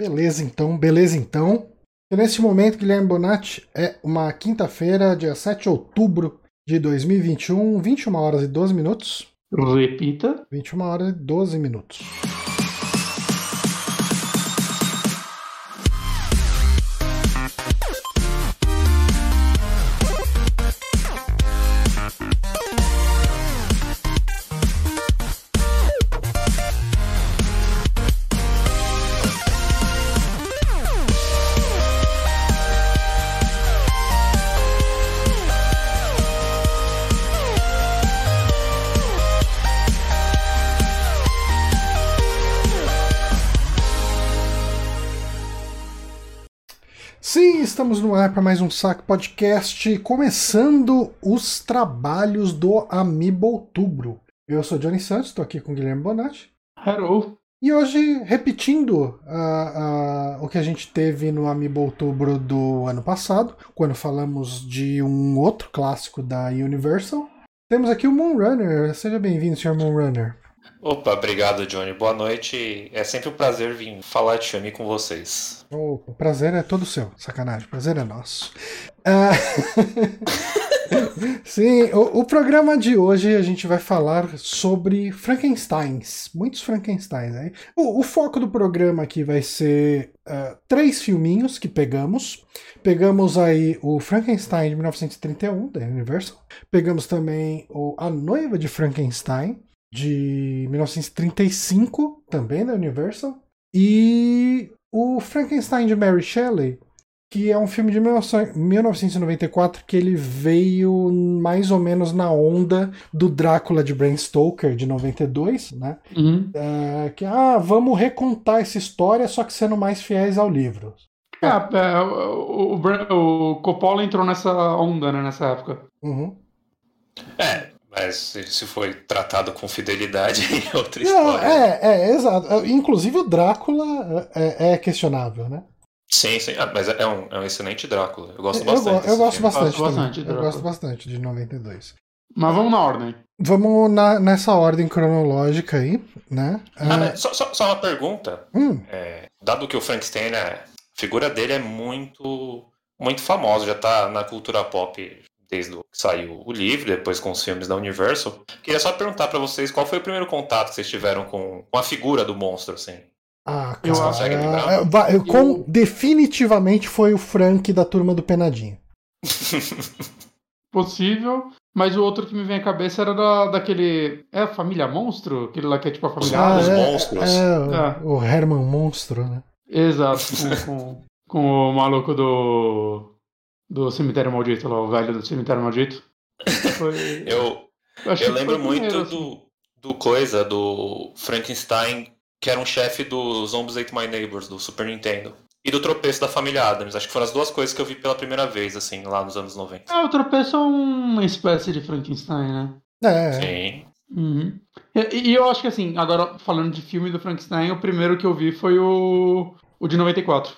Beleza então, beleza então. E nesse momento, Guilherme Bonatti, é uma quinta-feira, dia 7 de outubro de 2021, 21 horas e 12 minutos. Repita. 21 horas e 12 minutos. Estamos no ar para mais um Saco Podcast, começando os trabalhos do Amiibo Outubro. Eu sou Johnny Santos, estou aqui com o Guilherme Bonatti. Hello. E hoje, repetindo uh, uh, o que a gente teve no Amiibo Outubro do ano passado, quando falamos de um outro clássico da Universal, temos aqui o Moonrunner. Seja bem-vindo, Sr. Moonrunner. Opa, obrigado, Johnny. Boa noite. É sempre um prazer vir falar de filme com vocês. O prazer é todo seu. Sacanagem, o prazer é nosso. Uh... Sim, o, o, programa de hoje a gente vai falar sobre Frankensteins. Muitos Frankensteins. Né? O, o foco do programa aqui vai ser uh, três filminhos que pegamos. Pegamos aí o Frankenstein de 1931, da Universal. Pegamos também o A Noiva de Frankenstein, de 1935, também da Universal, e o Frankenstein de Mary Shelley, que é um filme de 1994 que ele veio mais ou menos na onda do Drácula de Bram Stoker de 92, né? Uhum. É, que ah, vamos recontar essa história só que sendo mais fiéis ao livro. É, é o, o, o, Coppola entrou nessa onda, né, nessa época. Uhum. É, mas se foi tratado com fidelidade é outra história. É, é, é, exato. Inclusive o Drácula é, é questionável, né? Sim, sim. Ah, mas é um, é um excelente Drácula. Eu gosto bastante. Eu, eu gosto bastante. Eu gosto bastante, eu gosto bastante de 92. Mas vamos na ordem. Vamos na, nessa ordem cronológica aí, né? Ah, é... só, só, só, uma pergunta. Hum. É, dado que o Frankenstein, a figura dele é muito, muito famosa, já tá na cultura pop desde que saiu o livro, depois com os filmes da Universal. Queria só perguntar para vocês qual foi o primeiro contato que vocês tiveram com, com a figura do monstro, assim. Ah, cara, Você consegue lembrar? É, eu, com, definitivamente foi o Frank da turma do Penadinho. Possível, mas o outro que me vem à cabeça era da, daquele. É a família Monstro? Aquele lá que é tipo a família ah, Os é, monstros. É, é, o Herman Monstro, né? Exato, com, com, com o maluco do do Cemitério Maldito, lá, o velho do Cemitério Maldito. Foi... eu, eu, eu lembro muito primeiro, do, assim. do coisa, do Frankenstein, que era um chefe do Zombies Ate My Neighbors, do Super Nintendo. E do tropeço da família Adams. Acho que foram as duas coisas que eu vi pela primeira vez, assim, lá nos anos 90. Ah, o tropeço é uma espécie de Frankenstein, né? É. Sim. Uhum. E, e, eu acho que assim, agora falando de filme do Frankenstein, o primeiro que eu vi foi o, o de 94.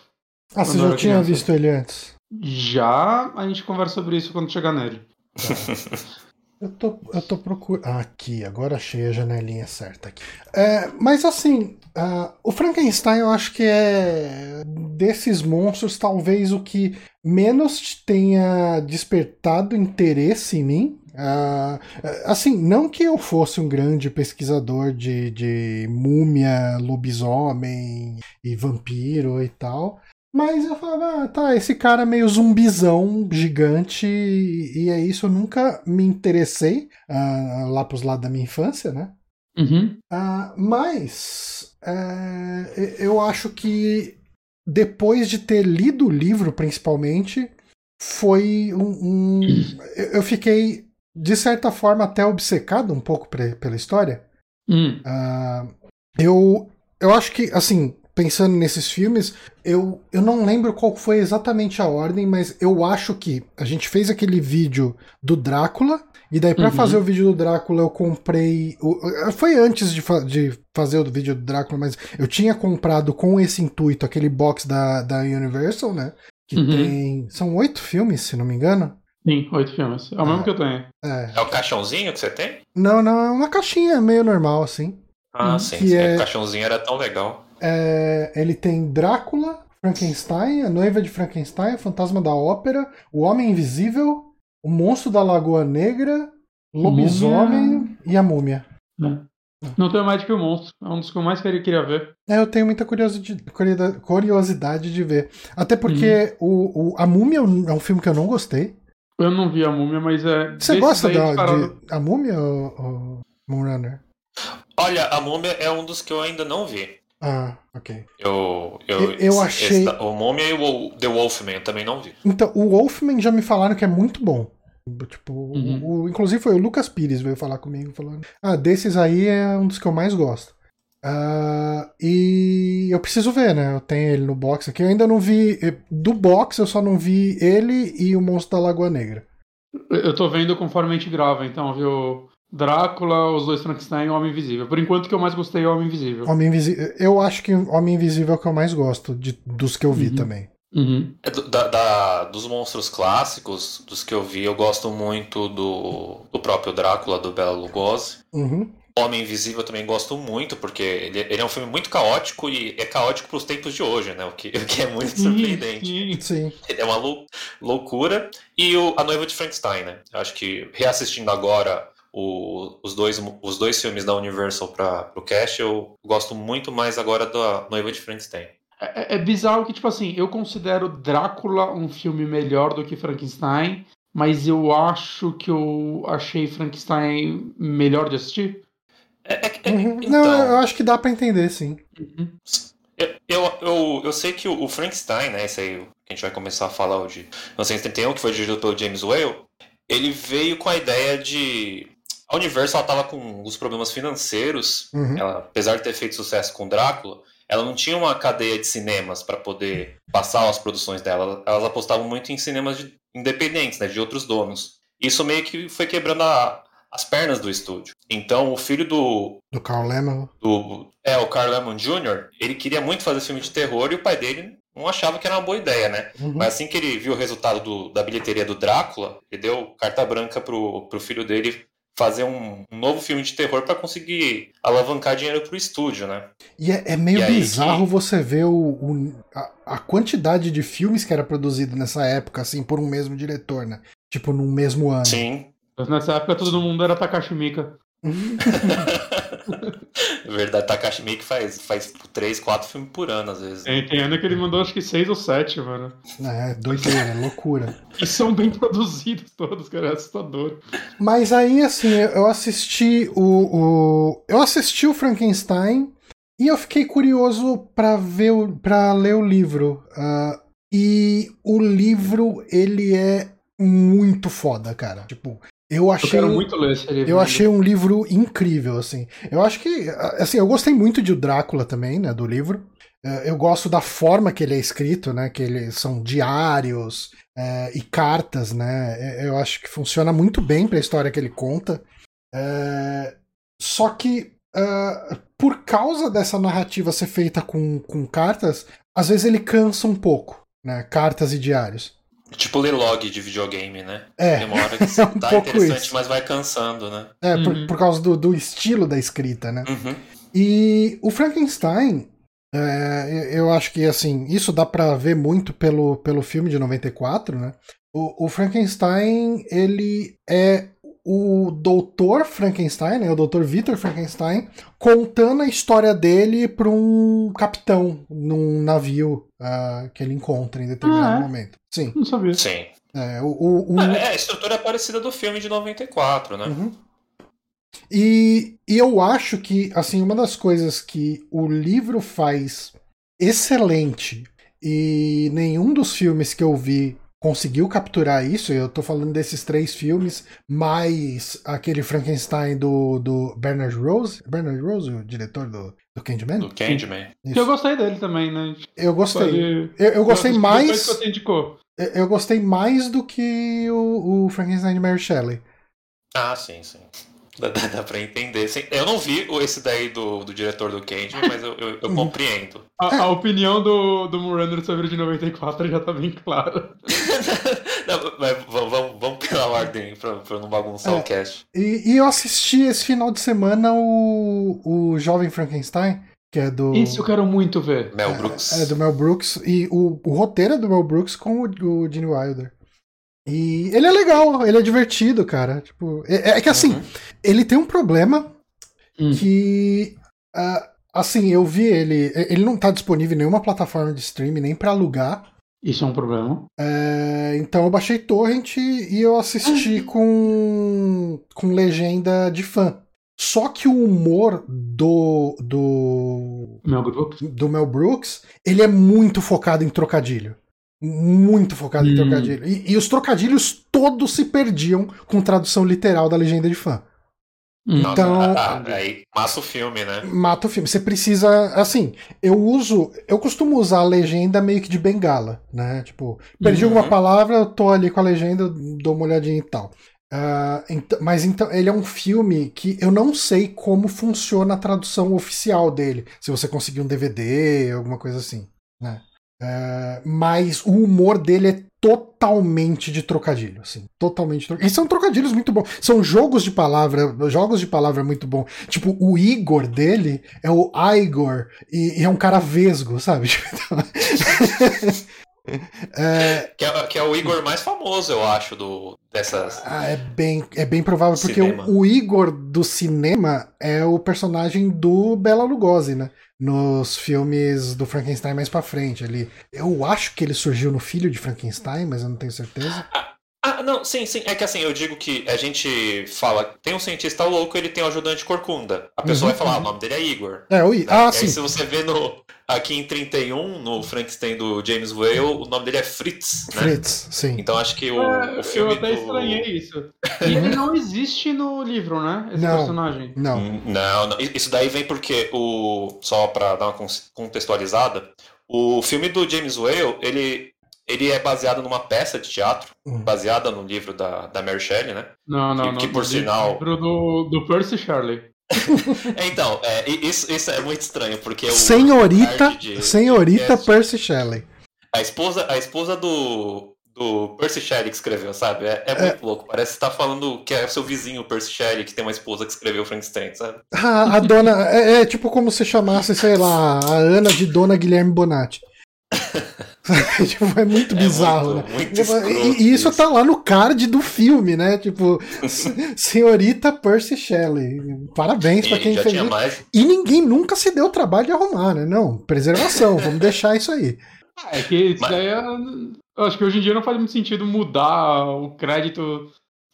Ah, você já tinha visto ele antes? Já a gente conversa sobre isso quando chegar nele. Tá. eu tô, eu tô procurando. Ah, aqui, agora achei a janelinha certa aqui. É, mas assim, uh, o Frankenstein eu acho que é desses monstros talvez o que menos tenha despertado interesse em mim. Uh, assim, não que eu fosse um grande pesquisador de, de múmia, lobisomem e vampiro e tal, mas eu falava, ah, tá, esse cara é meio zumbizão gigante, e, é isso, eu nunca me interessei uh, lá pros lados da minha infância, né? Uhum. Uh, mas uh, eu acho que depois de ter lido o livro, principalmente, foi um. um eu fiquei, de certa forma, até obcecado um pouco pela história. Uhum. eu, eu acho que, assim, pensando nesses filmes, eu, eu não lembro qual foi exatamente a ordem, mas eu acho que a gente fez aquele vídeo do Drácula. E daí, para uhum. fazer o vídeo do Drácula, eu comprei. Foi antes de, fa de fazer o vídeo do Drácula, mas eu tinha comprado com esse intuito aquele box da, da Universal, né? Que uhum. tem. São oito filmes, se não me engano. Sim, oito filmes. É o mesmo que eu tenho. É. é o caixãozinho que você tem? Não, não, é uma caixinha meio normal, assim. Ah, sim, sim. É... O caixãozinho era tão legal. É, ele tem Drácula, Frankenstein, a noiva de Frankenstein, o fantasma da ópera, o homem invisível, o monstro da Lagoa Negra, lobisomem e a múmia. É. Não tenho mais do que o monstro. É um dos que eu mais queria, ver. É, eu tenho muita curiosidade, curiosidade de ver. Até porque o, o, a múmia é um filme que eu não gostei. Eu não vi a múmia, mas é. Você gosta da, de a múmia ou, ou Moonrunner? Olha, a múmia é um dos que eu ainda não vi. Ah, ok. Eu, eu, eu, achei. Esse, o Múmia e o The Wolfman eu também não vi. Então, o Wolfman já me falaram que é muito bom. Tipo, uhum. o, o, inclusive foi o Lucas Pires veio falar comigo falando: Ah, desses aí é um dos que eu mais gosto. Uh, e eu preciso ver, né? Eu tenho ele no box aqui. Eu ainda não vi. Do box eu só não vi ele e o Monstro da Lagoa Negra. Eu tô vendo conforme a gente grava, então, viu? Drácula, os dois Frankenstein e o Homem Invisível. Por enquanto, o que eu mais gostei é o Homem Invisível. Homem Invisível. Eu acho que o Homem Invisível é o que eu mais gosto de, dos que eu vi uhum. também. Uhum. É do, da, da, dos monstros clássicos, dos que eu vi, eu gosto muito do, do próprio Drácula, do Bela Lugosi. Uhum. Homem Invisível eu também gosto muito, porque ele, ele, é um filme muito caótico e é caótico para os tempos de hoje, né? O que, o que é muito surpreendente. Sim. Ele é uma lou, loucura. E o, A Noiva de Frankenstein, né? Eu acho que reassistindo agora o, os, dois, os dois filmes da Universal para o cast, eu gosto muito mais agora da Noiva de Frankenstein. É, é, bizarro que, tipo assim, eu considero Drácula um filme melhor do que Frankenstein, mas eu acho que eu achei Frankenstein melhor de assistir. É, é, é uhum. então, Não, eu acho que dá para entender, sim. Uhum. Eu, eu, eu, eu, sei que o, Frankenstein, né, esse aí que a gente vai começar a falar o de 1971, que foi dirigido pelo James Whale, ele veio com a ideia de a Universal estava com os problemas financeiros, uhum. ela, apesar de ter feito sucesso com Drácula, ela não tinha uma cadeia de cinemas para poder passar as produções dela. Elas apostavam muito em cinemas de, independentes, né, de outros donos. Isso meio que foi quebrando a, as pernas do estúdio. Então, o filho do. Do Carl Lemon. Do, é, o Carl Lemon Jr., ele queria muito fazer filme de terror e o pai dele não achava que era uma boa ideia, né? Uhum. Mas assim que ele viu o resultado do, da bilheteria do Drácula, ele deu carta branca pro, pro filho dele fazer um, um novo filme de terror para conseguir alavancar dinheiro pro estúdio, né? E é, é meio e bizarro que... você ver o, o a, a, quantidade de filmes que era produzido nessa época, assim, por um mesmo diretor, né? Tipo, num mesmo ano. Sim. Mas nessa época todo mundo era Takashi Miika. Verdade, Takashi Miike faz, faz 3, 4 filmes por ano, às vezes. Tem, tem ano que ele mandou acho que 6 ou 7, mano. É, doideira, loucura. E são bem produzidos todos, cara, é assustador. Mas aí, assim, eu assisti o. o eu assisti o Frankenstein e eu fiquei curioso para ver para ler o livro. Uh, e o livro, ele é muito foda, cara. Tipo, eu achei, eu muito ler esse livro. Eu achei um livro incrível, assim. Eu acho que, assim, eu gostei muito de o Drácula também, né, do livro. É, eu gosto da forma que ele é escrito, né, que eles são diários é, e cartas, né. É, eu acho que funciona muito bem para a história que ele conta. É, só que uh, por causa dessa narrativa ser feita com, com cartas, às vezes ele cansa um pouco, né, cartas e diários. Tipo ler log de videogame, né? É. Tem uma hora que é um tá pouco interessante, isso. mas vai cansando, né? É, Uhum. por, por causa do, do estilo da escrita, né? Uhum. E o Frankenstein, é, eu acho que assim, isso dá pra ver muito pelo, pelo filme de 94, né? O, o Frankenstein, ele é o doutor Frankenstein, né, o doutor Victor Frankenstein, contando a história dele para um capitão num navio uh, que ele encontra em determinado Ah, é? momento. Sim. Não sabia. Sim. É, o, o, o- É, a estrutura é parecida do filme de 94, né? Uhum. E, e eu acho que, assim, uma das coisas que o livro faz excelente e nenhum dos filmes que eu vi conseguiu capturar isso, eu tô falando desses três filmes, mais aquele Frankenstein do, do Bernard Rose. Bernard Rose, o diretor do, do Candyman? Do Candyman. Isso. Eu gostei dele também, né? Eu gostei. Pode- Eu, eu gostei assisti mais. Que você indicou. Eu eu gostei mais do que o, o Frankenstein de Mary Shelley. Ah, sim, sim. Dá, dá, dá pra entender. Sim, eu não vi o- esse daí do, do diretor do Candyman, mas eu, eu, eu compreendo. A, É. a opinião do, do Murender sobre o de 94 já tá bem clara. Não, mas vamos, vamos, vamos pela ordem pra, pra não bagunçar É. o cast. E, e eu assisti esse final de semana o, o Jovem Frankenstein. que é do. Isso eu quero muito ver. Mel Brooks. É, do Mel Brooks. E o, o roteiro é do Mel Brooks com o, o Gene Wilder. E ele é legal, ele é divertido, cara. Tipo, é, é que assim, Uhum. ele tem um problema Hum. que. ah, assim, eu vi ele. Ele não tá disponível em nenhuma plataforma de streaming, nem pra alugar. Isso é um problema. É, então eu baixei Torrent e eu assisti com, com legenda de fã. Só que o humor do, do, Mel Brooks. do Mel Brooks, ele é muito focado em trocadilho. Muito focado em Hum. trocadilho. E, e os trocadilhos todos se perdiam com tradução literal da legenda de fã. Hum. Nossa, então- ah, ah, aí massa o filme, né? Mata o filme. Você precisa. Assim, eu uso. Eu costumo usar a legenda meio que de bengala, né? Tipo, perdi Uhum. alguma palavra, eu tô ali com a legenda, dou uma olhadinha e tal. Ah, ent- mas então, ele é um filme que eu não sei como funciona a tradução oficial dele. Se você conseguir um DVD, alguma coisa assim, né? Ah, mas o humor dele é totalmente de trocadilho, assim, totalmente. Tro... E são trocadilhos muito bons. São jogos de palavra, jogos de palavra muito bom. Tipo, o Igor dele é o Igor e, e é um cara vesgo, sabe? é, Que é, que é o Igor mais famoso, eu acho, do, dessas. ah, é bem, é bem provável porque o, o Igor do cinema é o personagem do Bela Lugosi, né? Nos filmes do Frankenstein mais pra frente ali. Eu acho que ele surgiu no Filho de Frankenstein, mas eu não tenho certeza. Ah, não, sim, sim. É que assim, eu digo que a gente fala, tem um cientista louco, ele tem um ajudante corcunda. A pessoa Uhum, vai falar, ah, uhum. o nome dele é Igor. É, o I... né? Ah, E sim. aí, se você vê no, aqui em 31, no Frankenstein do James Whale, o nome dele é Fritz, né? Fritz, sim. Então acho que o, É, o filme eu até do... estranhei isso. E ele não existe no livro, né? Esse Não. personagem. Não. Hum, Não, não, isso daí vem porque o só pra dar uma con- contextualizada, o filme do James Whale, ele ele é baseado numa peça de teatro, Hum. baseada no livro da, da Mary Shelley, né? Não, não, Que- não. que, por sinal- livro do, do Percy Shelley. É, Então, é, isso, isso é muito estranho, porque o Senhorita, de- senhorita de- Percy Shelley. a esposa, a esposa do, do Percy Shelley que escreveu, sabe? É, é muito louco. Parece que você tá falando que é o seu vizinho, Percy Shelley, que tem uma esposa que escreveu Frankenstein, sabe? Ah, a dona. É, é tipo como se chamasse, sei lá, a Ana de Dona Guilherme Bonatti. tipo, é muito É bizarro, muito- né? muito Tipo, e, e isso isso. tá lá no card do filme, né? Tipo, se- senhorita Percy Shelley. Parabéns pra E quem fez isso. mais. E ninguém nunca se deu o trabalho de arrumar, né? Não, preservação, vamos deixar isso aí. Ah, É que isso Mas- daí é- eu acho que hoje em dia não faz muito sentido mudar o crédito.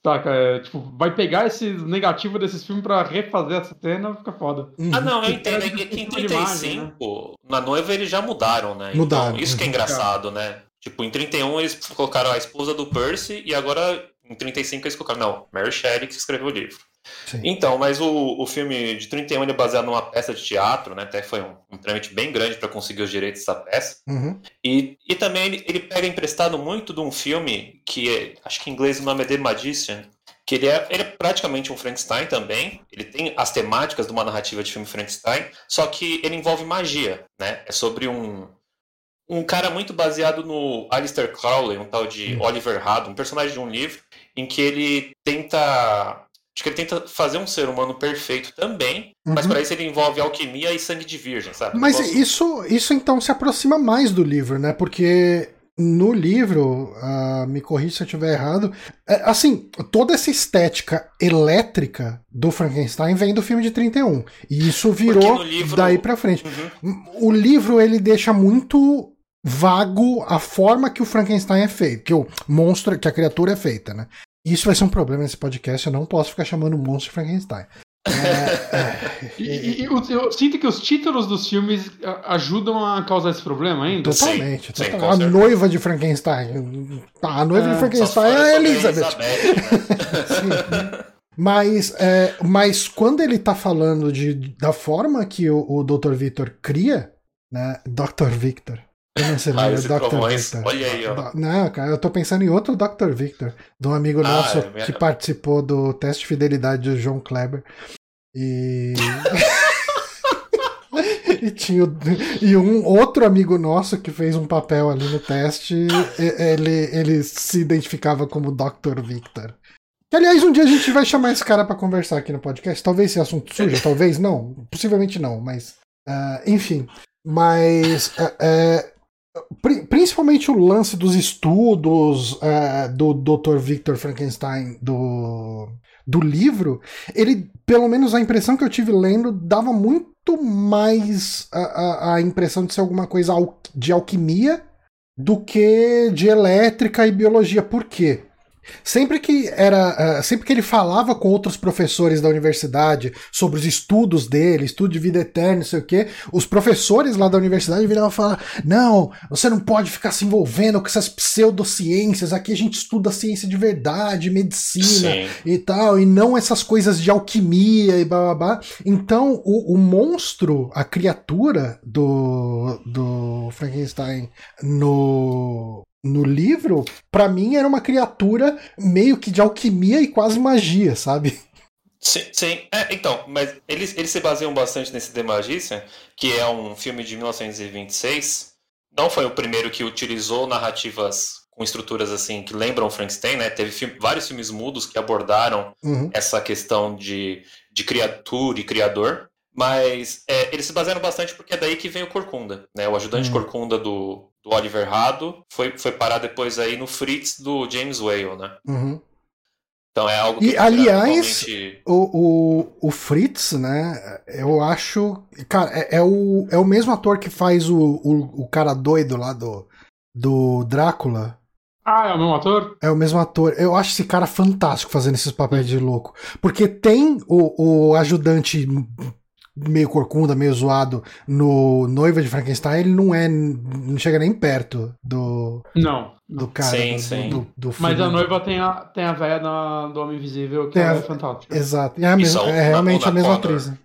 Saca? É, tipo, vai pegar esse negativo desses filmes pra refazer essa cena, fica foda. Uhum. Ah, não, eu entendo. É que em tipo de imagem, 35, na noiva eles já mudaram, né? Mudaram, Então, isso que é uhum. engraçado, né? Tipo, em 31 eles colocaram a esposa do Percy e agora em 35 eles colocaram, não, Mary Shelley que escreveu o livro. Sim. Então, mas o, o filme de 31 ele é baseado numa peça de teatro, né? Até foi um, um trâmite bem grande para conseguir os direitos dessa peça. Uhum. E, e também ele, ele pega emprestado muito de um filme que é, acho que em inglês o nome é The Magician, que ele é, ele é praticamente um Frankenstein também. Ele tem as temáticas de uma narrativa de filme Frankenstein, só que ele envolve magia, né? É sobre um um cara muito baseado no Alistair Crowley, um tal de Hum. Oliver Haddo, um personagem de um livro em que ele tenta Acho que ele tenta fazer um ser humano perfeito também, mas Uhum. para isso ele envolve alquimia e sangue de virgem, sabe? Mas negócio- isso, isso então se aproxima mais do livro, né? Porque no livro, ah, me corrija se eu estiver errado, é, assim, toda essa estética elétrica do Frankenstein vem do filme de 31. E isso virou livro- daí pra frente. Uhum. O livro ele deixa muito vago a forma que o Frankenstein é feito, que o monstro, que a criatura é feita, né? Isso vai ser um problema nesse podcast, eu não posso ficar chamando o monstro de Frankenstein. É, é, E, e- e os- eu sinto que os títulos dos filmes a- ajudam a causar esse problema ainda. Totalmente. Sim, sim, total- com a certeza. noiva de Frankenstein. Tá, a noiva É, de Frankenstein é a Elizabeth. Mas, é, mas quando ele tá falando de, da forma que o, o Dr. Victor cria, né? Dr. Victor. Eu não sei Raios e Dr. trovões. Victor. Olha aí, ó. Não, cara, eu tô pensando em outro Dr. Victor, de um amigo Ah, nosso é minha- que participou do teste de fidelidade do João Kleber. E. e tinha e um outro amigo nosso que fez um papel ali no teste, ele, ele se identificava como Dr. Victor. Que, aliás, um dia a gente vai chamar esse cara pra conversar aqui no podcast. Talvez esse assunto surja, talvez não. Possivelmente não, mas Uh, enfim, mas é, é, principalmente o lance dos estudos é, do Dr. Victor Frankenstein do, do livro, ele, pelo menos a impressão que eu tive lendo, dava muito mais a, a, a impressão de ser alguma coisa de alquimia do que de elétrica e biologia. Por quê? Sempre que era, uh, sempre que ele falava com outros professores da universidade sobre os estudos dele, estudo de vida eterna, não sei o quê, os professores lá da universidade viravam falar: "Não, você não pode ficar se envolvendo com essas pseudociências. Aqui a gente estuda ciência de verdade, medicina Sim. e tal, e não essas coisas de alquimia e blá blá blá". Então, o, o monstro, a criatura do do Frankenstein no no livro, para mim era uma criatura meio que de alquimia e quase magia, sabe? Sim, sim. É, então, mas eles, eles se baseiam bastante nesse The Magician, que é um filme de 1926. Não foi o primeiro que utilizou narrativas com estruturas assim que lembram Frankenstein, né? Teve filme, vários filmes mudos que abordaram uhum. essa questão de, de criatura e criador. Mas é, eles se basearam bastante porque é daí que vem o Corcunda, né? O ajudante uhum. Corcunda do, do Oliver Rado foi, foi parar depois aí no Fritz do James Whale, né? Uhum. Então é algo que. E, aliás, o, o, o Fritz, né? Eu acho. Cara, é, é, o, é o mesmo ator que faz o, o, o cara doido lá do, do Drácula. Ah, é o mesmo ator? É o mesmo ator. Eu acho esse cara fantástico fazendo esses papéis de louco. Porque tem o, o ajudante meio corcunda, meio zoado no Noiva de Frankenstein, ele não é. não chega nem perto do. Não. Do cara. Sim, do, sim. Do, do Mas a noiva tem a, tem a véia do Homem Invisível, que é a... fantástica. Exato. É, a mesma, é realmente a mesma atriz. Né?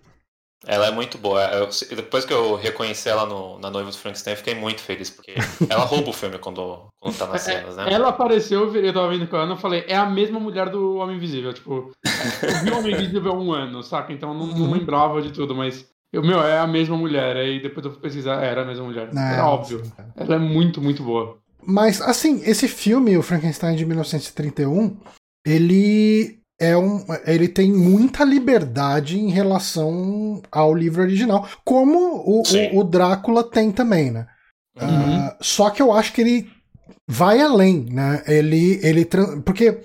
Ela é muito boa. Eu, depois que eu reconheci ela no, na Noiva do Frankenstein, eu fiquei muito feliz, porque ela rouba o filme quando, quando tá nas é, cenas, né? Ela apareceu, eu tava vendo com a Ana, eu falei, é a mesma mulher do Homem Invisível. Tipo, eu vi o Homem Invisível há um ano, saca? Então não, não uhum. lembrava de tudo, mas eu, meu, é a mesma mulher. Aí depois eu fui pesquisar, era a mesma mulher. É, era óbvio. Ela é muito, muito boa. Mas, assim, esse filme, o Frankenstein de 1931, ele é um, ele tem muita liberdade em relação ao livro original, como o, o, o Drácula tem também, né? Uhum. Uh, só que eu acho que ele vai além, né? Ele, ele porque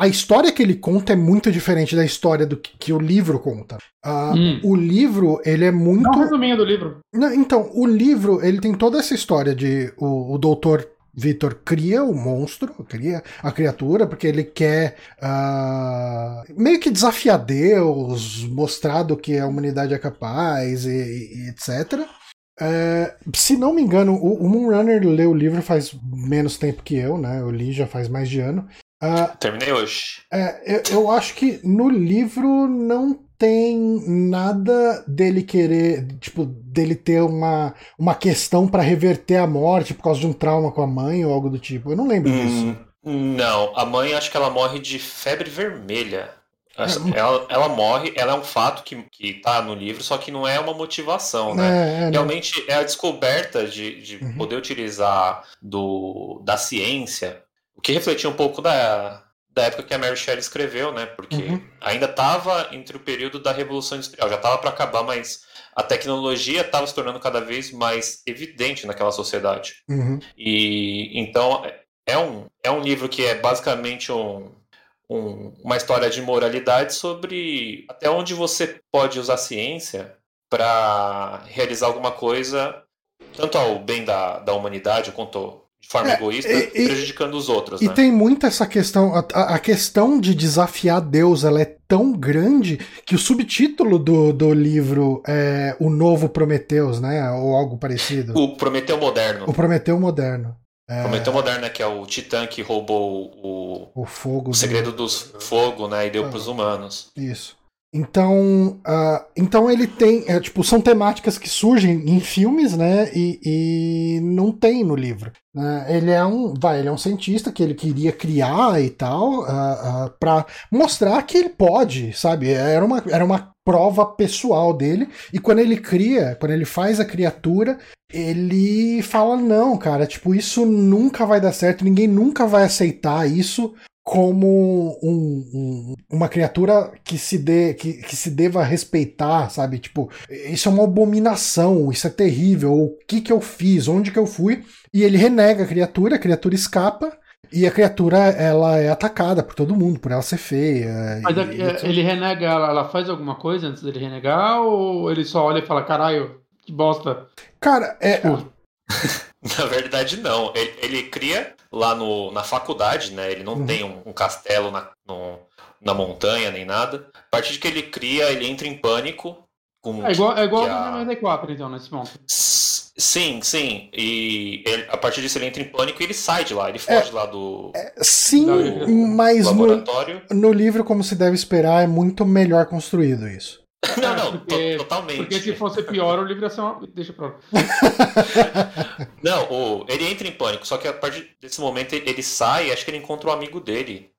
a história que ele conta é muito diferente da história do que, que o livro conta. Uh, hum. O livro, ele é muito. Não resuminho do livro. Não, então, o livro, ele tem toda essa história de o, o doutor Victor cria o monstro, cria a criatura, porque ele quer uh, meio que desafiar Deus, mostrar do que a humanidade é capaz e, e etc. Uh, é, se não me engano, o, o Moonrunner leu o livro faz menos tempo que eu, né? Eu li já faz mais de ano. Uh, Terminei hoje. É, eu, eu, acho que no livro não tem nada dele querer, tipo, dele ter uma, uma questão para reverter a morte por causa de um trauma com a mãe ou algo do tipo. Eu não lembro hum, disso. Não, a mãe acho que ela morre de febre vermelha. É, ela, ela, morre, ela é um fato que, que tá no livro, só que não é uma motivação, né? É, é, Realmente é a descoberta de, de uhum. poder utilizar do, da ciência o que refletia um pouco da, da época que a Mary Shelley escreveu, né? Porque uhum. ainda estava entre o período da Revolução Industrial, já estava para acabar, mas a tecnologia estava se tornando cada vez mais evidente naquela sociedade. Uhum. E então é um, é um livro que é basicamente um, um, uma história de moralidade sobre até onde você pode usar a ciência para realizar alguma coisa, tanto ao bem da, da humanidade quanto de forma é, egoísta, e, prejudicando os outros. E né? tem muito essa questão, a, a, questão de desafiar Deus, ela é tão grande que o subtítulo do, do livro é O Novo Prometeus, né? Ou algo parecido. O Prometeu Moderno. O Prometeu Moderno. É... Prometeu Moderno, né, que é o titã que roubou o, o fogo o segredo do... dos fogo, né, e deu ah, para os humanos. Isso. Então, uh, então ele tem, é, tipo, são temáticas que surgem em filmes, né, e, e não tem no livro. Né? Ele é um, vai, ele é um cientista que ele queria criar e tal, uh, uh, para mostrar que ele pode, sabe? Era uma, era uma prova pessoal dele. E quando ele cria, quando ele faz a criatura, ele fala não, cara, tipo isso nunca vai dar certo, ninguém nunca vai aceitar isso como um, um, uma criatura que se dê que, que se deva respeitar, sabe? Tipo, isso é uma abominação, isso é terrível. O que que eu fiz? Onde que eu fui? E ele renega a criatura, a criatura escapa. E a criatura, ela é atacada por todo mundo, por ela ser feia. Mas e, é, ele renega ela, ela faz alguma coisa antes dele renegar? Ou ele só olha e fala, caralho, que bosta? Cara, é. Tipo, Na verdade, não. Ele, ele cria lá no, na faculdade, né? Ele não Uhum. tem um, um castelo na, no- na montanha nem nada. A partir de que ele cria, ele entra em pânico. Com, é igual, é igual a- 94, então, nesse ponto. S- Sim, sim. E ele- a partir disso ele entra em pânico e ele sai de lá. Ele foge lá do Sim, Não, mas no, laboratório. no livro, como se deve esperar, é muito melhor construído isso. Não, não, porque- to- totalmente. Porque se fosse pior, o livro ia ser uma. Deixa pra lá. Não, o, ele entra em pânico, só que a partir desse momento ele, sai, acho que ele encontra um amigo dele.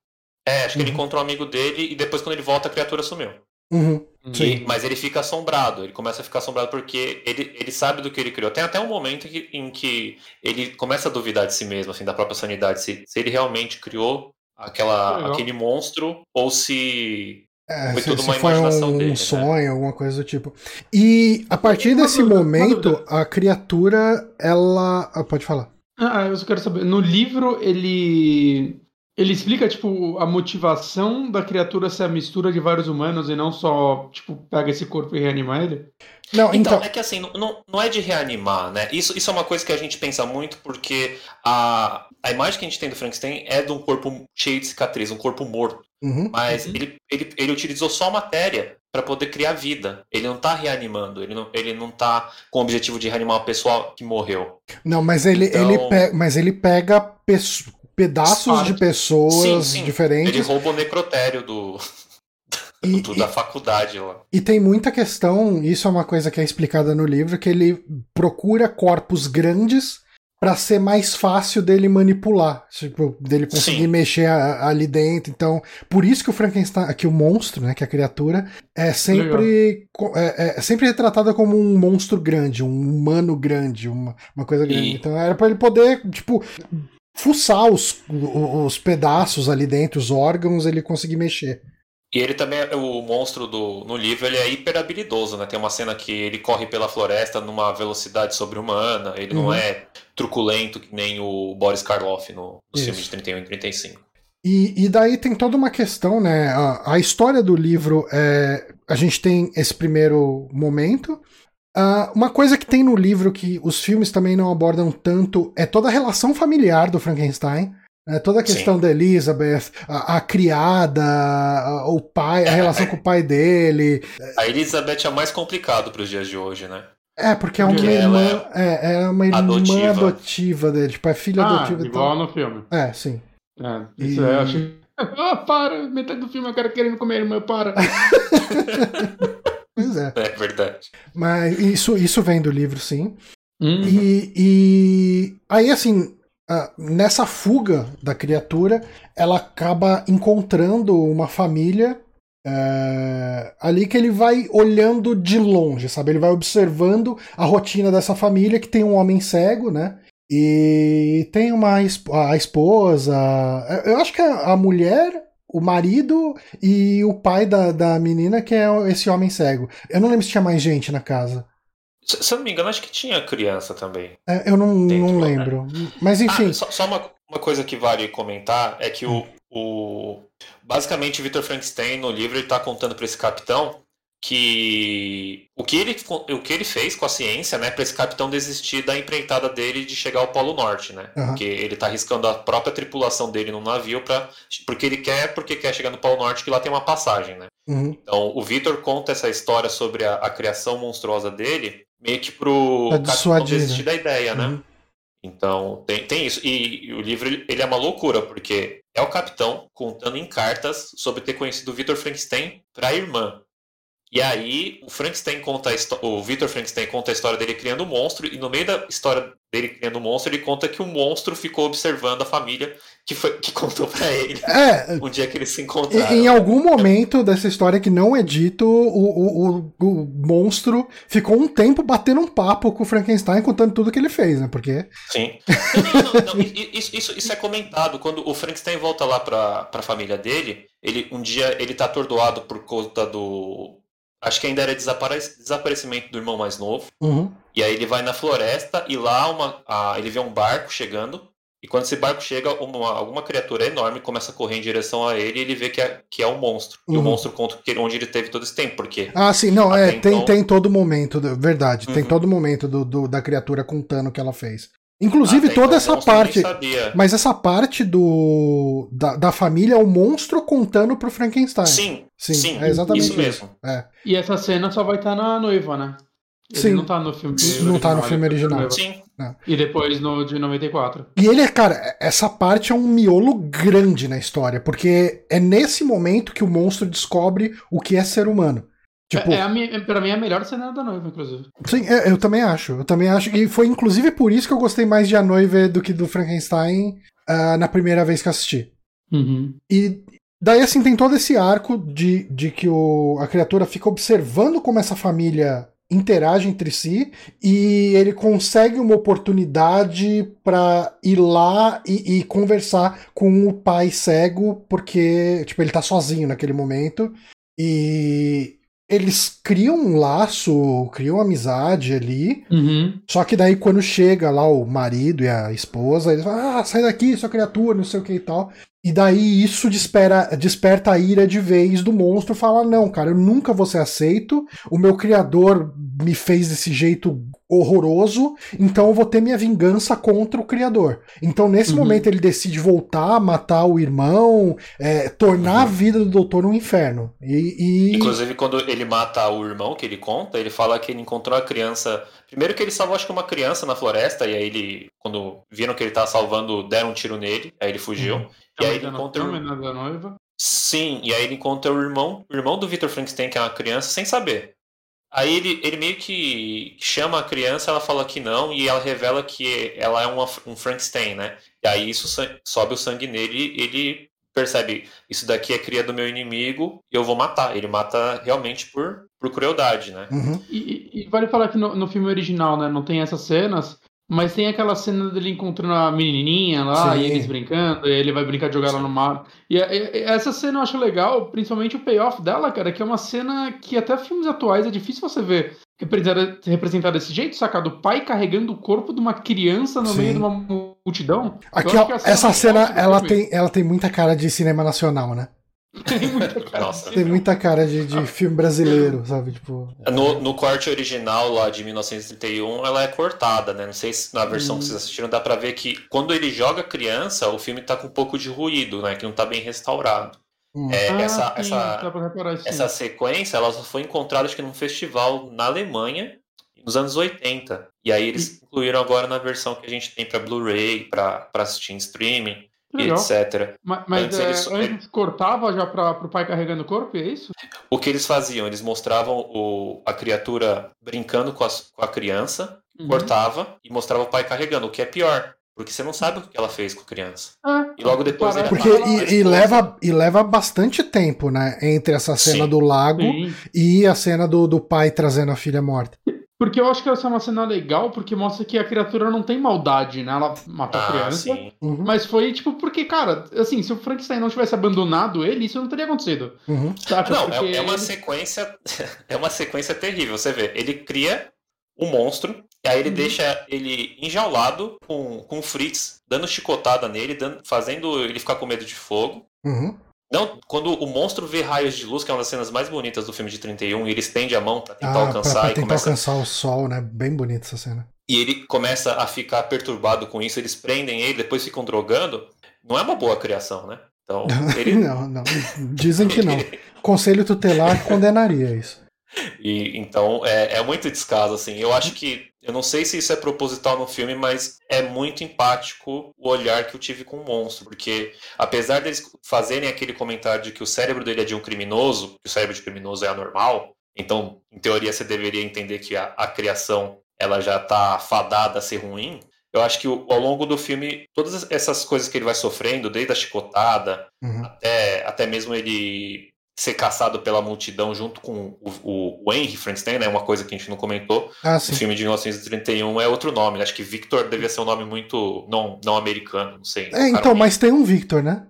É, acho que ele Uhum. encontra um amigo dele e depois quando ele volta a criatura sumiu. Uhum. E- Sim. mas ele fica assombrado, ele começa a ficar assombrado porque ele, ele sabe do que ele criou. Tem até um momento que- em que ele começa a duvidar de si mesmo, assim, da própria sanidade, se, se ele realmente criou aquela, Legal. aquele monstro ou se. É, Foi se, tudo se uma foi imaginação um dele, né? sonho, alguma coisa do tipo. E a partir desse dúvida, momento, dúvida. a criatura, ela. ah, pode falar. Ah, eu só quero saber. No livro, ele. Ele explica, tipo, a motivação da criatura ser a mistura de vários humanos e não só, tipo, pega esse corpo e reanima ele? Não, Então, então. é que assim, não- não, não é de reanimar, né? Isso, isso é uma coisa que a gente pensa muito porque a, a imagem que a gente tem do Frankenstein é de um corpo cheio de cicatriz, um corpo morto. Uhum. Mas Uhum. ele, ele, ele utilizou só matéria para poder criar vida. Ele não tá reanimando, ele não, ele não tá com o objetivo de reanimar uma pessoa que morreu. Não, mas ele, Então- ele, pe- mas ele pega pedaços de pessoas Sim, sim. Ele diferentes. rouba o necrotério do, E, do- da faculdade lá. E tem muita questão, isso é uma coisa que é explicada no livro, que ele procura corpos grandes para ser mais fácil dele manipular, tipo, dele conseguir Sim. mexer a- ali dentro. Então, por isso que o Frankenstein, que o monstro, né, que a criatura é sempre co- é, é sempre retratada como um monstro grande, um humano grande, uma, uma coisa grande. E- Então, era para ele poder, tipo, fuçar os, os pedaços ali dentro, os órgãos, ele conseguir mexer. E ele também, é o monstro do, no livro, ele é hiper habilidoso, né? Tem uma cena que ele corre pela floresta numa velocidade sobre-humana, ele não Uhum. é truculento que nem o Boris Karloff no, nos Isso. filmes de 31 e 35. E, e daí tem toda uma questão, né? A, a história do livro é. A gente tem esse primeiro momento. Ah, uma coisa que tem no livro que os filmes também não abordam tanto é toda a relação familiar do Frankenstein. Né, toda a questão Sim. da Elizabeth, a, a criada, a- o pai, a É, relação é. com o pai dele. A Elizabeth é mais complicado para os dias de hoje, né? É, porque é uma Porque irmã. É, é uma irmã adotiva. adotiva dele, tipo, é filha Ah, adotiva igual tal. no filme. É, sim. É, isso E- é, eu achei. Ah, para! Metade do filme eu quero querendo comer irmã, para! Pois é. É verdade. Mas isso, isso vem do livro, sim. Hum, E, e aí, assim, nessa fuga da criatura, ela acaba encontrando uma família eh, ali que ele vai olhando de longe, sabe? Ele vai observando a rotina dessa família que tem um homem cego, né? E tem uma a esposa. Eu acho que a, a mulher, o marido e o pai da, da menina, que é esse homem cego. Eu não lembro se tinha mais gente na casa. Se, se eu não me engano, acho que tinha criança também. É, eu não, Dentro, não né? lembro. Mas enfim. Ah, só só uma, uma coisa que vale comentar é que o, o basicamente o Victor Frankenstein no livro ele está contando para esse capitão que o que ele o que ele fez com a ciência, né, para esse capitão desistir da empreitada dele de chegar ao Polo Norte, né? Aham. Porque ele está arriscando a própria tripulação dele no navio para porque ele quer porque quer chegar no Polo Norte que lá tem uma passagem, né? Uhum. Então, o Victor conta essa história sobre a, a criação monstruosa dele, meio que pro capitão dissuadir, desistir da ideia, né? Uhum. Então, tem, tem isso. E, e o livro, ele é uma loucura, porque é o capitão contando em cartas sobre ter conhecido o Victor Frankenstein para a irmã. E aí o Frankenstein conta o Victor Frankenstein conta a história dele criando o um monstro e no meio da história dele criando o um monstro ele conta que o monstro ficou observando a família que foi que contou para ele é, um dia que eles se encontraram. Em algum momento dessa história que não é dito, o, o, o, o monstro ficou um tempo batendo um papo com o Frankenstein contando tudo que ele fez, né? Porque Sim. Não, não, não, isso, isso, isso é comentado quando o Frankenstein volta lá para a família dele, ele um dia ele tá atordoado por conta do Acho que ainda era desaparecimento do irmão mais novo. Uhum. E aí ele vai na floresta e lá uma, a, ele vê um barco chegando. E quando esse barco chega, uma, alguma criatura enorme começa a correr em direção a ele e ele vê que é, que é um monstro. Uhum. E o uhum. monstro conta que, onde ele teve todo esse tempo, porque. Ah, sim, não, é, então... tem, tem todo momento, verdade. Uhum. Tem todo momento do, do, da criatura contando o que ela fez. Inclusive Até toda então, essa parte. Mas essa parte do da, da família é o monstro contando pro Frankenstein. Sim. Sim, sim é exatamente isso mesmo. É. E essa cena só vai estar tá na noiva, né? Ele sim. não tá no filme original. Não tá no filme original. Sim. É. E depois no de 94. E ele, cara, essa parte é um miolo grande na história, porque é nesse momento que o monstro descobre o que é ser humano. Tipo, é, é minha, pra mim é a melhor cena da noiva, inclusive. Sim, é, eu também acho. Eu também acho. E foi inclusive por isso que eu gostei mais de A Noiva do que do Frankenstein uh, na primeira vez que assisti. Uhum. E daí, assim, tem todo esse arco de, de que o, a criatura fica observando como essa família interage entre si e ele consegue uma oportunidade para ir lá e, e, conversar com o pai cego porque tipo ele tá sozinho naquele momento e eles criam um laço, criam amizade ali. Uhum. Só que daí, quando chega lá o marido e a esposa, eles falam: Ah, sai daqui, sua criatura, não sei o que e tal. E daí isso despera, desperta a ira de vez do monstro. Fala: Não, cara, eu nunca vou ser aceito. O meu criador me fez desse jeito horroroso, então eu vou ter minha vingança contra o criador. Então, nesse uhum. momento, ele decide voltar, matar o irmão, é, tornar uhum. a vida do doutor um inferno. E, e, Inclusive, quando ele mata o irmão, que ele conta, ele fala que ele encontrou a criança. Primeiro que ele salvou, acho que uma criança na floresta, e aí ele, quando viram que ele tava salvando, deram um tiro nele, aí ele fugiu. Uhum. E aí ele encontra. Filme, né, da noiva. Sim, e aí ele encontra o irmão, o irmão do Victor Frankenstein, que é uma criança, sem saber. Aí ele, ele meio que chama a criança, ela fala que não, e ela revela que ela é uma, um Frankenstein, né? E aí isso sobe o sangue nele ele percebe, isso daqui é cria do meu inimigo e eu vou matar. Ele mata realmente por, por crueldade, né? Uhum. E, e, vale falar que no, no filme original, né, não tem essas cenas, mas tem aquela cena dele encontrando a menininha lá, Sim. e eles brincando, e ele vai brincar de jogar Sim. lá no mar. E, e, essa cena eu acho legal, principalmente o payoff dela, cara, que é uma cena que até filmes atuais é difícil você ver representada desse jeito, sacado? O pai carregando o corpo de uma criança no Sim. meio de uma multidão. Aqui, ó, essa cena, ela tem, ela tem muita cara de cinema nacional, né? Tem muita cara, Nossa. Tem muita cara de, de filme brasileiro, sabe? Tipo... No, no corte original lá de 1931, ela é cortada, né? Não sei se na versão hum. que vocês assistiram dá pra ver que quando ele joga criança, o filme tá com um pouco de ruído, né? Que não tá bem restaurado. Hum. É, ah, essa, sim, essa, essa sequência ela só foi encontrada acho que num festival na Alemanha nos anos 80. E aí eles e... incluíram agora na versão que a gente tem para Blu-ray, para assistir em streaming. Legal. etc. Mas, mas antes, é, eles, antes cortava já para o pai carregando o corpo, é isso? O que eles faziam? Eles mostravam o, a criatura brincando com a, com a criança, uhum. cortava e mostrava o pai carregando, o que é pior. Porque você não sabe o que ela fez com a criança. Ah, e logo depois ele Porque e, e, leva, e leva bastante tempo, né? Entre essa cena Sim. do lago Sim. e a cena do, do pai trazendo a filha morta. Porque eu acho que essa é uma cena legal, porque mostra que a criatura não tem maldade, né? Ela matou ah, a criança. Uhum. Mas foi tipo, porque, cara, assim, se o Frankenstein não tivesse abandonado ele, isso não teria acontecido. Uhum. Não, é, é, uma sequência. É uma sequência terrível. Você vê, ele cria o um monstro, e aí ele uhum. deixa ele enjaulado com, com o Fritz, dando chicotada nele, dando, fazendo ele ficar com medo de fogo. Uhum. Não, quando o monstro vê raios de luz, que é uma das cenas mais bonitas do filme de 31, e ele estende a mão pra tentar ah, alcançar. Pra, pra tentar e começa... alcançar o sol, né? Bem bonita essa cena. E ele começa a ficar perturbado com isso, eles prendem ele, depois ficam drogando. Não é uma boa criação, né? Então, ele... não, não. Dizem que não. Conselho tutelar condenaria isso. E, então é, é muito descaso, assim. Eu acho que. Eu não sei se isso é proposital no filme, mas é muito empático o olhar que eu tive com o monstro. Porque, apesar deles fazerem aquele comentário de que o cérebro dele é de um criminoso, que o cérebro de criminoso é anormal, Então, em teoria, você deveria entender que a, a criação ela já está fadada a ser ruim. Eu acho que ao longo do filme, todas essas coisas que ele vai sofrendo, desde a chicotada Uhum. até, até mesmo ele ser caçado pela multidão junto com o, o, o Henry Frankenstein, né? Uma coisa que a gente não comentou. Ah, O filme de 1931 é outro nome. Acho que Victor devia ser um nome muito não, não americano, não sei. É, então, mas tem um Victor, né?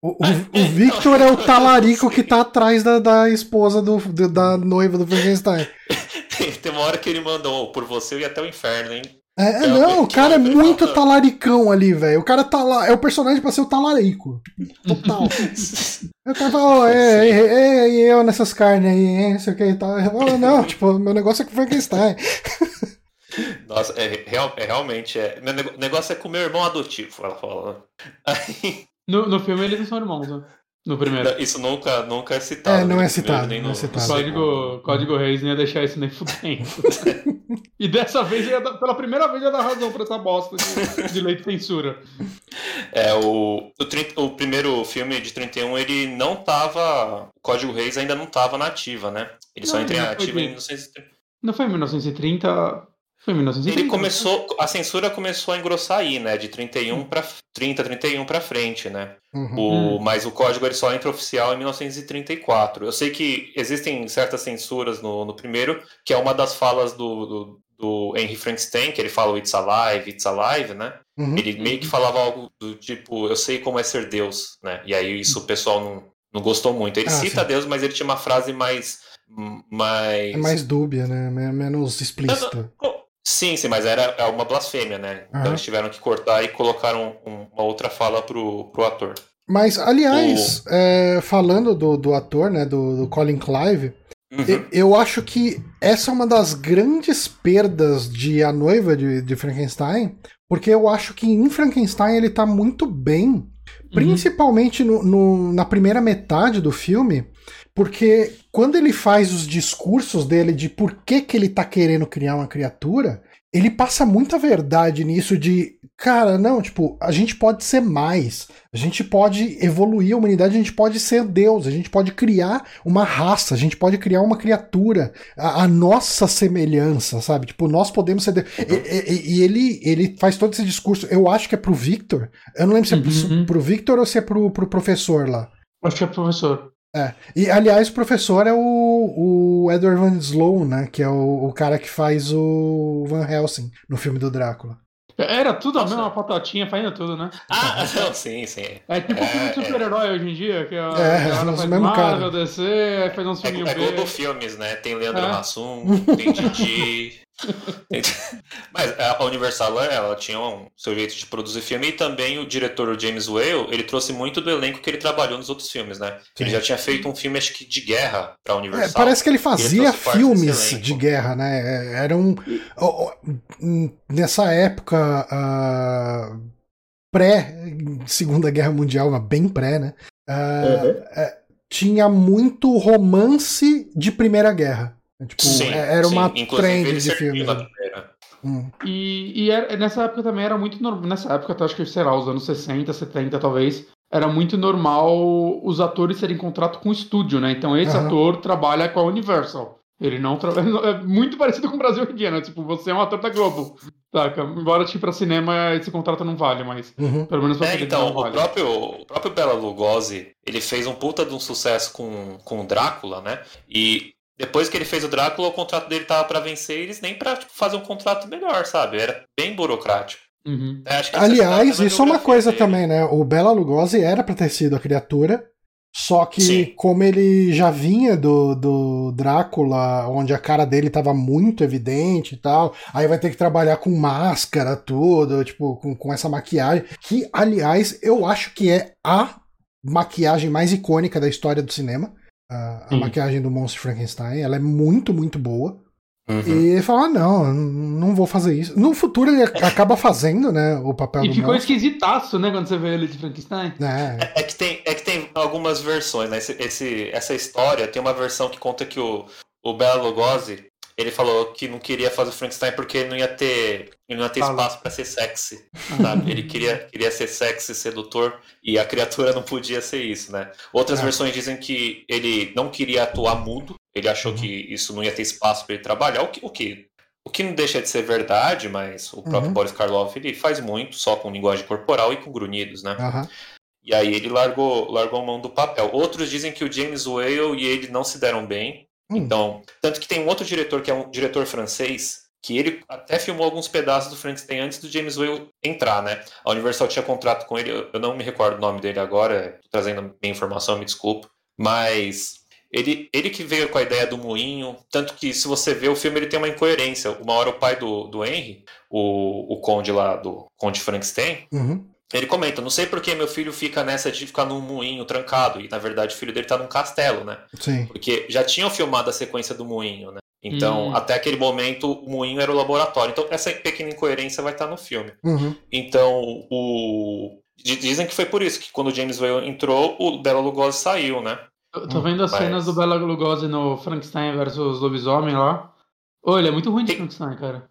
O, o, o Victor é o talarico que tá atrás da, da esposa do, da noiva do Frankenstein. tem uma hora que ele mandou, por você eu ia até o inferno, hein? É, É, não, o cara é eu- muito talaricão ali, velho. O cara tá lá, é o personagem pra ser o talarico. Total. O cara fala, ó, é, é, é, e eu nessas carnes aí, hein, não sei o que e tal. Eu falo, não, tipo, meu negócio é com Frankenstein. Nossa, é, real- é realmente. É, meu negócio é com meu irmão adotivo, ela fala. Aí, No, no filme eles não são irmãos, né? No primeiro. isso nunca, nunca é citado. É, não nem é primeiro, citado, nem não é citado. Código. Código Reis não ia deixar isso nem fudendo. e dessa vez, ia dar- pela primeira vez, ia dar razão pra essa bosta de, de lei de censura. É, o, o, o primeiro filme de 31, ele não tava. O Código Reis ainda não tava na ativa, né? Ele só Não, entra em ativa em de- 1930. Não foi em 1930. Foi em 1930. Ele começou. A censura começou a engrossar aí, né? De 31 para 30, 31 pra frente, né? Uhum. O, Hum. Mas o código ele só entra oficial em 1934. Eu sei que existem certas censuras no, no primeiro, que é uma das falas do, do, do Henry Frankenstein, que ele fala o It's Alive, It's Alive, né? Uhum. Ele meio que falava algo do tipo, eu sei como é ser Deus, né? E aí isso o pessoal não, não gostou muito. Ele Ah, cita sim. Deus, mas ele tinha uma frase mais. mais... É mais dúbia, né? Men- Menos explícita. Sim, sim, mas era é uma blasfêmia, né? Então Aham. eles tiveram que cortar e colocaram um- uma outra fala pro, pro ator. Mas, aliás, é, falando do, do ator, né? Do, do Colin Clive, Uhum. E- Eu acho que essa é uma das grandes perdas de A Noiva de, de Frankenstein, porque eu acho que em Frankenstein ele tá muito bem, principalmente no, no- na primeira metade do filme, porque quando ele faz os discursos dele de por que, que ele tá querendo criar uma criatura, ele passa muita verdade nisso de, cara, não, tipo, a gente pode ser mais, a gente pode evoluir a humanidade, a gente pode ser Deus, a gente pode criar uma raça, a gente pode criar uma criatura, a, a nossa semelhança, sabe? Tipo, nós podemos ser Deus. E, e- e ele, ele faz todo esse discurso, eu acho que é pro Victor, eu não lembro se é pro, Uhum. pro Victor ou se é pro, pro professor lá. Acho que é professor. É. E, aliás, o professor é o, o Edward Van Sloan, né? Que é o, o cara que faz o Van Helsing no filme do Drácula. Era tudo a mesma patatinha fazendo tudo, né? Ah, não, sim, sim. É tipo É, filme de super-herói hoje em dia, que É, os faz mesmo Marvel, cara. DC, aí faz uns É, filminhos é B. Globo Filmes, né? Tem Leandro É. Hassum, tem Didi. tem- Mas a Universal, ela tinha um seu jeito de produzir filme e também o diretor o James Whale, ele trouxe muito do elenco que ele trabalhou nos outros filmes, né? Ele Sim. já tinha feito um filme, acho que de guerra pra É, Universal. parece que ele fazia parte filmes de guerra, né? É, Era um. Nessa época. ah, Pré-Segunda Guerra Mundial, mas bem pré, né? Ah, é, tinha muito romance de Primeira Guerra. Tipo, Sim, é- era uma sim. Trend de na né? Hum. E, e era- nessa época também era muito normal. Nessa época, até acho que, sei lá, os anos 60, 70 talvez, era muito normal os atores terem contrato com o estúdio, né? Então esse Aham. ator trabalha com a Universal. Ele não trabalha. É muito parecido com o Brasil hoje em dia, né? Tipo, você é um ator da Globo. Saca? Embora, tipo, pra cinema esse contrato não vale, mas Uhum. pelo menos pra É, então, o vale. próprio, o próprio Bela Lugosi, ele fez um puta de um sucesso com, com o Drácula, né? E depois que ele fez o Drácula, o contrato dele tava pra vencer, e eles nem pra tipo, fazer um contrato melhor, sabe? Era bem burocrático. Uhum. É, acho que essa Aliás, isso é uma biografia coisa dele. também, né? O Bela Lugosi era pra ter sido a criatura, só que Sim. como ele já vinha do, do Drácula, onde a cara dele tava muito evidente e tal, aí vai ter que trabalhar com máscara, tudo, tipo, com, com essa maquiagem, que, aliás, eu acho que é a maquiagem mais icônica da história do cinema. A, a maquiagem do Monstro Frankenstein, ela é muito, muito boa. Uhum. E ele fala: ah, não, não vou fazer isso. No futuro ele acaba fazendo, né? O papel E do ficou monstro. esquisitaço, né, quando você vê ele de Frankenstein. né? É que tem, é que tem algumas versões, né? Esse, esse- essa história tem uma versão que conta que o, o Bela Lugosi ele falou que não queria fazer o Frankenstein porque ele não ia ter, não ia ter Fala. espaço pra ser sexy, sabe? Ele queria, queria ser sexy, sedutor e a criatura não podia ser isso, né? Outras É. versões dizem que ele não queria atuar mudo, Ele achou Uhum. que isso não ia ter espaço para ele trabalhar, o que, o que o que não deixa de ser verdade, mas o próprio Uhum. Boris Karloff ele faz muito só com linguagem corporal e com grunhidos, né? Aham. E aí ele largou, largou a mão do papel. Outros dizem que o James Whale e ele não se deram bem. Hum. Então, tanto que tem um outro diretor que é um diretor francês que ele até filmou alguns pedaços do Frankenstein antes do James Whale entrar, né? A Universal tinha contrato com ele, eu- não me recordo o nome dele agora, tô trazendo minha informação, me desculpa, mas ele, ele que veio com a ideia do moinho, tanto que se você vê o filme ele tem uma incoerência. Uma hora o pai do, do Henry, o, o conde lá do Conde Frankenstein, Uhum. Ele comenta, não sei por que meu filho fica nessa de ficar num moinho trancado, e na verdade o filho dele tá num castelo, né? Sim. Porque já tinham filmado a sequência do moinho, né? Então, Hum. até aquele momento, o moinho era o laboratório. Então, essa pequena incoerência vai estar no filme. Uhum. Então, o... di- Dizem que foi por isso que quando o James Whale entrou, o Bela Lugosi saiu, né? Eu tô vendo as Mas- cenas do Bela Lugosi no Frankenstein versus Lobisomem lá. Ô, ele é muito ruim de Tem- Frankenstein, cara.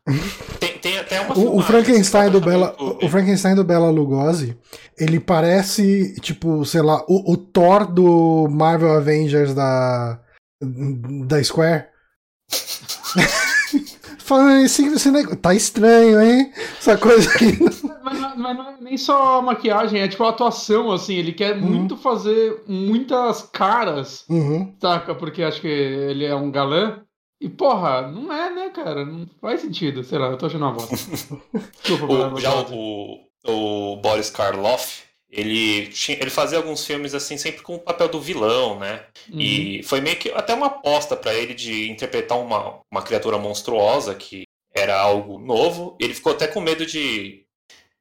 Tem, tem até uma O, o filmagem, Frankenstein do Bela, o Frankenstein do Bela Lugosi, ele parece tipo, sei lá, o, o Thor do Marvel Avengers da da Square. Falando esse, esse negócio, tá estranho, hein? Essa coisa aqui. Mas, não- mas não é nem só a maquiagem, é tipo a atuação, assim. Ele quer Uhum. muito fazer muitas caras, Uhum. saca? Porque acho que ele é um galã. E, porra, não é, né, cara? Não faz sentido. Sei lá, eu tô achando uma bosta. Desculpa, O, já o, o Boris Karloff, ele, tinha- ele fazia alguns filmes assim, sempre com o papel do vilão, né? Uhum. E foi meio que até uma aposta pra ele de interpretar uma, uma criatura monstruosa que era algo novo. Ele ficou até com medo de,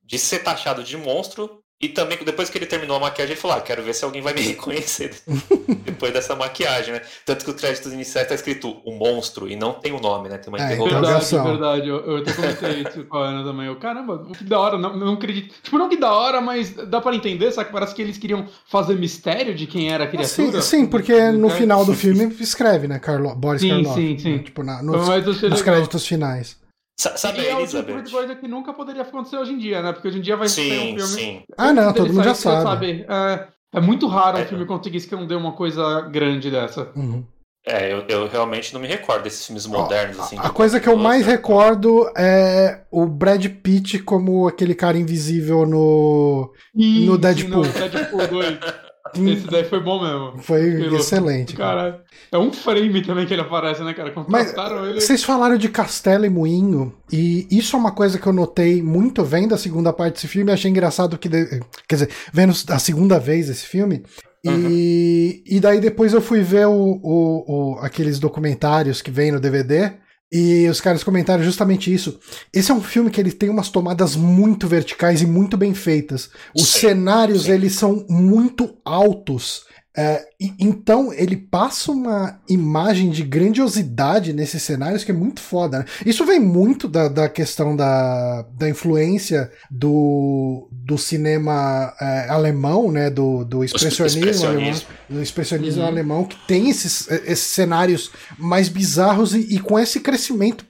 de ser taxado de monstro. E também, depois que ele terminou a maquiagem, ele falou: ah, quero ver se alguém vai me reconhecer depois dessa maquiagem, né? Tanto que o crédito inicial tá escrito o monstro e não tem o nome, né? Tem uma É, interrogação. Verdade, Interrogação. verdade. Eu, eu até comentei isso com a Ana também. Eu, caramba, que da hora. Não, não acredito. Tipo, não que da hora, mas dá pra entender, sabe? Parece que eles queriam fazer mistério de quem era a criatura. Sim, sim, porque no final do filme escreve, né, Carlo, Boris Sim, Karloff. sim, sim. né, Tipo, na- nos, nos créditos finais. Sa- Sabe E a é o tipo de coisa que nunca poderia acontecer hoje em dia, né? Porque hoje em dia vai Sim, um filme. sim. Ah, não, todo mundo já você sabe. É, é muito raro um É. filme conseguir esconder uma coisa grande dessa. Uhum. É, eu, eu realmente não me recordo desses filmes modernos, assim. A de coisa que eu mais né? recordo é o Brad Pitt como aquele cara invisível no. Sim, No Deadpool. No Deadpool 2. Esse daí foi bom mesmo. Foi excelente. cara. Cara, é um frame também que ele aparece, né, cara? Mas ele. vocês falaram de Castelo e Moinho, e isso é uma coisa que eu notei muito vendo a segunda parte desse filme. Achei engraçado que. de- Quer dizer, vendo a segunda vez esse filme. E, e daí depois eu fui ver o, o- o- aqueles documentários que vem no DVD. E os caras comentaram justamente isso. Esse é um filme que ele tem umas tomadas muito verticais e muito bem feitas. Os Sim, cenários, sim. eles são muito altos. É, e- então ele passa uma imagem de grandiosidade nesses cenários que é muito foda. Né? Isso vem muito da, da questão da, da influência do, do cinema é, alemão, né? Do, do expressionismo, alemão expressionismo. do expressionismo Uhum. alemão, que tem esses, esses cenários mais bizarros e, e com esse crescimento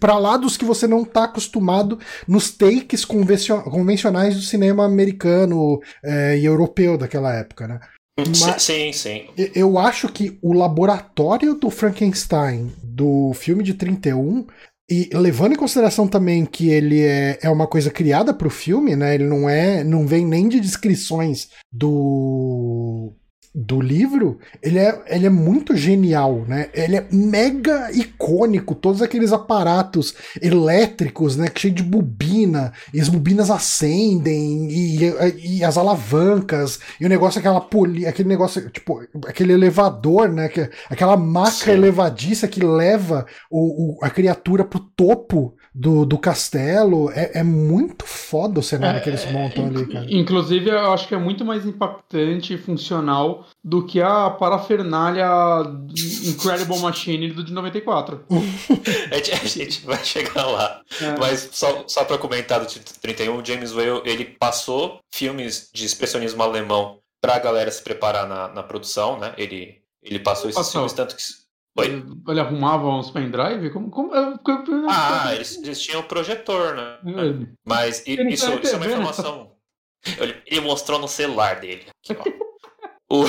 para lá dos que você não está acostumado nos takes convencio- convencionais do cinema americano é, e europeu daquela época, né? Mas- Sim, sim. Eu acho que o laboratório do Frankenstein do filme de 31 e levando em consideração também que ele é, é uma coisa criada para o filme, né? Ele não é, não vem nem de descrições do do livro, ele é, ele é muito genial, né? Ele é mega icônico, todos aqueles aparatos elétricos, né? Cheio de bobina, e as bobinas acendem, e, e as alavancas, e o negócio, aquela poli, aquele negócio, tipo, aquele elevador, né? Que, aquela maca Sim. elevadiça que leva o, o- a criatura pro topo do, do castelo. É, é muito foda o cenário que eles montam ali, cara. Inclusive, eu acho que é muito mais impactante e funcional do que a parafernália Incredible Machine do de 94. A gente, a gente vai chegar lá. É. Mas só, só pra comentar do título 31, o James Whale, ele passou filmes de expressionismo alemão pra galera se preparar na, na produção, né? Ele, ele passou esses Passou. filmes, tanto que... Oi? Ele arrumava uns pendrive? Como, como, eu- eu- Ah, eles, eles tinham projetor, né? É. Mas isso, tá isso é uma TV, né? informação... Ele, mostrou no celular dele. Aqui. O-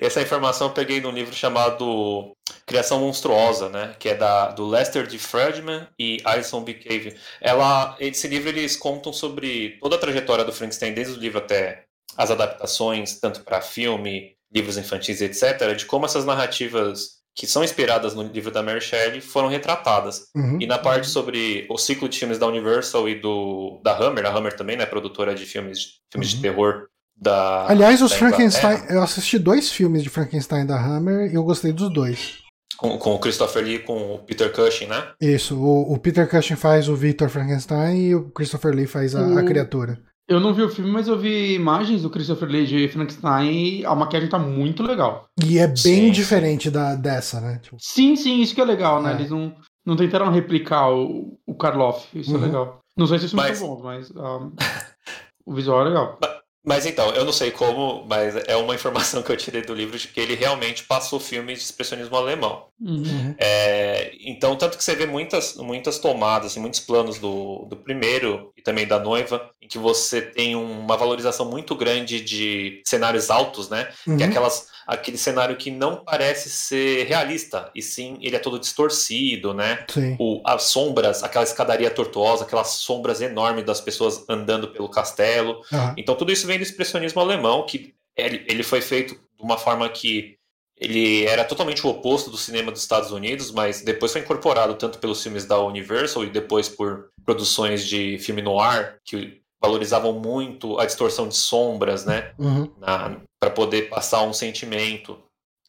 Essa informação eu peguei num livro chamado Criação Monstruosa, né? Que é da, do Lester D. Friedman e Alison B. Cave. Ela, esse livro eles contam sobre toda a trajetória do Frankenstein, desde o livro até as adaptações, tanto para filme, livros infantis, etc., de como essas narrativas que são inspiradas no livro da Mary Shelley foram retratadas. Uhum. E na parte sobre o ciclo de filmes da Universal e do da Hammer, a Hammer também, né, produtora de filmes, filmes Uhum. de terror da Aliás, os da Frankenstein. Eu assisti dois filmes de Frankenstein da Hammer e eu gostei dos dois. com, com o Christopher Lee, com o Peter Cushing, né? Isso, o, o Peter Cushing faz o Victor Frankenstein e o Christopher Lee faz a, a criatura. Eu não vi o filme, mas eu vi imagens do Christopher Lee de Frankenstein e a maquiagem tá muito legal. E é bem Sim, diferente da, dessa, né? Tipo, Sim, sim, isso que é legal, né? É. Eles não, não tentaram replicar o, o Karloff. Isso Uhum. é legal. Não sei se isso é Mas- muito bom, mas um, o visual é legal. Mas então, eu não sei como, mas é uma informação que eu tirei do livro de que ele realmente passou filmes de expressionismo alemão. Uhum. uhum. É, então, tanto que você vê muitas, muitas tomadas, assim, muitos planos do, do primeiro e também da noiva, em que você tem uma valorização muito grande de cenários altos, né? Que é Uhum. aquelas, aquele cenário que não parece ser realista, e sim ele é todo distorcido, né? Sim. O, as sombras, aquela escadaria tortuosa, aquelas sombras enormes das pessoas andando pelo castelo. Aham. Então tudo isso vem do expressionismo alemão, que ele, ele foi feito de uma forma que ele era totalmente o oposto do cinema dos Estados Unidos, mas depois foi incorporado tanto pelos filmes da Universal e depois por produções de filme noir, que valorizavam muito a distorção de sombras, né? Uhum. para poder passar um sentimento.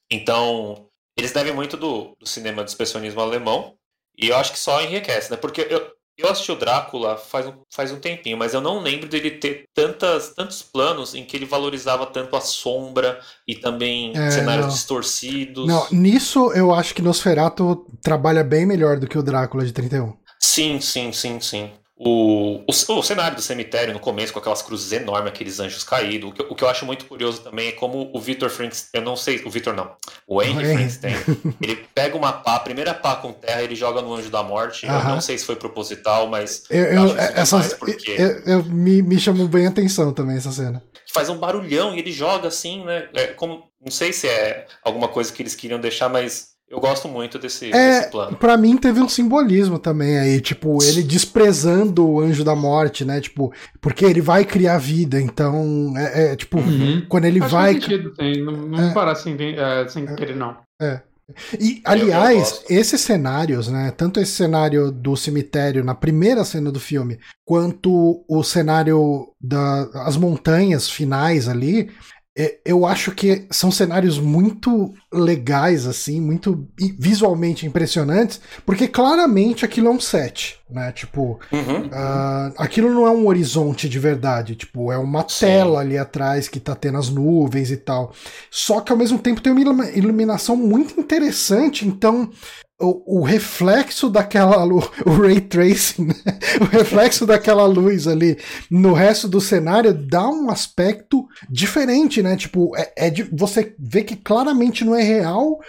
Então, eles devem muito do, do cinema do expressionismo alemão, e eu acho que só enriquece, né? Porque eu, eu assisti o Drácula faz um, faz um tempinho, mas eu não lembro dele ter tantas, tantos planos em que ele valorizava tanto a sombra e também É, cenários não. distorcidos. Não, nisso eu acho que Nosferatu trabalha bem melhor do que o Drácula de 31. Sim, sim, sim, sim. O, o, o cenário do cemitério no começo, com aquelas cruzes enormes, aqueles anjos caídos. O que, eu- o que eu acho muito curioso também é como o Victor Frankenstein. Eu não sei, o Victor não. O Henry. Frankenstein. ele pega uma pá, a primeira pá com terra, ele joga no anjo da morte. Eu Aham. não sei se foi proposital, mas Eu, eu eu, demais, porque eu, eu- me, me chamou bem a atenção também essa cena. faz um barulhão e ele joga assim, né? É como, não sei se é alguma coisa que eles queriam deixar, mas eu gosto muito desse, É, desse plano. Pra mim teve um simbolismo também aí, tipo, ele desprezando o anjo da morte, né? Tipo, porque ele vai criar vida, então é, é, tipo, Uhum. quando ele Acho vai. sentido, tem. Não, não É. parece sem, é, sem querer, não. E, aliás, gosto. esses cenários, né? Tanto esse cenário do cemitério na primeira cena do filme, quanto o cenário das montanhas finais ali, é, eu acho que são cenários muito legais, assim, muito visualmente impressionantes, porque claramente aquilo é um set, né? Tipo, Uhum. ah, aquilo não é um horizonte de verdade, tipo, é uma Sim. tela ali atrás que tá tendo as nuvens e tal. Só que ao mesmo tempo tem uma iluminação muito interessante, então o, o reflexo daquela luz, o ray tracing, né? o reflexo daquela luz ali no resto do cenário dá um aspecto diferente, né? Tipo, é, é de- você vê que claramente não é real,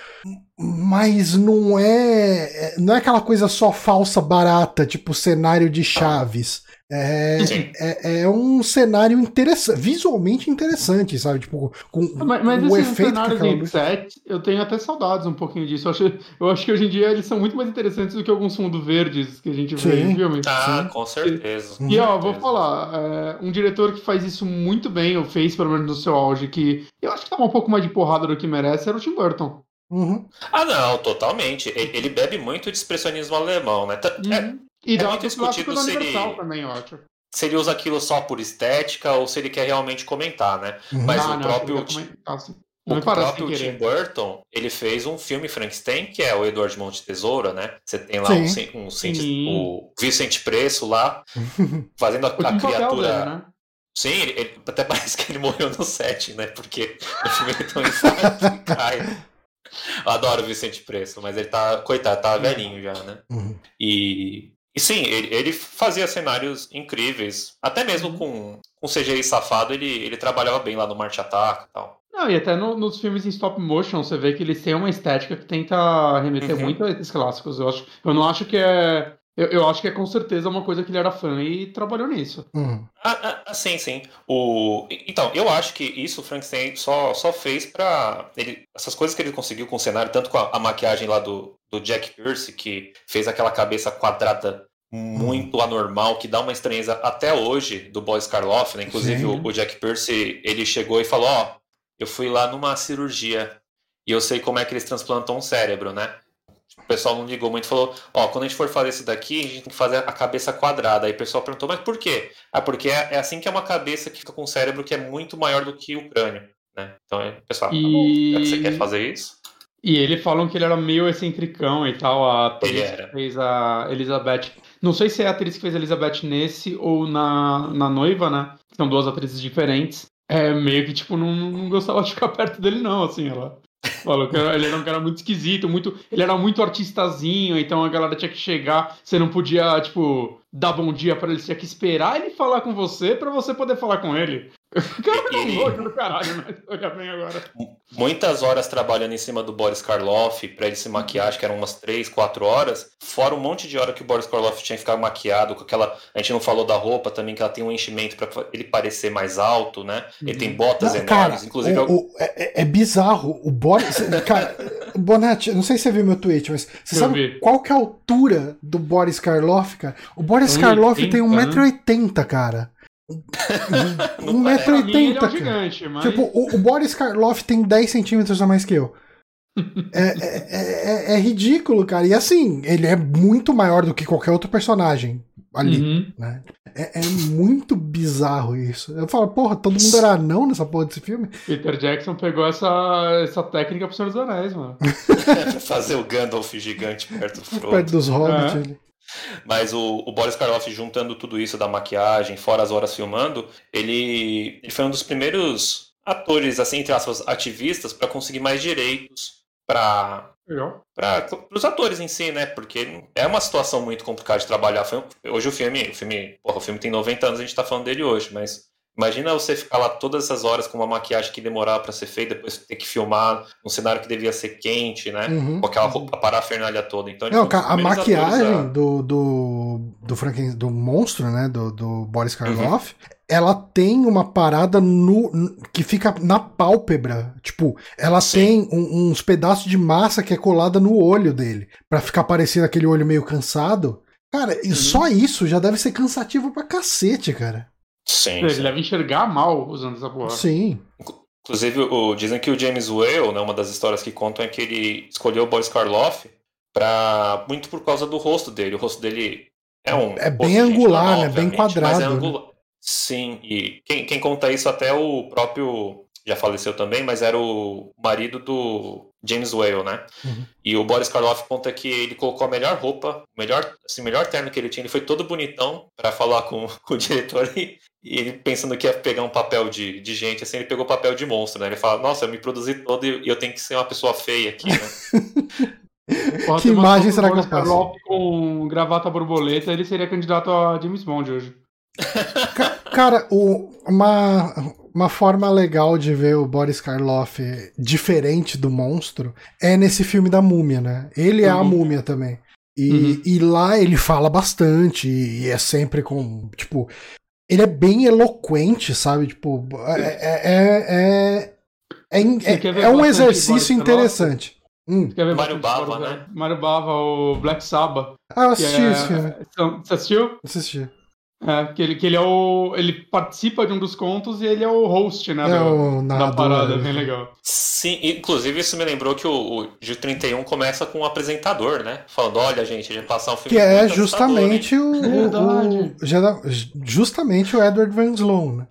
mas não é, é- não é aquela coisa só falsa barata, tipo cenário de Chaves. É, é, é um cenário interessante, visualmente interessante, sabe? Tipo, com Mas, mas o assim, efeito que cenários aquela em luz. set, eu tenho até saudades um pouquinho disso. Eu acho, eu acho que hoje em dia eles são muito mais interessantes do que alguns fundos verdes que a gente vê Sim. em filmes. Ah, Sim. com certeza. Uhum. E ó, Com vou falar, é, um diretor que faz isso muito bem, ou fez pelo menos no seu auge, que eu acho que dá um pouco mais de porrada do que merece, era o Tim Burton. Uhum. Ah, não, totalmente. Ele, ele bebe muito de expressionismo alemão, né? Tá- é, Uhum. E é dá clássico discutido ele- Universal também, eu acho. se ele usa aquilo só por estética ou se ele quer realmente comentar, né? Uhum. Mas Ah, o não, próprio, assim, o próprio Tim. Burton, ele fez um filme Frankenstein, que é o Edward Monte Tesoura, né? Você tem lá Sim. um, um o Vicente Preço lá, fazendo a, O a papel criatura... dele, né? Sim, ele, ele- até parece que ele morreu no set, né? Porque no filme ele tão infarto e cai. Eu adoro o Vicente Preço, mas ele tá, coitado, tá velhinho já, né? Uhum. E, e sim, ele, ele fazia cenários incríveis. Até mesmo com, com CGI safado, ele, ele trabalhava bem lá no Marte Ataca e tal. Não, e até no- nos filmes em stop motion você vê que eles têm uma estética que tenta remeter Uhum. muito a esses clássicos. Eu, acho, eu não acho que é Eu, eu acho que é com certeza uma coisa que ele era fã e trabalhou nisso. Uhum. Ah, ah, sim, sim. O... Então, eu acho que isso o Frankenstein só, só fez pra. Ele... Essas coisas que ele conseguiu com o cenário, tanto com a, a maquiagem lá do, do Jack Pierce, que fez aquela cabeça quadrada muito anormal, que dá uma estranheza até hoje do Boris Karloff, né? Inclusive o, o, Jack Pierce, ele chegou e falou, ó, oh, eu fui lá numa cirurgia e eu sei como é que eles transplantam um cérebro, né? O pessoal não ligou muito, falou, ó, quando a gente for fazer isso daqui, a gente tem que fazer a cabeça quadrada. Aí o pessoal perguntou, mas por quê? Ah, porque é, é assim que é uma cabeça que fica com um cérebro que é muito maior do que o crânio, né? Então, o pessoal, e... tá bom, você quer fazer isso? E ele falam que ele era meio excentricão e tal, a atriz que fez a Elizabeth. Não sei se é a atriz que fez a Elizabeth nesse ou na, na noiva, né? São duas atrizes diferentes. É meio que, tipo, não, não gostava de ficar perto dele, não, assim, ela. Falou que ele era um cara muito esquisito, muito, ele era muito artistazinho, então a galera tinha que chegar, você não podia, tipo, dar bom dia para ele, você tinha que esperar ele falar com você para você poder falar com ele. Cara, é um louco do caralho, né? Olha bem agora. Muitas horas trabalhando em cima do Boris Karloff, pra ele se maquiar, acho que eram umas 3, 4 horas. Fora um monte de hora que o Boris Karloff tinha que ficar maquiado, com aquela. A gente não falou da roupa também, que ela tem um enchimento para ele parecer mais alto, né? Ele tem uhum. botas não, enormes, cara, inclusive. O, o, é, é, bizarro. O Boris. cara, Bonatti, não sei se você viu meu tweet, mas você Eu sabe vi. qual que é a altura do Boris Karloff, cara? O Boris Karloff tem 1,80m, cara. 1,80m. É um gigante, mas... Tipo, o, o, Boris Karloff tem 10 centímetros a mais que eu. É, é, é, é, ridículo, cara. E assim, ele é muito maior do que qualquer outro personagem ali. Uhum. Né? É, é, muito bizarro isso. Eu falo, porra, todo mundo era não nessa porra desse filme. Peter Jackson pegou essa, essa técnica pro Senhor dos Anéis, mano. Fazer o Gandalf gigante perto do Frodo. Perto dos Hobbits. É. Mas o, o, Boris Karloff, juntando tudo isso da maquiagem, fora as horas filmando, ele, ele foi um dos primeiros atores, assim, entre aspas, ativistas, para conseguir mais direitos para para os atores em si, né? Porque é uma situação muito complicada de trabalhar. Hoje o filme, o filme, porra, o filme tem 90 anos, a gente está falando dele hoje, mas Imagina você ficar lá todas essas horas com uma maquiagem que demorava para ser feita, depois ter que filmar um cenário que devia ser quente, né? Uhum. Com aquela roupa, a parafernália toda. Então, Não, a maquiagem a... do, do, do, Franken, do monstro, né? Do, do Boris uhum. Karloff, uhum. ela tem uma parada no, que fica na pálpebra. Tipo, ela Sim. tem um, uns pedaços de massa que é colada no olho dele, para ficar parecendo aquele olho meio cansado. Cara, e uhum. só isso já deve ser cansativo pra cacete, cara. Sim. Ele sim. deve enxergar mal usando essa porra. Sim. Inclusive, o, dizem que o James Whale, né, uma das histórias que contam é que ele escolheu o Boris Karloff pra, muito por causa do rosto dele. O rosto dele é um. É bem angular, normal, né? Bem quadrado. É angular. Né? Sim, e quem, quem conta isso até o próprio. Já faleceu também, mas era o marido do James Whale, né? Uhum. E o Boris Karloff conta que ele colocou a melhor roupa, melhor, assim, melhor terno que ele tinha. Ele foi todo bonitão para falar com, com, o diretor e, e, ele pensando que ia pegar um papel de, de gente, assim, ele pegou o papel de monstro, né? Ele fala, nossa, eu me produzi todo e, eu tenho que ser uma pessoa feia aqui, né? que imagem será que eu faço? Com gravata borboleta, ele seria candidato a James Bond hoje. Cara, o, uma, uma forma legal de ver o Boris Karloff diferente do monstro é nesse filme da múmia, né? Ele é a uhum. múmia também. E, uhum. e lá ele fala bastante, e é sempre com. Tipo, ele é bem eloquente, sabe? Tipo, é, é, é, é, é um exercício interessante. Hum. Mário Bava, né? Mário Bava, o Black Sabbath. Ah, eu assisti esse filme. Você assistiu? Assisti. É, que ele, que ele é o. Ele participa de um dos contos e ele é o host, né? É do, da parada, bem legal. Sim, inclusive isso me lembrou que o, o Gil 31 começa com um apresentador, né? Falando, olha, gente, a gente passar um filme. Que é justamente o, o, Justamente o Edward Van Sloan, né?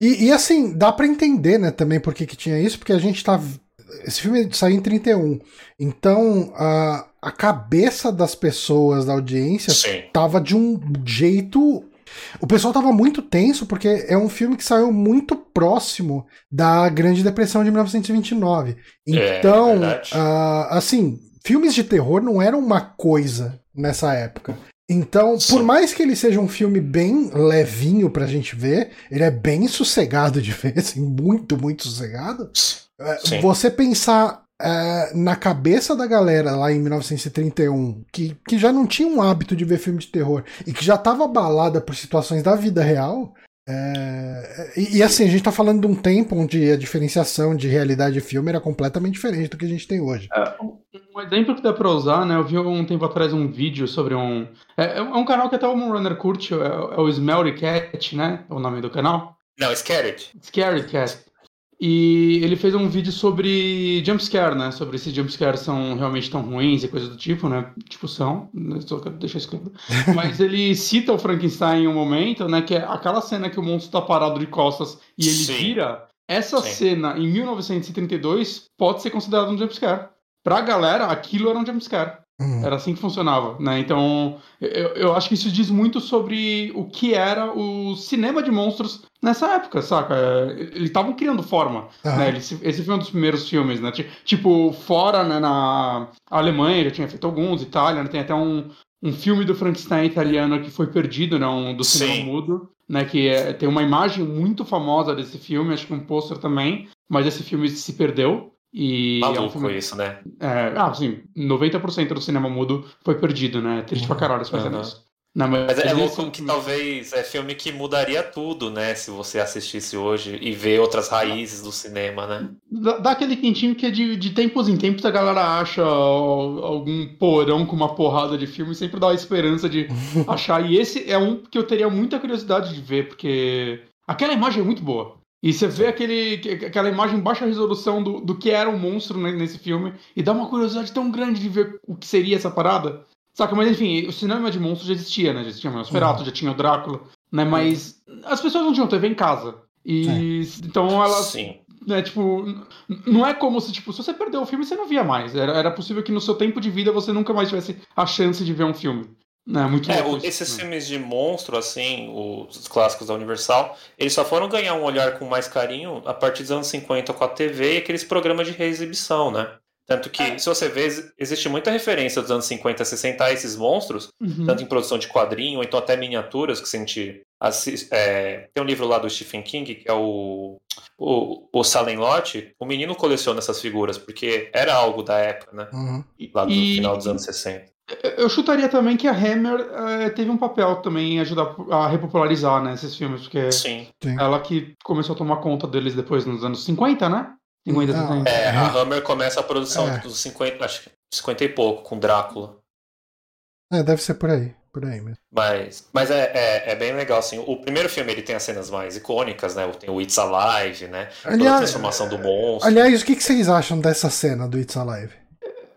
E, e assim, dá para entender, né, também por que, que tinha isso, porque a gente tá. Esse filme saiu em 31. Então, a, a cabeça das pessoas da audiência Sim. tava de um jeito. O pessoal tava muito tenso porque é um filme que saiu muito próximo da Grande Depressão de 1929. É, então, é uh, assim, filmes de terror não eram uma coisa nessa época. Então, Sim. por mais que ele seja um filme bem levinho pra gente ver, ele é bem sossegado de ver, assim, muito, muito sossegado. É, Sim. Você pensar é, na cabeça da galera lá em 1931, que, que já não tinha um hábito de ver filme de terror e que já estava abalada por situações da vida real, é, e, e, assim, a gente tá falando de um tempo onde a diferenciação de realidade e filme era completamente diferente do que a gente tem hoje. É, um exemplo que dá pra usar, né? Eu vi um tempo atrás um vídeo sobre um. É, é um canal que até o Moonrunner curte, é, é o Smelly Cat, né? É o nome do canal. Não, Scared. Scared Cat. E ele fez um vídeo sobre jumpscare, né? Sobre se jumpscares são realmente tão ruins e coisa do tipo, né? Tipo, são. Só quero deixar isso claro. Mas ele cita o Frankenstein em um momento, né? Que é aquela cena que o monstro tá parado de costas e ele Sim. vira. Essa Sim. cena, em 1932, pode ser considerada um jumpscare. Pra galera, aquilo era um jumpscare. Uhum. Era assim que funcionava, né? Então, eu, eu acho que isso diz muito sobre o que era o cinema de monstros nessa época, saca? Eles estavam criando forma, uhum. né? Eles, esse foi um dos primeiros filmes, né? Tipo, fora, né, na Alemanha já tinha feito alguns, Itália, né? Tem até um, um filme do Frankenstein italiano que foi perdido, né? Um do cinema Sim. mudo, né? Que é, tem uma imagem muito famosa desse filme, acho que um pôster também, mas esse filme se perdeu. E Maluco é um filme... isso, né? É, ah, sim, 90% do cinema mudo foi perdido, né? Triste uhum. pra caralho fazendo uhum. Não, mas, mas é louco que talvez é filme que mudaria tudo, né? Se você assistisse hoje e ver outras raízes do cinema, né? Dá, dá aquele quentinho que é de, de tempos em tempos a galera acha algum porão com uma porrada de filme e sempre dá a esperança de achar. E esse é um que eu teria muita curiosidade de ver, porque aquela imagem é muito boa. E você vê aquele, aquela imagem em baixa resolução do, do que era o um monstro nesse filme e dá uma curiosidade tão grande de ver o que seria essa parada. Saca, mas enfim, o cinema de monstros já existia, né? Já existia o Nosferatu, uhum. já tinha o Drácula, né? Mas as pessoas não tinham TV em casa. E é. então elas. Sim. Né, tipo, não é como se, tipo, se você perdeu o filme, você não via mais. Era, era possível que no seu tempo de vida você nunca mais tivesse a chance de ver um filme. Não, é muito é, o, esses né? filmes de monstro, assim, os clássicos da Universal, eles só foram ganhar um olhar com mais carinho a partir dos anos 50 com a TV e aqueles programas de reexibição, né? Tanto que, é. se você vê, existe muita referência dos anos 50 e 60 a esses monstros, uhum. tanto em produção de quadrinho, ou então até miniaturas, que a gente assiste. É, tem um livro lá do Stephen King, que é o, o, o Salem Lot. O menino coleciona essas figuras, porque era algo da época, né? Uhum. Lá do e... final dos anos 60. Eu chutaria também que a Hammer é, teve um papel também em ajudar a repopularizar né, esses filmes, porque Sim. ela que começou a tomar conta deles depois nos anos 50, né? 50, 60. É, a Hammer começa a produção é. dos 50, acho que 50 e pouco, com Drácula. É, deve ser por aí. Por aí mesmo. Mas, mas é, é, é, bem legal, assim. O primeiro filme ele tem as cenas mais icônicas, né? Tem o It's Alive, né? Aliás, Toda a transformação do monstro. Aliás, o que vocês acham dessa cena do It's Alive?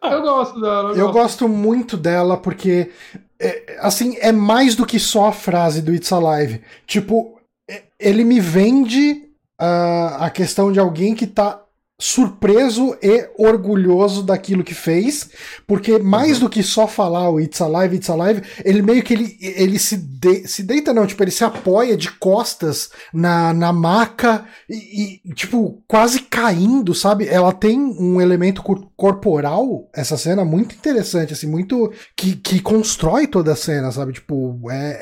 Eu gosto dela. Eu, eu gosto. gosto. muito dela porque, é, assim, é mais do que só a frase do It's Alive. Tipo, ele me vende uh, a questão de alguém que tá surpreso e orgulhoso daquilo que fez, porque mais uhum. do que só falar o It's Alive, It's Alive, ele meio que ele, ele se, de, se deita, não, tipo, ele se apoia de costas na, na maca e, e, tipo, quase caindo, sabe? Ela tem um elemento corporal, essa cena, muito interessante, assim, muito. que, que constrói toda a cena, sabe? Tipo, é,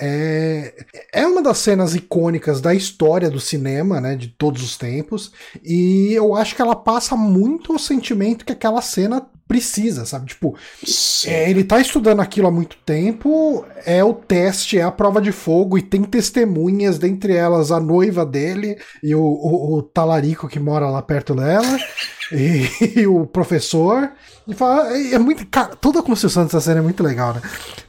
é, é uma das cenas icônicas da história do cinema, né, de todos os tempos, e eu acho que ela passa muito o sentimento que aquela cena precisa, sabe? Tipo, é, ele tá estudando aquilo há muito tempo, é o teste, é a prova de fogo, e tem testemunhas, dentre elas a noiva dele e o, o, o talarico que mora lá perto dela, e, e, o professor. E fala, é, é muito. Cara, toda a construção dessa cena é muito legal, né?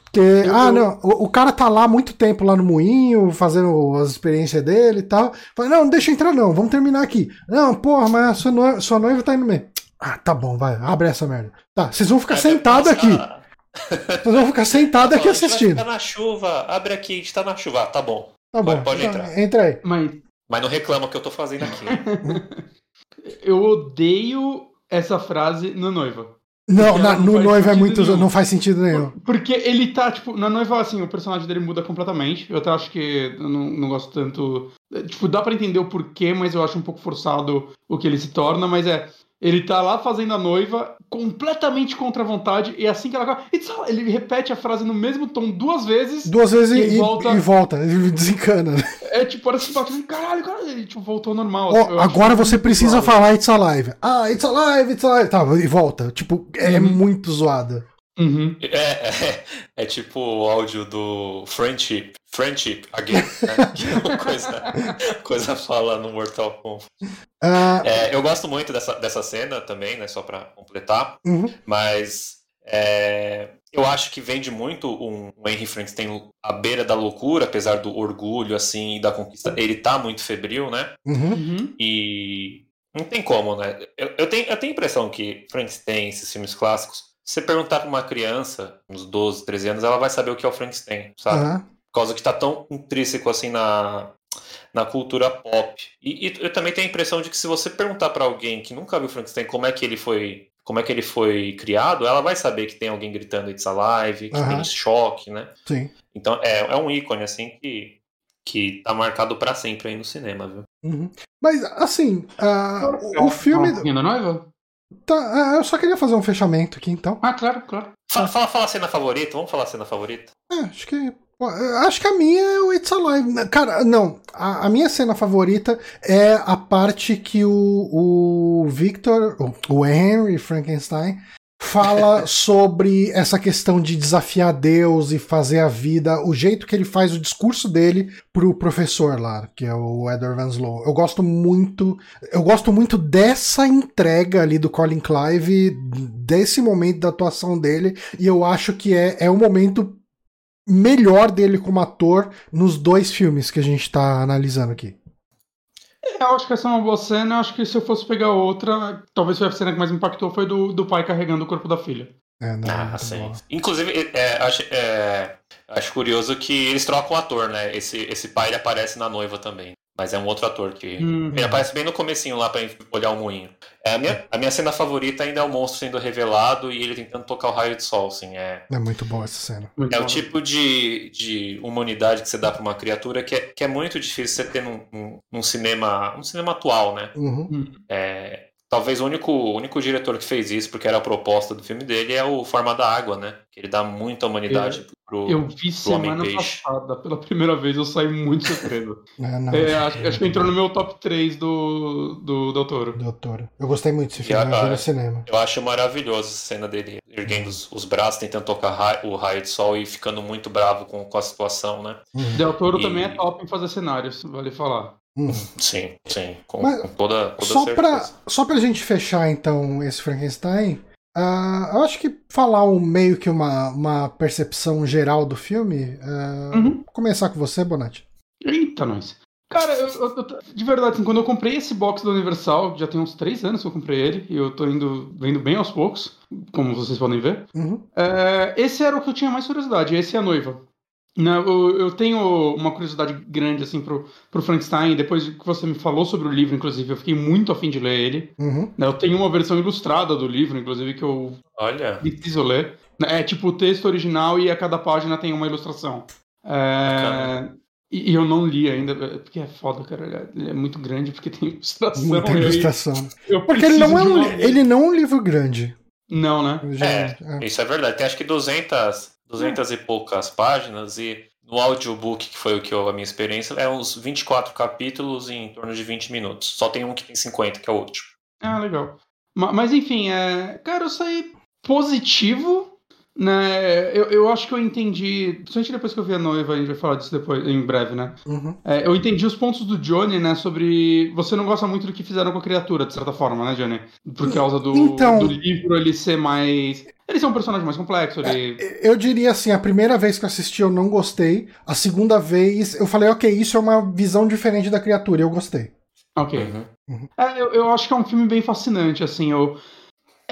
Porque, eu, ah, não, o, o, cara tá lá muito tempo lá no moinho, fazendo as experiências dele e tal. Fala, não, não deixa entrar não, vamos terminar aqui. Não, porra, mas a sua noiva, sua noiva tá indo meio. Ah, tá bom, vai, abre essa merda. Tá, vocês vão ficar sentados aqui. Vocês vão ficar sentados aqui assistindo. Tá na chuva, abre aqui, a gente tá na chuva. Ah, tá bom. Tá bom. Pode, pode entrar. Entra aí. Mas... mas não reclama o que eu tô fazendo aqui. eu odeio essa frase no noiva. Não, na, no noivo é muito. Nenhum. Não faz sentido nenhum. Porque ele tá, tipo, na noiva, assim, o personagem dele muda completamente. Eu até acho que eu não, não gosto tanto. Tipo, dá para entender o porquê, mas eu acho um pouco forçado o que ele se torna. Mas é. Ele tá lá fazendo a noiva, completamente contra a vontade, e assim que ela ele repete a frase no mesmo tom duas vezes. Duas vezes E e, volta- e volta, ele desencana. É tipo, parece que bate, caralho, caralho, ele tipo, voltou ao normal. Acho agora você precisa zoado. falar It's Alive. Ah, It's Alive, It's Alive. Tá, e volta. Tipo, é Uhum. muito zoada. Uhum. É, é, é tipo o áudio do Friendship, Friendship Again, né? Que é uma coisa, coisa fala no Mortal Kombat. Ah, É, eu gosto muito dessa, dessa cena também, né? Só pra completar, uhum, mas é, eu acho que vende muito um, um Henry Frankenstein à beira da loucura, apesar do orgulho, assim, e da conquista. Ele tá muito febril, né? uhum. Uhum. E não tem como, né? Eu, eu, tenho, eu tenho a impressão que Frankenstein, esses filmes clássicos, se você perguntar pra uma criança, uns 12, 13 anos, ela vai saber o que é o Frankenstein, sabe? aham. Por causa que tá tão intrínseco assim na, na cultura pop. E, e eu também tenho a impressão de que se você perguntar pra alguém que nunca viu Frankenstein como é que ele foi. Como é que ele foi criado, ela vai saber que tem alguém gritando It's Alive, que Aham. tem choque, né? Sim. Então é, é um ícone, assim, que, que tá marcado pra sempre aí no cinema, viu? Uhum. Mas, assim, ah, o, o filme. Uma foguinha da noiva? Tá, ah, eu só queria fazer um fechamento aqui, então. Ah, claro, claro. Fala, fala, fala a cena favorita, vamos falar a cena favorita? É, acho que. Acho que a minha é o It's Alive. Cara, não. A, a minha cena favorita é a parte que o, o Victor, o, o Henry Frankenstein, fala sobre essa questão de desafiar Deus e fazer a vida, o jeito que ele faz o discurso dele pro professor lá, que é o Edward Van Slow. Eu gosto muito, eu gosto muito dessa entrega ali do Colin Clive, desse momento da atuação dele, e eu acho que é, é o momento melhor dele como ator nos dois filmes que a gente tá analisando aqui. É, Eu acho que essa é uma boa cena. Eu acho que se eu fosse pegar outra, talvez foi a cena que mais me impactou foi do, do pai carregando o corpo da filha. É, não, Ah, sim. boa. Inclusive, é, acho, é, acho curioso que eles trocam o ator, né? Esse, esse pai ele aparece na noiva também. Mas é um outro ator que. Uhum. Ele aparece bem no comecinho lá pra olhar o moinho. É, a, minha, a minha cena favorita ainda é o monstro sendo revelado e ele tentando tocar o raio de sol, assim. É, É muito boa essa cena. Muito é o tipo de, de humanidade que você dá pra uma criatura que é, que é muito difícil você ter num, num, num cinema. Um cinema atual, né? Uhum. É, talvez o único, o único diretor que fez isso, porque era a proposta do filme dele, é o Forma da Água, né? Que ele dá muita humanidade pro. Eu vi semana passada, pela primeira vez, eu saí muito surpreso. É, É, acho, acho que entrou no meu top 3 do, do Del Toro. Eu gostei muito desse filme, eu a- no cinema. Eu acho maravilhoso essa cena dele erguendo os, os braços, tentando tocar ra- o raio de sol e ficando muito bravo com, com a situação, né? Uhum. Del Toro E- também é top em fazer cenários, vale falar. Uhum. Sim, sim, com, Mas com toda, toda Só pra, certeza. só pra gente fechar, então, esse Frankenstein, ah, eu acho que falar um, meio que uma, uma percepção geral do filme. ah, Uhum. Vou começar com você, Bonatti. Eita, nós. Cara, eu, eu- de verdade, assim, quando eu comprei esse box da Universal, já tem uns 3 anos que eu comprei ele, e eu tô indo vendo bem aos poucos, como vocês podem ver. Uhum. É, esse era o que eu tinha mais curiosidade, esse é a noiva. Né, eu, eu tenho uma curiosidade grande assim pro, pro Frankenstein, depois que você me falou sobre o livro, inclusive, eu fiquei muito afim de ler ele. Uhum. né, Eu tenho uma versão ilustrada do livro, inclusive, que eu Olha, preciso ler. É tipo o texto original e a cada página tem uma ilustração. É, e, e eu não li ainda, é, porque é foda, cara. ele é- Ele é muito grande porque tem ilustração. Muita aí ilustração. eu Porque ele não, é um, ele não é um livro grande. Não, né? Já- É, é. isso é verdade. Tem acho que 200, 200 e poucas páginas e no audiobook, que foi o que eu, a minha experiência, é uns 24 capítulos em torno de 20 minutos. Só tem um que tem 50, que é o último. Ah, legal. Ma- Mas, enfim, é... cara, eu saí positivo, né? Eu, eu acho que eu entendi, principalmente depois que eu vi a noiva, a gente vai falar disso depois, em breve, né? Uhum. É, eu entendi os pontos do Johnny, né? Sobre. Você não gosta muito do que fizeram com a criatura, de certa forma, né, Johnny? Por causa do, Então- do livro ele ser mais. Ele ser um personagem mais complexo. Ele... Eu diria assim, a primeira vez que eu assisti eu não gostei. A segunda vez eu falei, ok, isso é uma visão diferente da criatura, e eu gostei. Ok. Uhum. É, eu, eu acho que é um filme bem fascinante, assim, eu...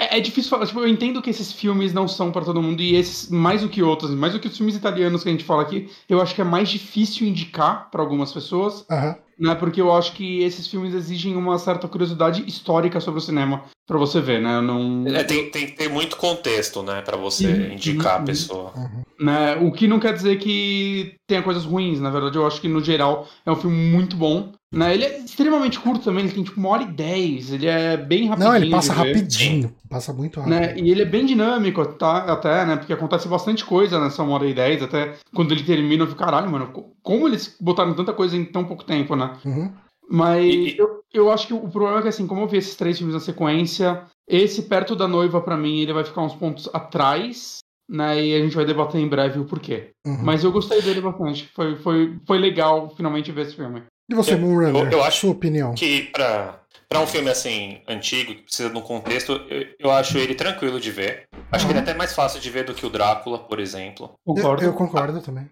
É, é difícil falar, tipo, eu entendo que esses filmes não são pra todo mundo, e esses, mais do que outros, mais do que os filmes italianos que a gente fala aqui, eu acho que é mais difícil indicar pra algumas pessoas, Aham. né, porque eu acho que esses filmes exigem uma certa curiosidade histórica sobre o cinema pra você ver, né, não... É, tem, tem que ter muito contexto, né, pra você Uhum, indicar uhum, a pessoa. né, o que não quer dizer que tenha coisas ruins, na verdade, eu acho que no geral é um filme muito bom, Né? Ele é extremamente curto também, ele tem tipo uma hora e dez, ele é bem rapidinho. Não, ele passa rapidinho. Passa muito rápido. Né? E ele é bem dinâmico, tá? Até, né? Porque acontece bastante coisa nessa uma hora e dez, até quando ele termina, eu fico, caralho, mano, co- como eles botaram tanta coisa em tão pouco tempo, né? Uhum. Mas E- eu, eu acho que o problema é que, assim, como eu vi esses três filmes na sequência, esse Perto da Noiva, pra mim, ele vai ficar uns pontos atrás, né? E a gente vai debater em breve o porquê. Uhum. Mas eu gostei dele bastante. Foi, foi, foi legal finalmente ver esse filme. E você, Eu- Moonrunner? eu- eu acho Sua opinião? Que pra, pra um filme assim, antigo, que precisa de um contexto, eu, eu acho ele tranquilo de ver. Acho que ele é até mais fácil de ver do que o Drácula, por exemplo. Eu, Concordo? eu concordo também.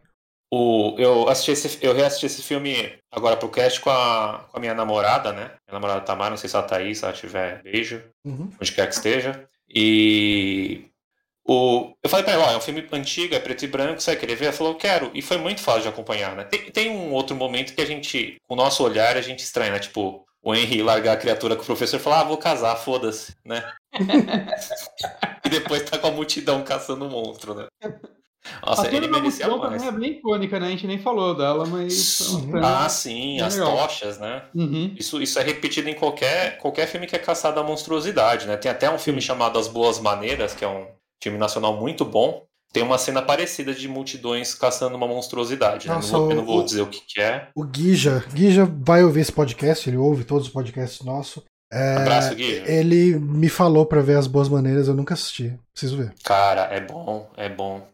O, eu, assisti esse, eu reassisti esse filme agora pro cast com a, com a minha namorada, né? Minha namorada Tamara, não sei se ela tá aí, se ela tiver, beijo, Uhum. onde quer que esteja. E o, eu falei pra ela, ó, é um filme antigo, é preto e branco, você vai querer ver? Ela falou, quero. E foi muito fácil de acompanhar, né? Tem, tem um outro momento que a gente, com o nosso olhar, a gente estranha, né? Tipo, o Henry largar a criatura com o professor e falar, ah, vou casar, foda-se, né? e depois tá com a multidão caçando o monstro, né? Nossa, a ele merecia mais. também é bem icônica, né? A gente nem falou dela, mas... Ah, sim, É as legal. tochas, né? Uhum. Isso, isso é repetido em qualquer, qualquer filme que é caçado à monstruosidade, né? Tem até um filme chamado As Boas Maneiras, que é um filme nacional muito bom. Tem uma cena parecida de multidões caçando uma monstruosidade. né? Nossa, não vou, eu não vou o- dizer o que, que é. O Guija, Guija vai ouvir esse podcast, ele ouve todos os podcasts nossos. É, Abraço, Gui. ele me falou pra ver as boas maneiras, eu nunca assisti. Preciso ver. Cara, é bom, é bom.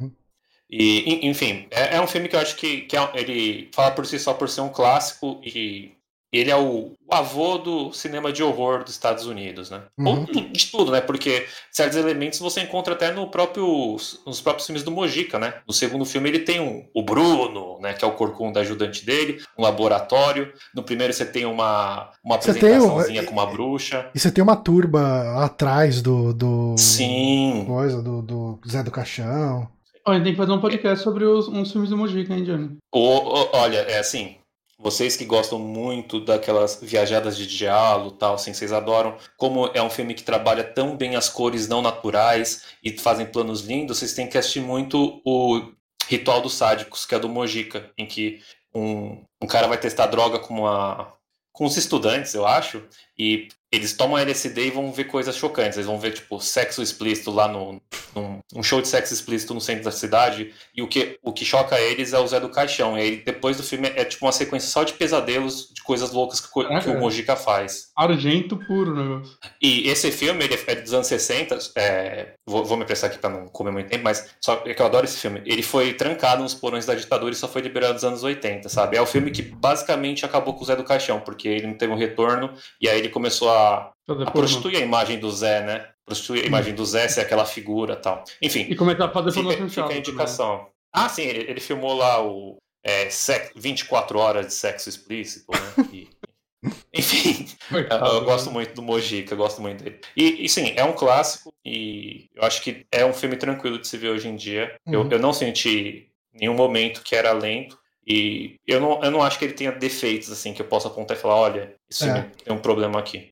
E, en- enfim, é, é um filme que eu acho que, que é- ele fala por si só por ser um clássico e ele é o, o avô do cinema de horror dos Estados Unidos, né? Uhum. Ou de tudo, né? Porque certos elementos você encontra até no próprio, nos próprios filmes do Mojica, né? No segundo filme ele tem um, o Bruno, né? Que é o corcunda ajudante dele, um laboratório. No primeiro você tem uma, uma Você tem apresentaçãozinha com uma bruxa. E você tem uma turba atrás do. do Sim. Coisa, do, do Zé do Caixão. Ó, a gente tem que fazer um podcast sobre os, uns filmes do Mojica, hein, Johnny? O- o- olha, é assim, vocês que gostam muito daquelas viajadas de diálogo tal, assim, vocês adoram. Como é um filme que trabalha tão bem as cores não naturais e fazem planos lindos, vocês têm que assistir muito o Ritual dos Sádicos, que é do Mojica, em que um, um cara vai testar droga com uma com os estudantes, eu acho, e eles tomam LSD e vão ver coisas chocantes. Eles vão ver, tipo, sexo explícito lá no, num um show de sexo explícito no centro da cidade. E o que, o que choca eles é o Zé do Caixão. E aí, depois do filme, é tipo uma sequência só de pesadelos, de coisas loucas que, co- que o É. Mojica faz. Argento puro negócio. E esse filme, ele é dos anos 60. é, vou, vou me apressar aqui pra não comer muito tempo, mas só é que eu adoro esse filme. Ele foi trancado nos porões da ditadura e só foi liberado nos anos 80, sabe? É o filme que basicamente acabou com o Zé do Caixão, porque ele não teve um retorno e aí ele começou a, Fazer a prostituir a imagem do Zé, né? Prostituir a imagem do Zé ser aquela figura e tal. Enfim, E começar a fazer Fica, fica a indicação. Ah, sim, ele, ele filmou lá o é, sex- 24 horas de sexo explícito, né? E- enfim, eu, Coitado, eu né? gosto muito do Mojica, eu gosto muito dele. E, e, sim, é um clássico e eu acho que é um filme tranquilo de se ver hoje em dia. Eu, Uhum. eu não senti nenhum momento que era lento e eu não, eu não acho que ele tenha defeitos assim que eu possa apontar e falar, olha, esse É. tem um problema aqui.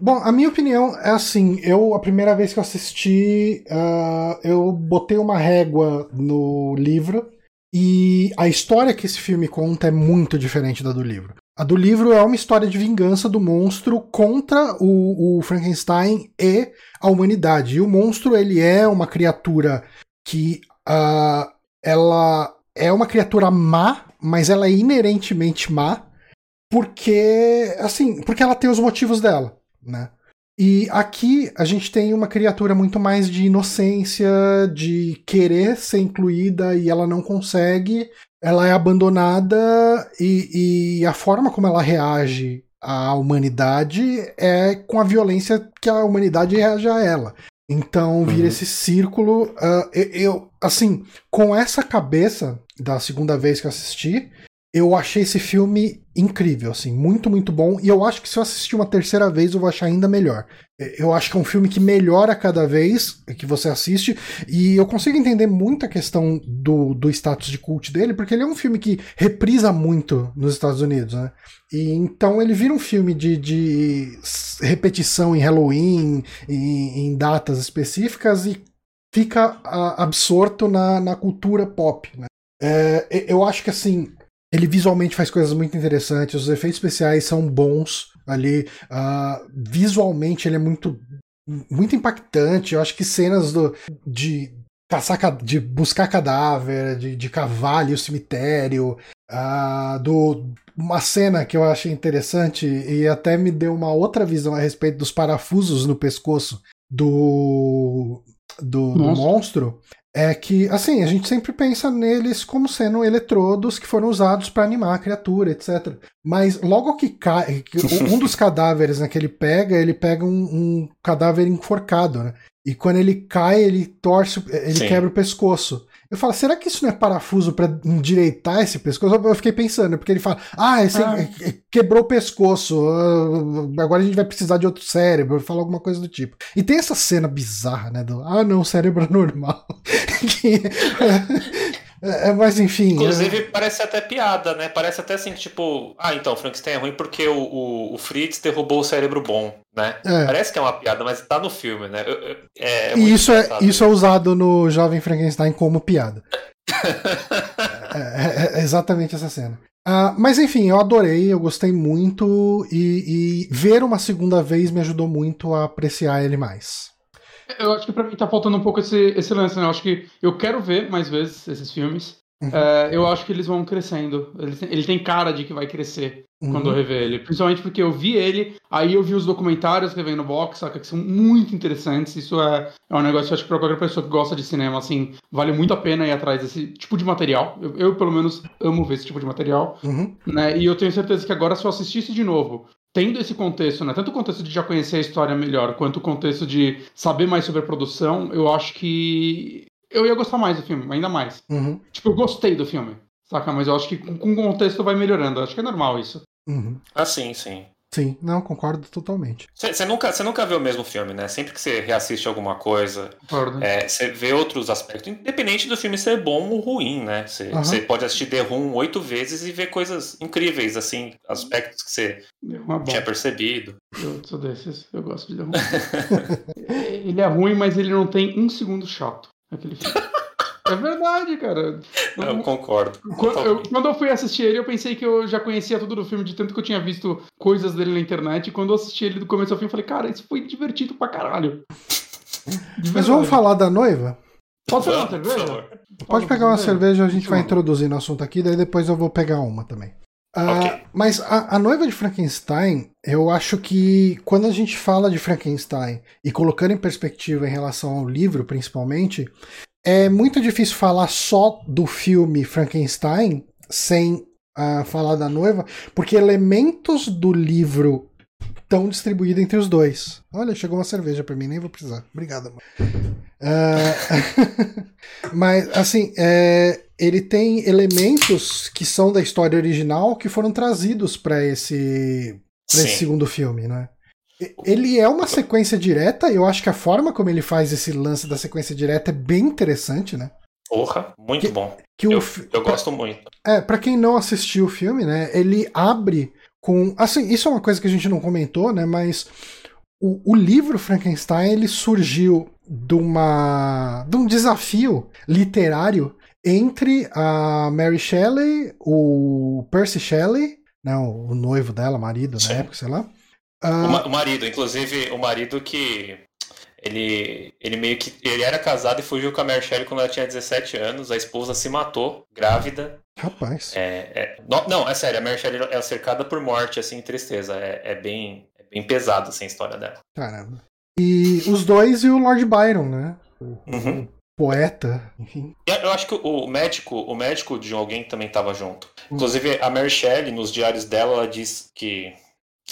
Bom, a minha opinião é assim: eu, a primeira vez que eu assisti, ah, eu botei uma régua no livro e a história que esse filme conta é muito diferente da do livro. A do livro é uma história de vingança do monstro contra o, o Frankenstein e a humanidade. E o monstro, ele é uma criatura que ah, ela é uma criatura má, mas ela é inerentemente má porque assim, porque ela tem os motivos dela, né? E aqui a gente tem uma criatura muito mais de inocência, de querer ser incluída e ela não consegue. Ela é abandonada e, e a forma como ela reage à humanidade é com a violência que a humanidade reage a ela. Então vira Uhum. esse círculo. ah, eu, eu, assim, com essa cabeça da segunda vez que assisti, eu achei esse filme incrível, assim, muito, muito bom. E eu acho que se eu assistir uma terceira vez, eu vou achar ainda melhor. Eu acho que é um filme que melhora cada vez que você assiste. E eu consigo entender muito a questão do, do status de cult dele, porque ele é um filme que reprisa muito nos Estados Unidos, né? E então ele vira um filme de, de repetição em Halloween, em, em datas específicas, e fica ah, absorto na, na cultura pop, né? É, eu acho que assim, ele visualmente faz coisas muito interessantes, os efeitos especiais são bons ali. Uh, visualmente ele é muito, muito impactante. Eu acho que cenas do, de caçar, de buscar cadáver, de, de cavar o cemitério, uh, do uma cena que eu achei interessante e até me deu uma outra visão a respeito dos parafusos no pescoço do, do, do monstro é que, assim, a gente sempre pensa neles como sendo eletrodos que foram usados para animar a criatura, etc. Mas logo que cai, um dos cadáveres né, que ele pega, ele pega um, um cadáver enforcado, né? E quando ele cai, ele torce, ele Sim. quebra o pescoço. Eu falo, será que isso não é parafuso para endireitar esse pescoço? Eu fiquei pensando, porque ele fala, ah, esse ah. quebrou o pescoço, ah, agora a gente vai precisar de outro cérebro, fala alguma coisa do tipo. E tem essa cena bizarra, né? Do, ah, não, cérebro é normal. é, é, mas enfim. Inclusive, é... parece até piada, né? Parece até assim, tipo, ah, então, Frankenstein é ruim porque o, o, o Fritz derrubou o cérebro bom, né? É. Parece que é uma piada, mas tá no filme, né? É, é e isso é, isso é usado no Jovem Frankenstein como piada. É, é, exatamente essa cena. Uh, mas enfim, eu adorei, eu gostei muito e, e ver uma segunda vez me ajudou muito a apreciar ele mais. Eu acho que pra mim tá faltando um pouco esse, esse lance, né? Eu acho que eu quero ver mais vezes esses filmes. Uhum. É, eu acho que eles vão crescendo. Ele tem, ele tem cara de que vai crescer uhum. quando eu rever ele. Principalmente porque eu vi ele, aí eu vi os documentários que vem no box, saca? Que são muito interessantes. Isso é, é um negócio que eu acho que pra qualquer pessoa que gosta de cinema, assim, vale muito a pena ir atrás desse tipo de material. Eu, eu pelo menos, amo ver esse tipo de material. Uhum. Né? E eu tenho certeza que agora, se eu assistisse de novo tendo esse contexto, né, tanto o contexto de já conhecer a história melhor, quanto o contexto de saber mais sobre a produção, eu acho que eu ia gostar mais do filme, ainda mais. Uhum. Tipo, eu gostei do filme, saca? Mas eu acho que com o contexto vai melhorando, eu acho que é normal isso. Uhum. Ah, sim, sim. Sim, não, concordo totalmente. Você nunca, nunca vê o mesmo filme, né? Sempre que você reassiste alguma coisa, você é, vê outros aspectos. Independente do filme ser bom ou ruim, né? Você uhum. pode assistir The Room oito vezes e ver coisas incríveis, assim, aspectos que você é tinha percebido. Eu sou desses, eu gosto de The Room. ele é ruim, mas ele não tem um segundo chato, aquele filme. É verdade, cara. Eu concordo. Quando eu, quando eu, fui assistir ele, eu pensei que eu já conhecia tudo do filme, de tanto que eu tinha visto coisas dele na internet. E quando eu assisti ele do começo ao fim, eu falei, cara, isso foi divertido pra caralho. Mas vamos falar da noiva? Pode pegar uma cerveja? Pode pegar uma cerveja, a gente vai introduzir no assunto aqui, daí depois eu vou pegar uma também. Uh, okay. Mas a, a, noiva de Frankenstein, eu acho que quando a gente fala de Frankenstein e colocando em perspectiva em relação ao livro, principalmente, é muito difícil falar só do filme Frankenstein sem uh, falar da noiva, porque elementos do livro estão distribuídos entre os dois. Olha, chegou uma cerveja para mim, nem vou precisar. Obrigado, amor. Uh, mas, assim, é, ele tem elementos que são da história original que foram trazidos para esse, esse segundo filme, né? Ele é uma sequência direta, eu acho que a forma como ele faz esse lance da sequência direta é bem interessante, né? Porra, muito que, bom. Que eu, eu gosto muito. É, para quem não assistiu o filme, né, ele abre com. Assim, isso é uma coisa que a gente não comentou, né, mas o, o livro Frankenstein ele surgiu de, uma, de um desafio literário entre a Mary Shelley, o Percy Shelley, né, o noivo dela, marido Sim. na época, sei lá Uh... O, marido, inclusive, o marido que. Ele, ele meio que. Ele era casado e fugiu com a Mary Shelley quando ela tinha 17 anos. A esposa se matou, grávida. Rapaz. É, é, não, é sério, a Mary Shelley é cercada por morte, assim, tristeza. É, é, bem, é bem pesado, assim, a história dela. Caramba. E os dois e o Lord Byron, né? O, uhum. Poeta, enfim. Eu acho que o médico, o médico de alguém também estava junto. Uhum. Inclusive, a Mary Shelley, nos diários dela, ela diz que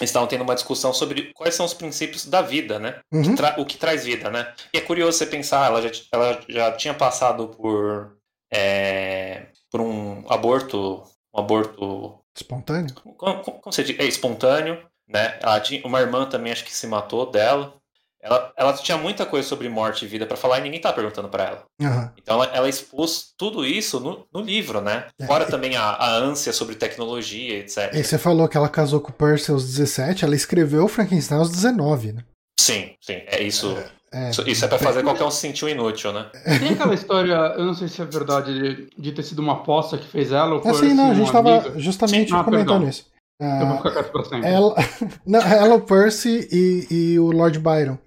estavam tendo uma discussão sobre quais são os princípios da vida, né? Uhum. Que o que traz vida, né? E é curioso você pensar, ela já, ela já tinha passado por, é, por um aborto, um aborto espontâneo. Como, como, como você diz? É espontâneo, né? Ela tinha uma irmã também, acho que se matou dela. Ela, ela tinha muita coisa sobre morte e vida para falar e ninguém tá perguntando para ela. Uhum. Então ela, ela, expôs tudo isso no, no livro, né? É, Fora também a, a, ânsia sobre tecnologia, etc. E você falou que ela casou com o Percy aos 17, ela escreveu Frankenstein aos 19, né? Sim, sim. É isso. É. Isso, isso é pra fazer qualquer um se sentir um inútil, né? Tem aquela história, eu não sei se é verdade, de, de ter sido uma aposta que fez ela ou foi Assim, não, a assim, gente um tava amigo. justamente Ah, comentando perdão. isso. Eu vou ficar quieto pra sempre. ela, não, ela, o Percy e, e o Lord Byron.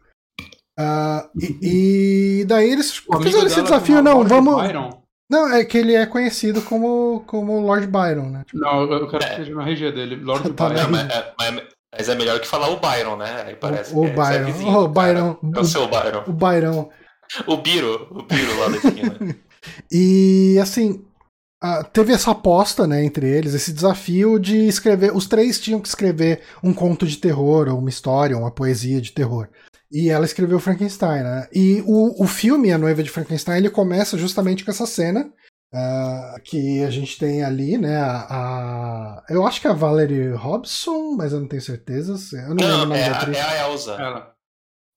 Ah, e, e daí eles O fizeram esse desafio, não, Lord vamos. Byron? Não, é que ele é conhecido como, como Lord Byron, né? Tipo, Não, eu quero que seja na RG dele, Lord Tá Byron. Mas, é, mas- mas é melhor que falar o Byron, né? Aí parece o que é- você é Byron. vizinho o. Byron. É o seu Byron. O Byron. O Biro, o Biro lá da esquina. E assim, teve essa aposta, né, entre eles, esse desafio de escrever. Os três tinham que escrever um conto de terror, ou uma história, ou uma poesia de terror. E ela escreveu Frankenstein, né? E o, o filme, A Noiva de Frankenstein, ele começa justamente com essa cena. ah, que a gente tem ali, né? A, a- eu acho que é a Valerie Robson, mas eu não tenho certeza. Eu não, lembro o Não, nome é da a, é a Elsa. Ela.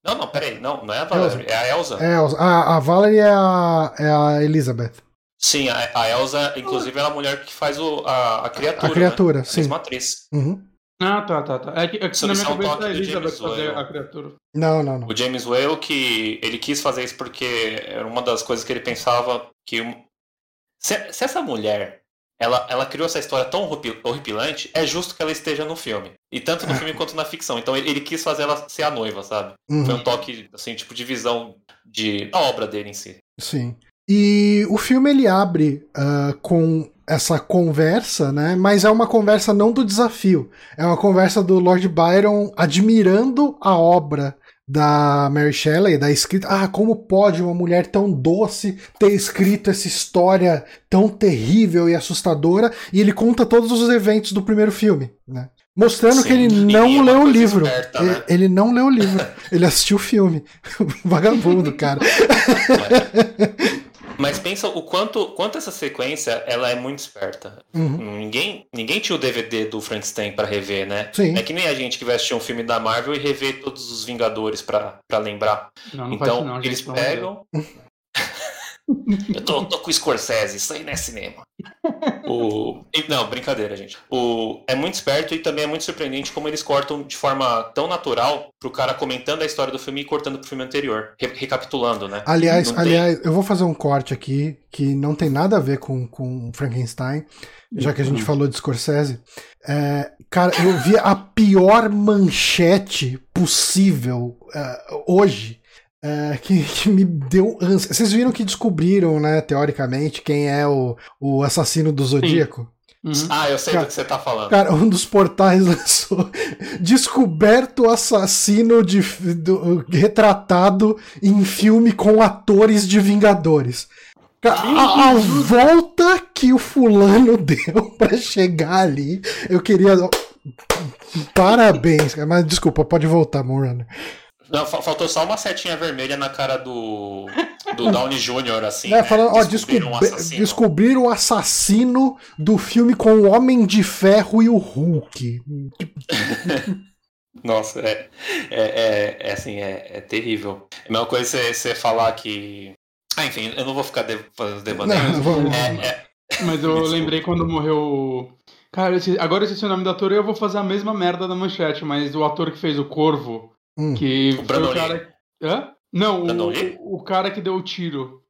Não, não, peraí. Não, não é a Valerie, é a Elsa. É, a, a Valerie é a, é a Elizabeth. Sim, a, a Elsa, inclusive, ela é a mulher que faz o, a, a criatura. A criatura, né? sim. A mesma atriz. Uhum. Ah, tá, tá, tá. É que, é que na minha cabeça toque é a Elizabeth James fazer a criatura. Não, não, não. O James Whale, que ele quis fazer isso porque era uma das coisas que ele pensava que... Se, se essa mulher, ela, ela criou essa história tão horripi- horripilante, é justo que ela esteja no filme. E tanto no filme quanto na ficção. Então ele, ele quis fazer ela ser a noiva, sabe? Uhum. Foi um toque, assim, tipo de visão de, da obra dele em si. Sim. E o filme ele abre ah, com essa conversa, né? Mas é uma conversa não do desafio. É uma conversa do Lord Byron admirando a obra da Mary Shelley, da escrita. Ah, como pode uma mulher tão doce ter escrito essa história tão terrível e assustadora? E ele conta todos os eventos do primeiro filme, né? Mostrando que Sim, ele e não é leu o livro. esperta, ele, né? ele não leu o livro. ele assistiu o filme. Vagabundo, cara. Mas pensa o quanto, quanto essa sequência ela é muito esperta. Uhum. Ninguém, ninguém tinha o DVD do Frankenstein pra rever, né? Sim. É que nem a gente que vai assistir um filme da Marvel e rever todos os Vingadores pra, pra lembrar. Não, não então, não, eles pegam. Eu tô, tô com o Scorsese, isso aí não é cinema. O... Não, brincadeira, gente. O... É muito esperto e também é muito surpreendente como eles cortam de forma tão natural pro cara comentando a história do filme e cortando pro filme anterior. Re- recapitulando, né? Aliás, Não tem- aliás, eu vou fazer um corte aqui que não tem nada a ver com, com Frankenstein, já que a gente falou de Scorsese. É, cara, eu vi a pior manchete possível é, hoje. É, que, que me deu ânsia. Vocês viram que descobriram, né, teoricamente, quem é o, o assassino do Zodíaco? Uhum. Ah, eu sei Cara, do que você tá falando. Cara, um dos portais lançou descoberto assassino de, do- retratado em filme com atores de Vingadores. Cara, a, a volta que o fulano deu pra chegar ali, eu queria. Parabéns, cara. Mas desculpa, pode voltar, Morano. Não, fa- faltou só uma setinha vermelha na cara do, do Downey Jr., assim. É, né? falando, ó, Descobriram um assassino. descobriram o assassino do filme com o Homem de Ferro e o Hulk. Nossa, é, é, é, é assim, é, é terrível. É a mesma coisa você, você falar que. Ah, enfim, eu não vou ficar de, fazendo. Não, vamos- É, é, Mas eu lembrei quando morreu. o- Cara, esse- agora eu esqueci o nome do ator e eu vou fazer a mesma merda da manchete, mas o ator que fez o Corvo, Hum. que O foi Brandon o cara. Hã? Não, o, o cara que deu o tiro.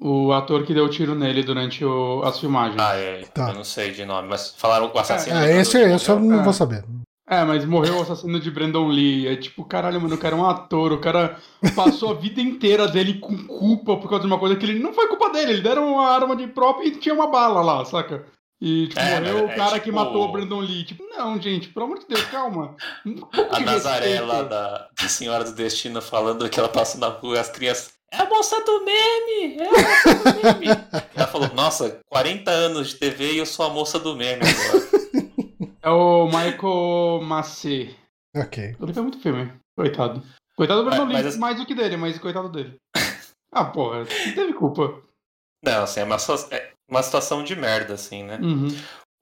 O ator que deu o tiro nele durante o- as filmagens. ah, é, Tá. eu não sei de nome, mas falaram o assassino. Ah, do esse, eu morreu? não É. vou saber. É, mas morreu o assassino de Brandon Lee. É tipo, caralho, mano, o cara é um ator. O cara passou a vida inteira dele com culpa por causa de uma coisa que ele não foi culpa dele. Ele deram uma arma de próprio e tinha uma bala lá, saca? E tipo, É, morreu mas o é cara que tipo- matou o Brandon Lee. Tipo, não, gente, pelo amor de Deus, calma. Um A Nazaré lá da, da Senhora do Destino falando que ela passa na rua e as crianças. É a moça do meme! É a moça do meme! ela falou, nossa, 40 anos de TV e eu sou a moça do meme agora. É o Michael Massey. Ok. Ele fez muito filme. Coitado. Coitado do Brandon Mas- Lee, mas- mais do que dele, mas coitado dele. Ah, porra, não teve culpa. Não, assim, é uma, situa- é uma situação de merda, assim, né? Uhum.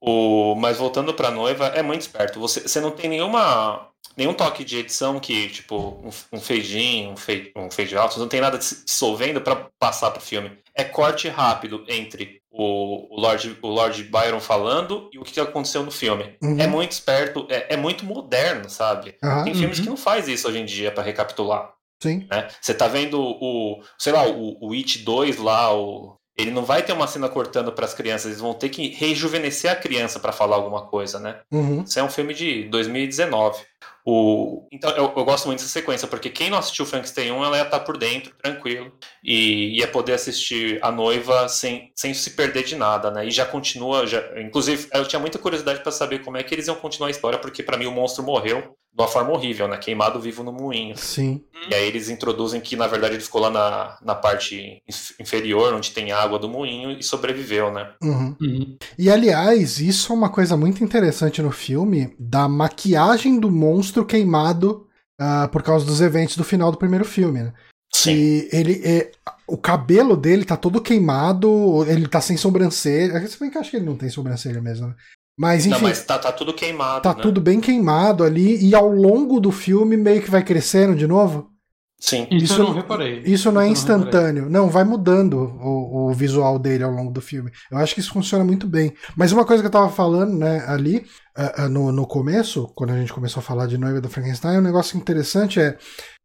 O, mas voltando pra noiva, é muito esperto. Você, você não tem nenhuma, nenhum toque de edição que, tipo, um, um fade in, um fade, um fade out, você não tem nada se dissolvendo pra passar pro filme. É corte rápido entre o, o, Lord, o Lord Byron falando e o que aconteceu no filme. Uhum. É muito esperto, é, é muito moderno, sabe? Tem filmes Uhum. que não faz isso hoje em dia pra recapitular. Sim. Né? Você tá vendo o, sei lá, o, o It 2 lá, o, ele não vai ter uma cena cortando para as crianças, eles vão ter que rejuvenescer a criança para falar alguma coisa, né? Uhum. Isso é um filme de 2019. O... Então, eu, eu, gosto muito dessa sequência, porque quem não assistiu Frankenstein 1, ela ia estar tá por dentro, tranquilo, e ia poder assistir a noiva sem, sem se perder de nada, né? E já continua, já... inclusive, eu tinha muita curiosidade para saber como é que eles iam continuar a história, porque para mim o monstro morreu de uma forma horrível, né? Queimado vivo no moinho. Sim. E aí eles introduzem que, na verdade, ele ficou lá na, na parte inferior, onde tem água do moinho, e sobreviveu, né? Uhum. Uhum. E, aliás, isso é uma coisa muito interessante no filme, da maquiagem do monstro queimado uh, por causa dos eventos do final do primeiro filme, né? Sim. E ele, é, o cabelo dele tá todo queimado, ele tá sem sobrancelha. Se bem que eu acho que ele não tem sobrancelha mesmo, né? Mas enfim. Não, mas tá, tá tudo queimado. Tá né? tudo bem queimado ali, e ao longo do filme meio que vai crescendo de novo. Sim. Isso, isso eu não reparei. Isso não é instantâneo. Não, não, vai mudando o, o, visual dele ao longo do filme. Eu acho que isso funciona muito bem. Mas uma coisa que eu tava falando, né, ali, uh, uh, no, no começo, quando a gente começou a falar de Noiva do Frankenstein, um negócio interessante é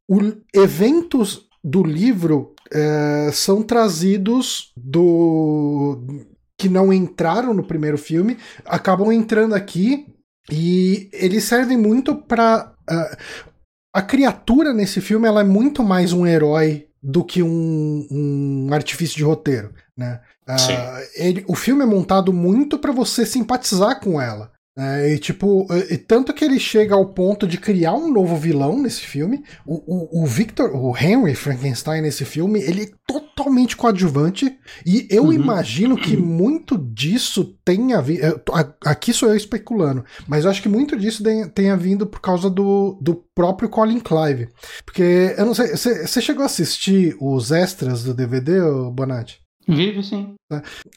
o, eventos do livro uh, são trazidos do que não entraram no primeiro filme acabam entrando aqui e eles servem muito para uh, ah, a criatura nesse filme ela é muito mais um herói do que um, um artifício de roteiro, né? Uh, ele, o filme é montado muito para você simpatizar com ela. É, e tipo, e tanto que ele chega ao ponto de criar um novo vilão nesse filme. O, o, o Victor, o Henry Frankenstein nesse filme, ele é totalmente coadjuvante. E eu uhum. imagino que muito disso tenha vindo. Aqui sou eu especulando, mas eu acho que muito disso tenha vindo por causa do, do próprio Colin Clive. Porque, eu não sei, você chegou a assistir os extras do DVD, Bonatti? Vive sim.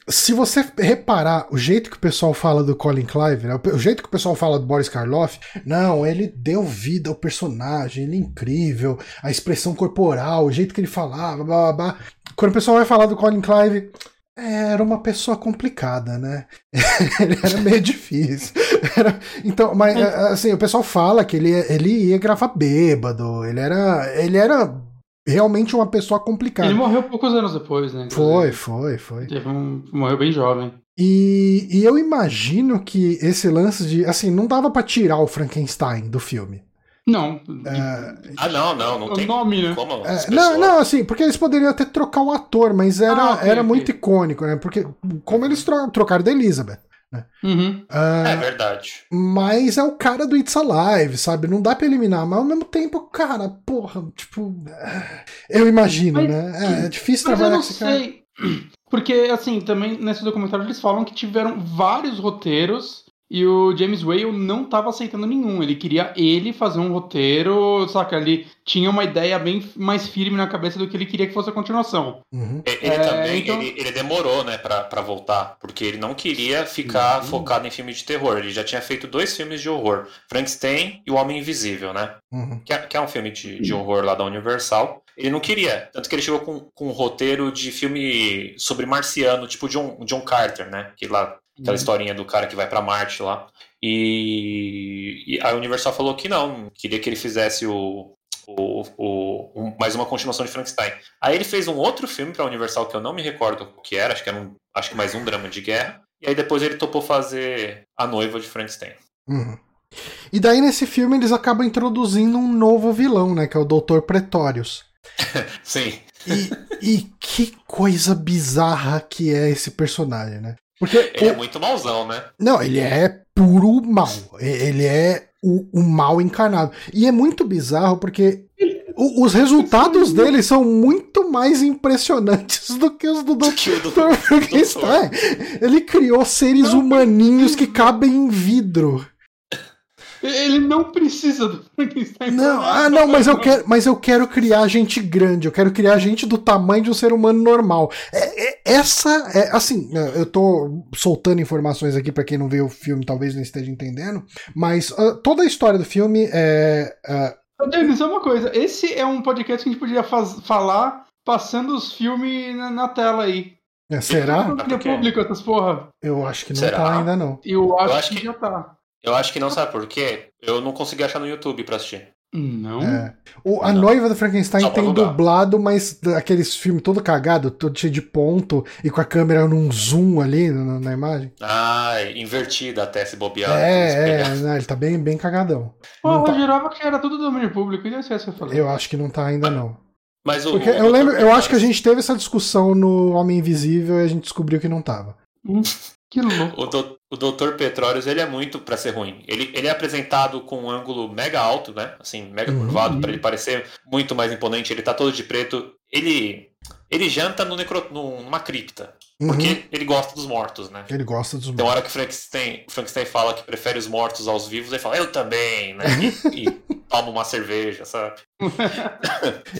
Se você reparar o jeito que o pessoal fala do Colin Clive, né? o jeito que o pessoal fala do Boris Karloff, não, ele deu vida ao personagem, ele é incrível, a expressão corporal, o jeito que ele falava, blá blá blá. Quando o pessoal vai falar do Colin Clive, é, era uma pessoa complicada, né? ele era meio difícil. Era, então, mas assim, o pessoal fala que ele, ele ia gravar bêbado, ele era, ele era realmente uma pessoa complicada. Ele morreu poucos anos depois, né? Foi, foi, foi. Um, morreu bem jovem. E, e, eu imagino que esse lance de. Assim, não dava para tirar o Frankenstein do filme. Não. É, ah, não, não, não tem nome, né? como. É, não, não, assim, porque eles poderiam até trocar o ator, mas era, ah, okay, era okay. muito icônico, né? Porque como eles tro trocaram da Elizabeth. Né? Uhum. Uh, é verdade. Mas é o cara do It's Alive, sabe? Não dá pra eliminar, mas ao mesmo tempo, cara, porra, tipo. Eu imagino, mas, né? É, é difícil mas trabalhar eu não sei. Cara. Porque, assim, também nesse documentário eles falam que tiveram vários roteiros e o James Whale não estava aceitando nenhum. Ele queria ele fazer um roteiro, saca? Ele tinha uma ideia bem mais firme na cabeça do que ele queria que fosse a continuação. Uhum. Ele é, também então... ele, ele, demorou, né, pra, pra voltar, porque ele não queria ficar uhum. focado em filme de terror. Ele já tinha feito dois filmes de horror: Frankenstein e O Homem Invisível, né? Uhum. Que, é, que, é, um filme de, de horror lá da Universal. Ele não queria, tanto que ele chegou com, com um roteiro de filme sobre marciano, tipo John, John Carter, né? Que lá Aquela uhum. historinha do cara que vai para Marte lá. E, e, a Universal falou que não, queria que ele fizesse o, o, o um, mais uma continuação de Frankenstein. Aí ele fez um outro filme para a Universal que eu não me recordo o que era, acho que era um, acho que mais um drama de guerra. E aí depois ele topou fazer A Noiva de Frankenstein. Uhum. E daí nesse filme eles acabam introduzindo um novo vilão, né, que é o Dr. Pretorius. Sim. E, e que coisa bizarra que é esse personagem, né? Porque ele é o... é muito mauzão, né? Não, ele é puro mal. Ele é o, o mal encarnado. E é muito bizarro porque os resultados dele são muito mais impressionantes do que os do Dr. Frankenstein. Ele criou seres humaninhos que cabem em vidro. Ele não precisa do Frankenstein. Não, ah, não, mas eu quero, mas eu quero criar gente grande. Eu quero criar gente do tamanho de um ser humano normal. É, é, essa é assim, é, eu tô soltando informações aqui para quem não vê o filme, talvez não esteja entendendo, mas uh, toda a história do filme é uh... Denis, é uma coisa. Esse é um podcast que a gente podia faz, falar passando os filmes na, na tela aí. É, será? Não público essas porra. Eu acho que não será? tá ainda não. Eu acho, eu acho que, que já tá. Eu acho que não sabe por quê? Eu não consegui achar no YouTube pra assistir. Não. É. O, a Não. noiva do Frankenstein tem dublado, mas aqueles filmes todo cagado, todo cheio de ponto e com a câmera num zoom ali na, na imagem. Ah, invertida até se bobear. É, é, né, ele tá bem, bem cagadão. Pô, Não tá- eu jurava que era tudo domínio público. E deve ser isso que eu falei. Eu acho que não tá ainda não. Mas o, Porque o eu lembro, eu acho que a gente teve essa discussão no Homem Invisível e a gente descobriu que não tava. Hum, que louco. O, do, o Dr. Petróleos, ele é muito pra ser ruim. Ele, ele é apresentado com um ângulo mega alto, né? Assim, mega Uhum. curvado, pra ele parecer muito mais imponente. Ele tá todo de preto. Ele ele janta no necro, num- numa cripta. Uhum. Porque ele gosta dos mortos, né? Ele gosta dos Tem uma hora que o Frankenstein, Frankenstein fala que prefere os mortos aos vivos, ele fala, eu também, né? E, e toma uma cerveja, sabe?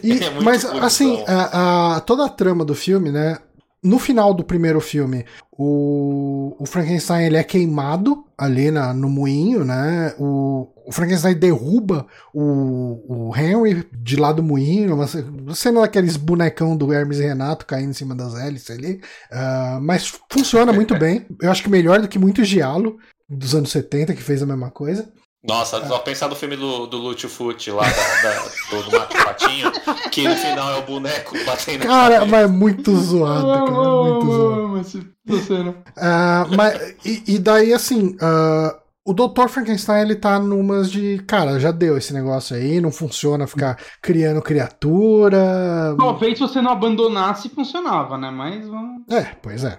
E- é mas, bonitão. assim, a, a- toda a trama do filme, né? No final do primeiro filme, o, o Frankenstein ele é queimado ali na, no moinho, né? O, o Frankenstein derruba o, o Henry de lá do moinho, uma ce- cena daqueles bonecão do Hermes e Renato caindo em cima das hélices ali. Ah, mas funciona muito bem. Eu acho que melhor do que muito Giallo dos anos 70, que fez a mesma coisa. Nossa, só pensar no filme do, do Lúcio Fucci lá, da, da- do, do Macho Patinho, que no final é o boneco batendo Cara, mas é muito zoado, cara. amo, Muito zoado. Ah, mas, e, e daí, assim, ah, o Dr. Frankenstein, ele tá numas de, cara, já deu esse negócio aí, não funciona ficar criando criatura. Talvez se você não abandonasse, funcionava, né? Mas vamos- É, pois é.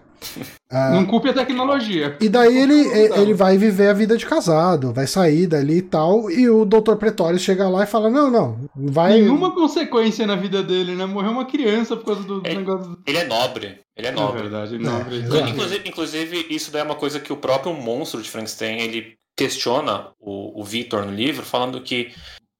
Ah, não culpe a tecnologia. e daí ele, ele vai viver a vida de casado, vai sair dali e tal, e o Dr. Pretório chega lá e fala, não, não, vai... Nenhuma consequência na vida dele, né? Morreu uma criança por causa do É. negócio do. Ele é nobre, ele é É nobre. verdade, É, nobre. exato. Inclusive, inclusive, isso daí é uma coisa que o próprio monstro de Frankenstein, ele questiona o, o Victor no livro, falando que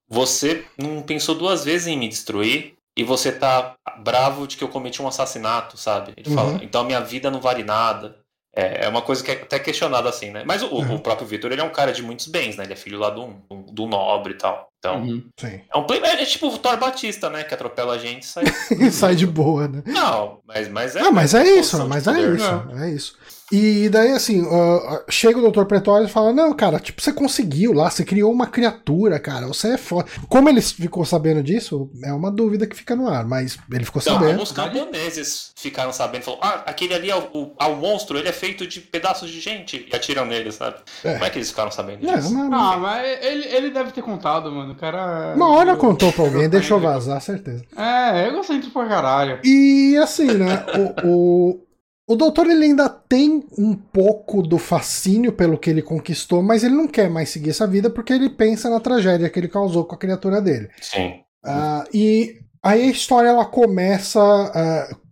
você não pensou duas vezes em me destruir e você tá bravo de que eu cometi um assassinato, sabe? Ele Uhum. fala, então a minha vida não vale nada. É, é uma coisa que é até questionada assim, né? Mas o, Uhum. o próprio Victor, ele é um cara de muitos bens, né? Ele é filho lá do, do, nobre e tal. Então, Uhum. Sim. é um play, é, é tipo o Thor Batista, né? Que atropela a gente e sai. E sai de boa, né? Não, mas, mas é. Ah, mas é isso, mas é isso, é isso. E daí, assim, ó, chega o Dr. Pretório e fala: Não, cara, tipo, você conseguiu lá, você criou uma criatura, cara, você é foda. Como ele ficou sabendo disso, é uma dúvida que fica no ar, mas ele ficou Não, sabendo. os camponeses ficaram sabendo, falaram, ah, aquele ali é o, o, ah, o monstro, ele é feito de pedaços de gente, e atiram nele, sabe? É. Como é que eles ficaram sabendo É, disso? uma, Ah, mas ele, ele deve ter contado, mano. O cara. uma hora contou pra alguém, deixou vazar, certeza. É, eu gostei de pra caralho. E assim, né, o, o, o doutor ele ainda tem um pouco do fascínio pelo que ele conquistou, mas ele não quer mais seguir essa vida porque ele pensa na tragédia que ele causou com a criatura dele. Sim. Ah, e aí a história ela começa.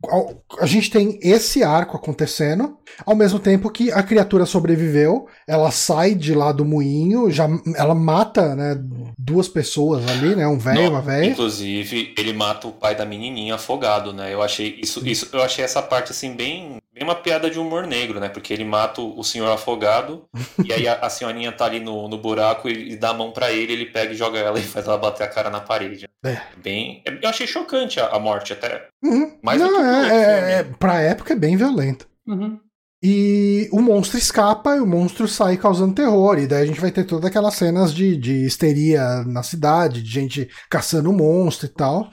ao- a gente tem esse arco acontecendo, ao mesmo tempo que a criatura sobreviveu, ela sai de lá do moinho, já, ela mata né, duas pessoas ali, né? Um velho e uma velha. Inclusive, ele mata o pai da menininha afogado, né? Eu achei isso, isso eu achei essa parte assim bem, bem uma piada de humor negro, né? Porque ele mata o senhor afogado e aí a, a senhorinha tá ali no, no buraco e, e dá a mão pra ele, ele pega e joga ela e faz ela bater a cara na parede. É. Bem, eu achei chocante a, a morte até. Uhum. Mais do Não, é, é, filme. é, pra época é bem violento. Uhum. E o monstro escapa e o monstro sai causando terror. E daí a gente vai ter todas aquelas cenas de, de histeria na cidade, de gente caçando o monstro e tal.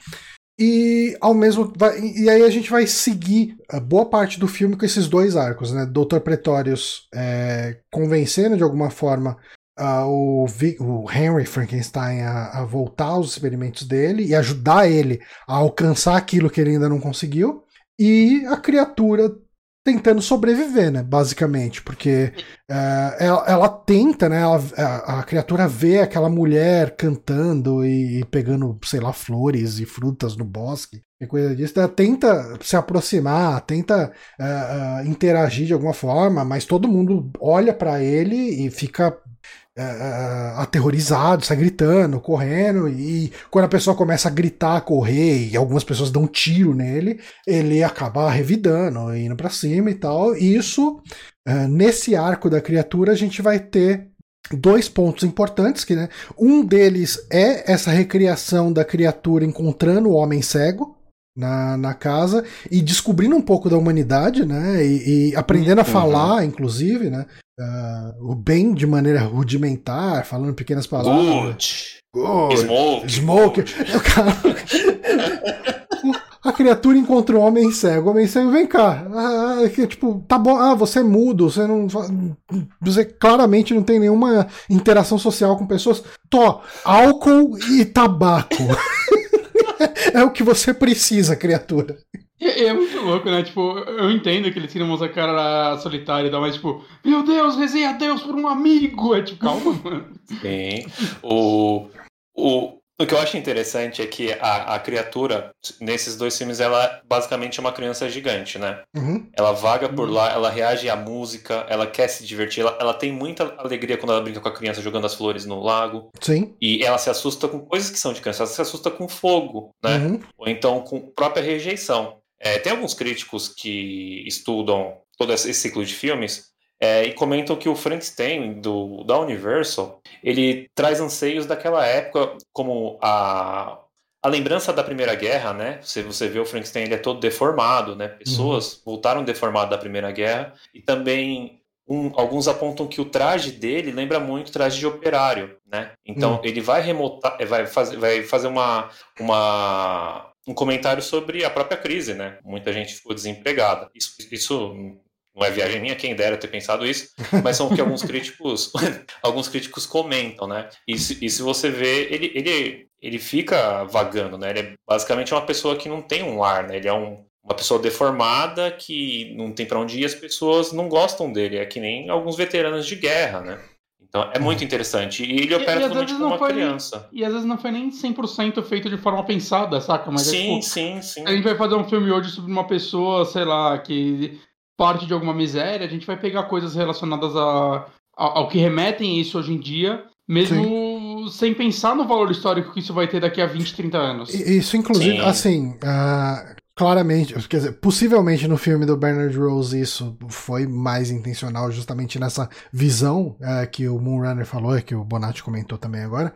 E ao mesmo e aí a gente vai seguir a boa parte do filme com esses dois arcos, né? Dr. Pretorius é, convencendo de alguma forma ah, o, Vi- o Henry Frankenstein a, a voltar aos experimentos dele e ajudar ele a alcançar aquilo que ele ainda não conseguiu. E a criatura tentando sobreviver, né? Basicamente, porque é, ela, ela tenta, né? ela- a, a criatura vê aquela mulher cantando e, e pegando, sei lá, flores e frutas no bosque. E coisa disso, ela tenta se aproximar, tenta é, é, interagir de alguma forma, mas todo mundo olha pra ele e fica é, é, aterrorizado, sai gritando, correndo, e quando a pessoa começa a gritar, correr, e algumas pessoas dão um tiro nele, ele acaba revidando, indo pra cima e tal. E isso, é, nesse arco da criatura, a gente vai ter dois pontos importantes, que né, um deles é essa recriação da criatura encontrando o homem cego. Na, na casa e descobrindo um pouco da humanidade, né? E, e aprendendo a Uhum. falar, inclusive, né? Ah, o bem de maneira rudimentar, falando pequenas palavras. Good. Good. Smoke. Smoke. O cara- A criatura encontra um homem cego. O homem cego, vem cá. Ah, que, tipo, tá bom. Ah, você é mudo. Você não. Você claramente não tem nenhuma interação social com pessoas. Tó, álcool e tabaco. é o que você precisa, criatura. E e é muito louco, né? Tipo, eu entendo que eles queriam mostrar a cara solitária e tal, mas tipo, meu Deus, rezei a Deus por um amigo. É tipo, calma, mano. Sim. O, o, o que eu acho interessante é que a, a criatura, nesses dois filmes, ela basicamente é uma criança gigante, né? Uhum. Ela vaga por lá, ela reage à música, ela quer se divertir, ela, ela tem muita alegria quando ela brinca com a criança jogando as flores no lago. Sim. E ela se assusta com coisas que são de criança, ela se assusta com fogo, né? Uhum. ou então com própria rejeição. É, tem alguns críticos que estudam todo esse ciclo de filmes é, e comentam que o Frankenstein do, da Universal ele traz anseios daquela época, como a, a lembrança da Primeira Guerra, né? Se você vê o Frankenstein, ele é todo deformado, né? Pessoas voltaram deformadas da Primeira Guerra e também um- alguns apontam que o traje dele lembra muito o traje de operário, né? Então Hum. ele vai remotar, vai fazer, vai fazer uma, uma um comentário sobre a própria crise, né? Muita gente ficou desempregada. Isso, isso não é viagem minha, quem dera ter pensado isso, mas são o que alguns críticos, alguns críticos comentam, né? E se, e se você vê, ele, ele, ele fica vagando, né? Ele é basicamente uma pessoa que não tem um ar, né? Ele é um, uma pessoa deformada que não tem para onde ir, as pessoas não gostam dele. É que nem alguns veteranos de guerra, né? Então é muito interessante. E ele opera e totalmente como uma foi- criança. E às vezes não foi nem 100% feito de forma pensada, saca? Mas é sim, tipo, sim, sim. a gente vai fazer um filme hoje sobre uma pessoa, sei lá, que parte de alguma miséria, a gente vai pegar coisas relacionadas a, a- ao que remetem a isso hoje em dia, mesmo sem pensar no valor histórico que isso vai ter daqui a 20, 30 anos. Isso, inclusive, Sim. assim, ah, claramente, quer dizer, possivelmente no filme do Bernard Rose isso foi mais intencional, justamente nessa visão ah, que o Moonrunner falou, e que o Bonatti comentou também agora.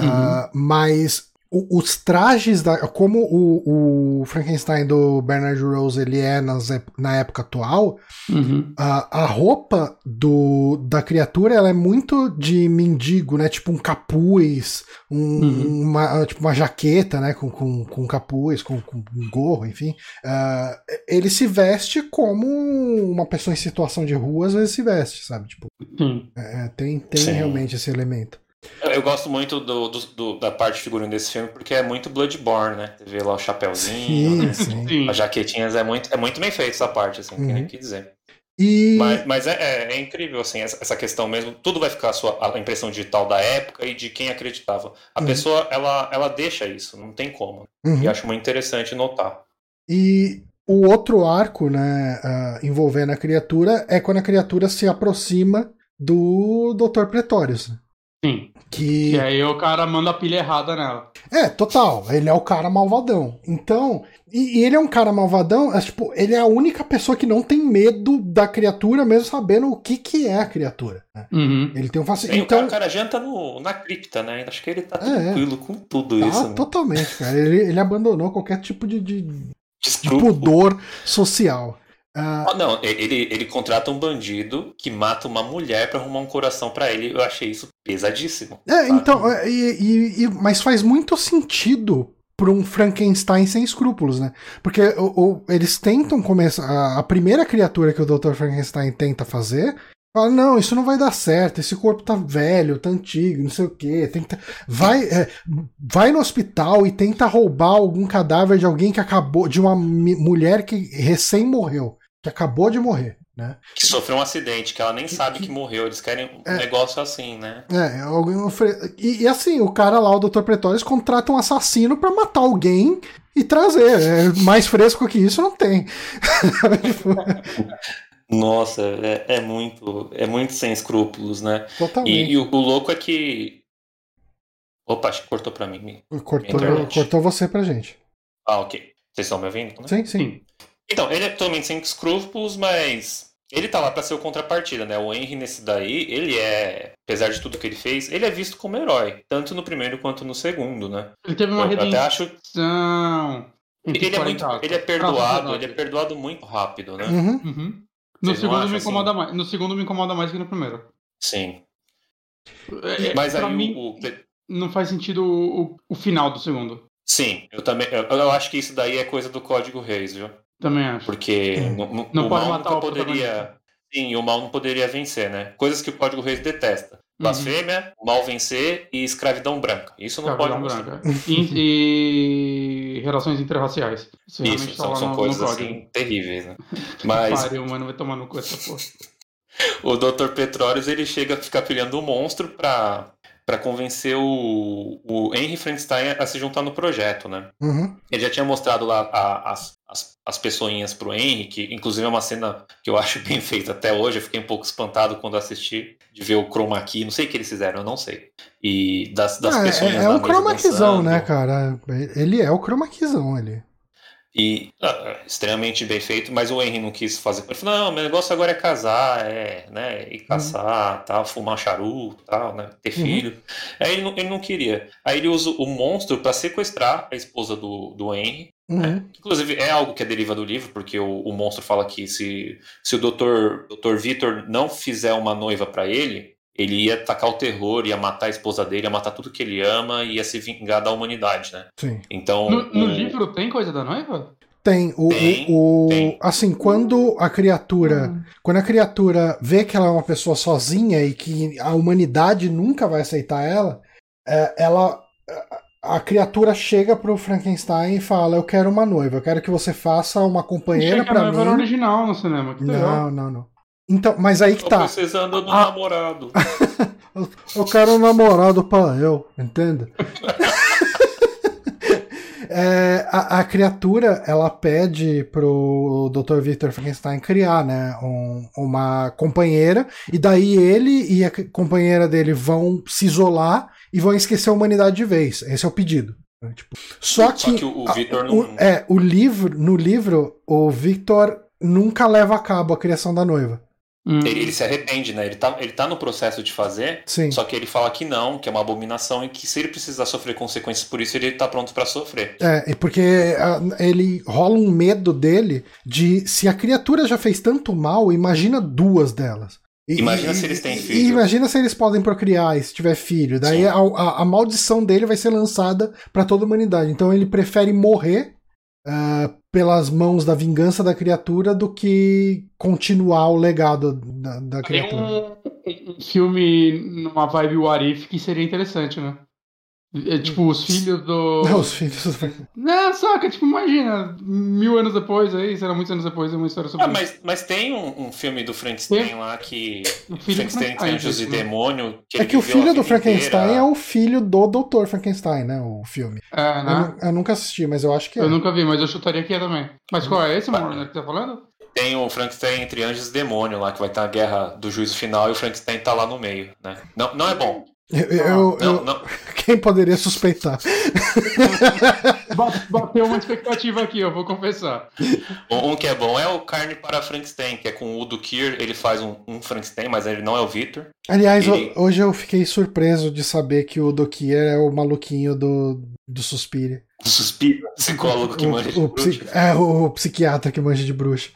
Ah, mas os trajes, da, como o, o Frankenstein do Bernard Rose ele é nas na época atual, Uhum. a, a roupa do, da criatura ela é muito de mendigo, né? Tipo um capuz, um- Uhum. uma, tipo uma jaqueta, né? Com, com, com capuz, com, com um gorro, enfim. Ah, ele se veste como uma pessoa em situação de rua às vezes se veste, sabe? Tipo, Sim. é, tem, tem Sim. realmente esse elemento. Eu, eu gosto muito do, do- do- da parte figurina desse filme porque é muito Bloodborne, né? Você vê lá o chapéuzinho, Sim, sim. Sim. as jaquetinhas, é muito, é muito bem feito essa parte, assim, tem nem Uhum. o que dizer. E Mas, mas é, é- é incrível, assim, essa, essa questão mesmo. Tudo vai ficar a, sua, a impressão digital da época e de quem acreditava. A Uhum. pessoa, ela, ela deixa isso, não tem como. Uhum. E acho muito interessante notar. E o outro arco, né, ah, envolvendo a criatura é quando a criatura se aproxima do Dr. Pretorius. né? Sim. Que E aí o cara manda a pilha errada nela. é total, ele é o cara malvadão. Então, e, e ele é um cara malvadão, é, tipo, ele é a única pessoa que não tem medo da criatura, mesmo sabendo o que que é a criatura. né? Uhum. Ele tem um. Tem, o, Então, cara, o cara janta no, na cripta, né? Acho que ele tá É, é. tranquilo com tudo tá, isso. Né? totalmente, cara. Ele, ele abandonou qualquer tipo de, de, de pudor social. Ah, Ah, não, ele, ele contrata um bandido que mata uma mulher pra arrumar um coração pra ele. Eu achei isso pesadíssimo. É, sabe? então, é, e, e- mas faz muito sentido para um Frankenstein sem escrúpulos, né? Porque o- o- eles tentam começar. A, a primeira criatura que o Dr. Frankenstein tenta fazer. Fala, não, isso não vai dar certo, esse corpo tá velho, tá antigo, não sei o quê. Tenta, vai, é, vai no hospital e tenta roubar algum cadáver de alguém que acabou. de uma mulher que recém morreu, que acabou de morrer, né? Que sofreu um acidente, que ela nem sabe que morreu. Eles querem um É. negócio assim, né? É, alguém ofre... e, e assim, o cara lá, o Dr. Pretorius, contrata um assassino pra matar alguém e trazer. É, mais fresco que isso não tem. Nossa, é, é muito é muito sem escrúpulos, né? Totalmente. E, e o, o louco é que. Opa, acho que cortou pra mim. cortou, cortou você pra gente. Ah, ok. Vocês estão me ouvindo? né? Sim, sim. Então, ele é totalmente sem escrúpulos, mas ele tá lá pra ser o contrapartida, né? O Henry nesse daí, ele é, apesar de tudo que ele fez, ele é visto como herói, tanto no primeiro quanto no segundo, né? Ele teve uma Eu até redenção. acho entre ele é muito, 40. ele é perdoado, ele é perdoado muito rápido, né? Uhum. Uhum. No segundo me assim? incomoda mais. No segundo me incomoda mais que no primeiro. Sim. É, Mas pra aí mim, o, o- não faz sentido o, o final do segundo. Sim, eu também. Eu, eu acho que isso daí é coisa do código Reis, viu? Também acho. Porque no- no- Não o pode mal matar nunca o poderia. Sim, o mal não poderia vencer, né? Coisas que o código Reis detesta. Uhum. Blasfêmia, o mal vencer e escravidão branca. Isso não Escravidão pode branca. E, e relações interraciais. Isso, Isso, são, são no, coisas no assim terríveis, né? Mas Pariu, mano, vai tomar no cu essa porra. o Dr. Petrorius ele chega a ficar pilhando um monstro pra, pra convencer o, o Henry Frankenstein a se juntar no projeto, né? Uhum. Ele já tinha mostrado lá a- as, as, as pessoinhas pro Henry, que inclusive é uma cena que eu acho bem feita até hoje. Eu fiquei um pouco espantado quando assisti, de ver o chroma key. Não sei o que eles fizeram, eu não sei. E das, das Ah, pessoinhas é, é na mesa chroma keyzão, dançando. né, cara? Ele é o chroma keyzão ali. E ah, extremamente bem feito, mas o Henry não quis fazer. Ele falou: não, meu negócio agora é casar, é, né? E caçar, tal, fumar charuto, tal, né? Ter Uhum. filho. Aí ele não, ele não queria. Aí ele usa o monstro para sequestrar a esposa do, do Henry. Uhum. Inclusive, é algo que é deriva do livro, porque o, o monstro fala que se, se o Dr. Dr. Vitor não fizer uma noiva para ele, ele ia tacar o terror, ia matar a esposa dele, ia matar tudo que ele ama e ia se vingar da humanidade, né? Sim. Então. No, no o- livro tem coisa da noiva? Tem o, Tem, o, o- tem. assim quando a criatura quando a criatura vê que ela é uma pessoa sozinha e que a humanidade nunca vai aceitar ela é, ela a criatura chega pro Frankenstein e fala eu quero uma noiva eu quero que você faça uma companheira Achei que a noiva era mim original no cinema. Que legal. não não não então mas aí que Tô tá precisando do Ah. namorado. Eu- quero um namorado para eu, entende? É, a, a criatura ela pede pro Dr. Victor Frankenstein criar né, um- uma companheira, e daí ele e a companheira dele vão se isolar e vão esquecer a humanidade de vez. Esse é o pedido. né, tipo. Só que, Só que o, o a- Victor o- não. é, o livro, no livro, o Victor nunca leva a cabo a criação da noiva. Hum. Ele, ele se arrepende, né? Ele tá, ele tá no processo de fazer, Sim. só que ele fala que não, que é uma abominação e que se ele precisar sofrer consequências por isso, ele tá pronto pra sofrer. É, e porque ele rola um medo dele de se a criatura já fez tanto mal, imagina duas delas. E- Imagina e- se eles têm filho. E imagina se eles podem procriar e se tiver filho. Daí a, a- a maldição dele vai ser lançada pra toda a humanidade. Então ele prefere morrer ah, pelas mãos da vingança da criatura do que continuar o legado da, da criatura. um, um filme numa vibe What If que seria interessante, né? É, tipo, os filhos do. Não, os filhos. Não, saca, tipo, imagina, mil anos depois aí, será muitos anos depois, é uma história sobre Ah, mas, mas tem um, um filme do Frankenstein Tem. lá que. O filho do Frankenstein entre Anjos e né? Demônio. Que É que o filho do Frankenstein inteira- é o filho do Dr. Frankenstein, né? O filme. É, Eu, né? nu- eu nunca assisti, mas eu acho que é. Eu nunca vi, mas eu chutaria que é também. Mas qual é esse, Morna, que tá falando? Tem o Frankenstein entre Anjos e Demônio lá, que vai ter a guerra do juízo final e o Frankenstein tá lá no meio, né? Não, não é bom. Eu, eu- Não, eu- não. Quem poderia suspeitar? Ba- Bateu uma expectativa aqui, eu vou confessar. Um que é bom é o Carne para Frankenstein, que é com o Udo Kier. Ele faz um, um Frankenstein, mas ele não é o Victor. Aliás, Ele- ho- hoje eu fiquei surpreso de saber que o Dokier é o maluquinho do, do Suspire. O suspiro, psicólogo que o, manja de o bruxa. É, o psiquiatra que manja de bruxa.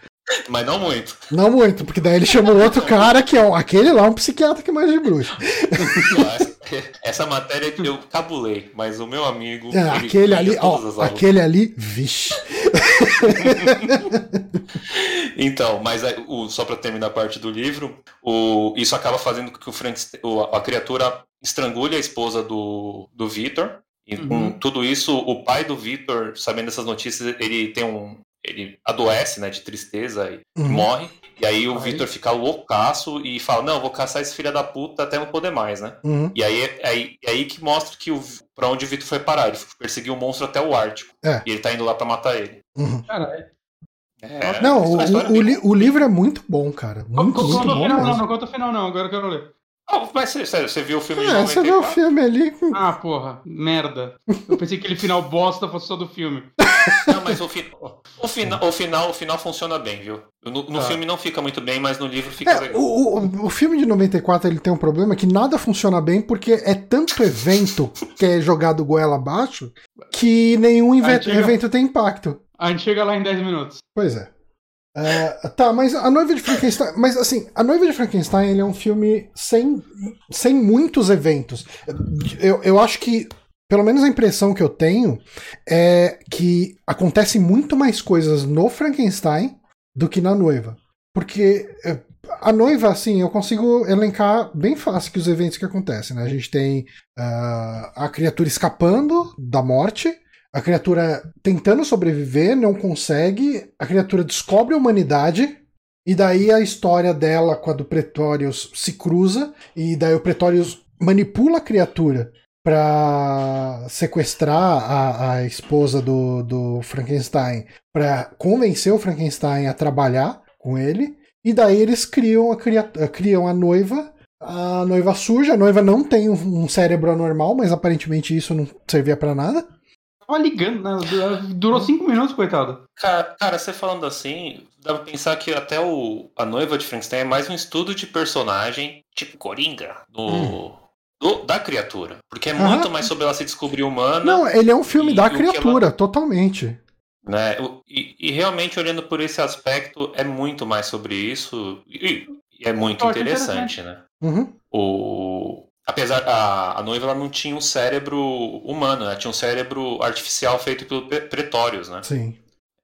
Mas não muito. Não muito, porque daí ele chamou outro cara que é um- aquele lá, é um psiquiatra que manja de bruxa. Essa matéria eu cabulei, mas o meu amigo. É, ele aquele ali, ó, aquele ali, vixe. Então, mas o- só para terminar a parte do livro, o- isso acaba fazendo com que o o- a criatura estrangule a esposa do, do Victor. E com Uhum. tudo isso, o pai do Victor, sabendo dessas notícias, ele tem um. Ele adoece, né, de tristeza e Uhum. morre. E aí o Ai. Victor fica loucaço e fala: Não, vou caçar esse filho da puta até não poder mais, né? Uhum. E aí é aí, é aí que mostra que o, pra onde o Victor foi parar. Ele perseguiu o monstro até o Ártico. É. E ele tá indo lá pra matar ele. Uhum. Caralho. É, Não, é o, o, li- o livro é muito bom, cara. Muito, Conta muito o bom final, não, mesmo. não conta o final, não. Agora eu quero ler. Ah, mas sério, você viu o filme de É, você vê o 94? filme ali. Ah, porra, merda. Eu pensei que aquele final bosta fosse só do filme. Não, mas o, fi- o, fina- o final, o final funciona bem, viu? No, no Tá. filme não fica muito bem, mas no livro fica É, legal. o, o, o filme de 94 ele tem um problema que nada funciona bem porque é tanto evento que é jogado goela abaixo que nenhum Aí chega- evento tem impacto. A gente chega lá em 10 minutos. Pois é. Uh, tá, mas a noiva de Frankenstein. Mas assim, a noiva de Frankenstein ele é um filme sem, sem muitos eventos. Eu, eu acho que, pelo menos a impressão que eu tenho, é que acontece muito mais coisas no Frankenstein do que na noiva. Porque é, a noiva, assim, eu consigo elencar bem fácil que os eventos que acontecem, né? A gente tem uh, a criatura escapando da morte, a criatura tentando sobreviver, não consegue, a criatura descobre a humanidade, e daí a história dela com a do Pretorius se cruza, e daí o Pretorius manipula a criatura para sequestrar a, a esposa do, do Frankenstein, para convencer o Frankenstein a trabalhar com ele. E daí eles criam a, criam a noiva, a noiva suja. A noiva não tem um cérebro anormal, mas aparentemente isso não servia para nada. Tava ligando, né? Durou cinco minutos, coitado. Cara, cara, você falando assim, dá pra pensar que até o, a noiva de Frankenstein é mais um estudo de personagem, tipo Coringa, do, hum. do da criatura. Porque é muito mais sobre ela se descobrir humana. Não, ele é um filme da criatura, ela... totalmente. Né? E, e, realmente, olhando por esse aspecto, é muito mais sobre isso. E, e é muito interessante, interessante, né? Uhum. O, apesar a, a noiva ela não tinha um cérebro humano, ela tinha um cérebro artificial feito pelo pretórios, né? Sim.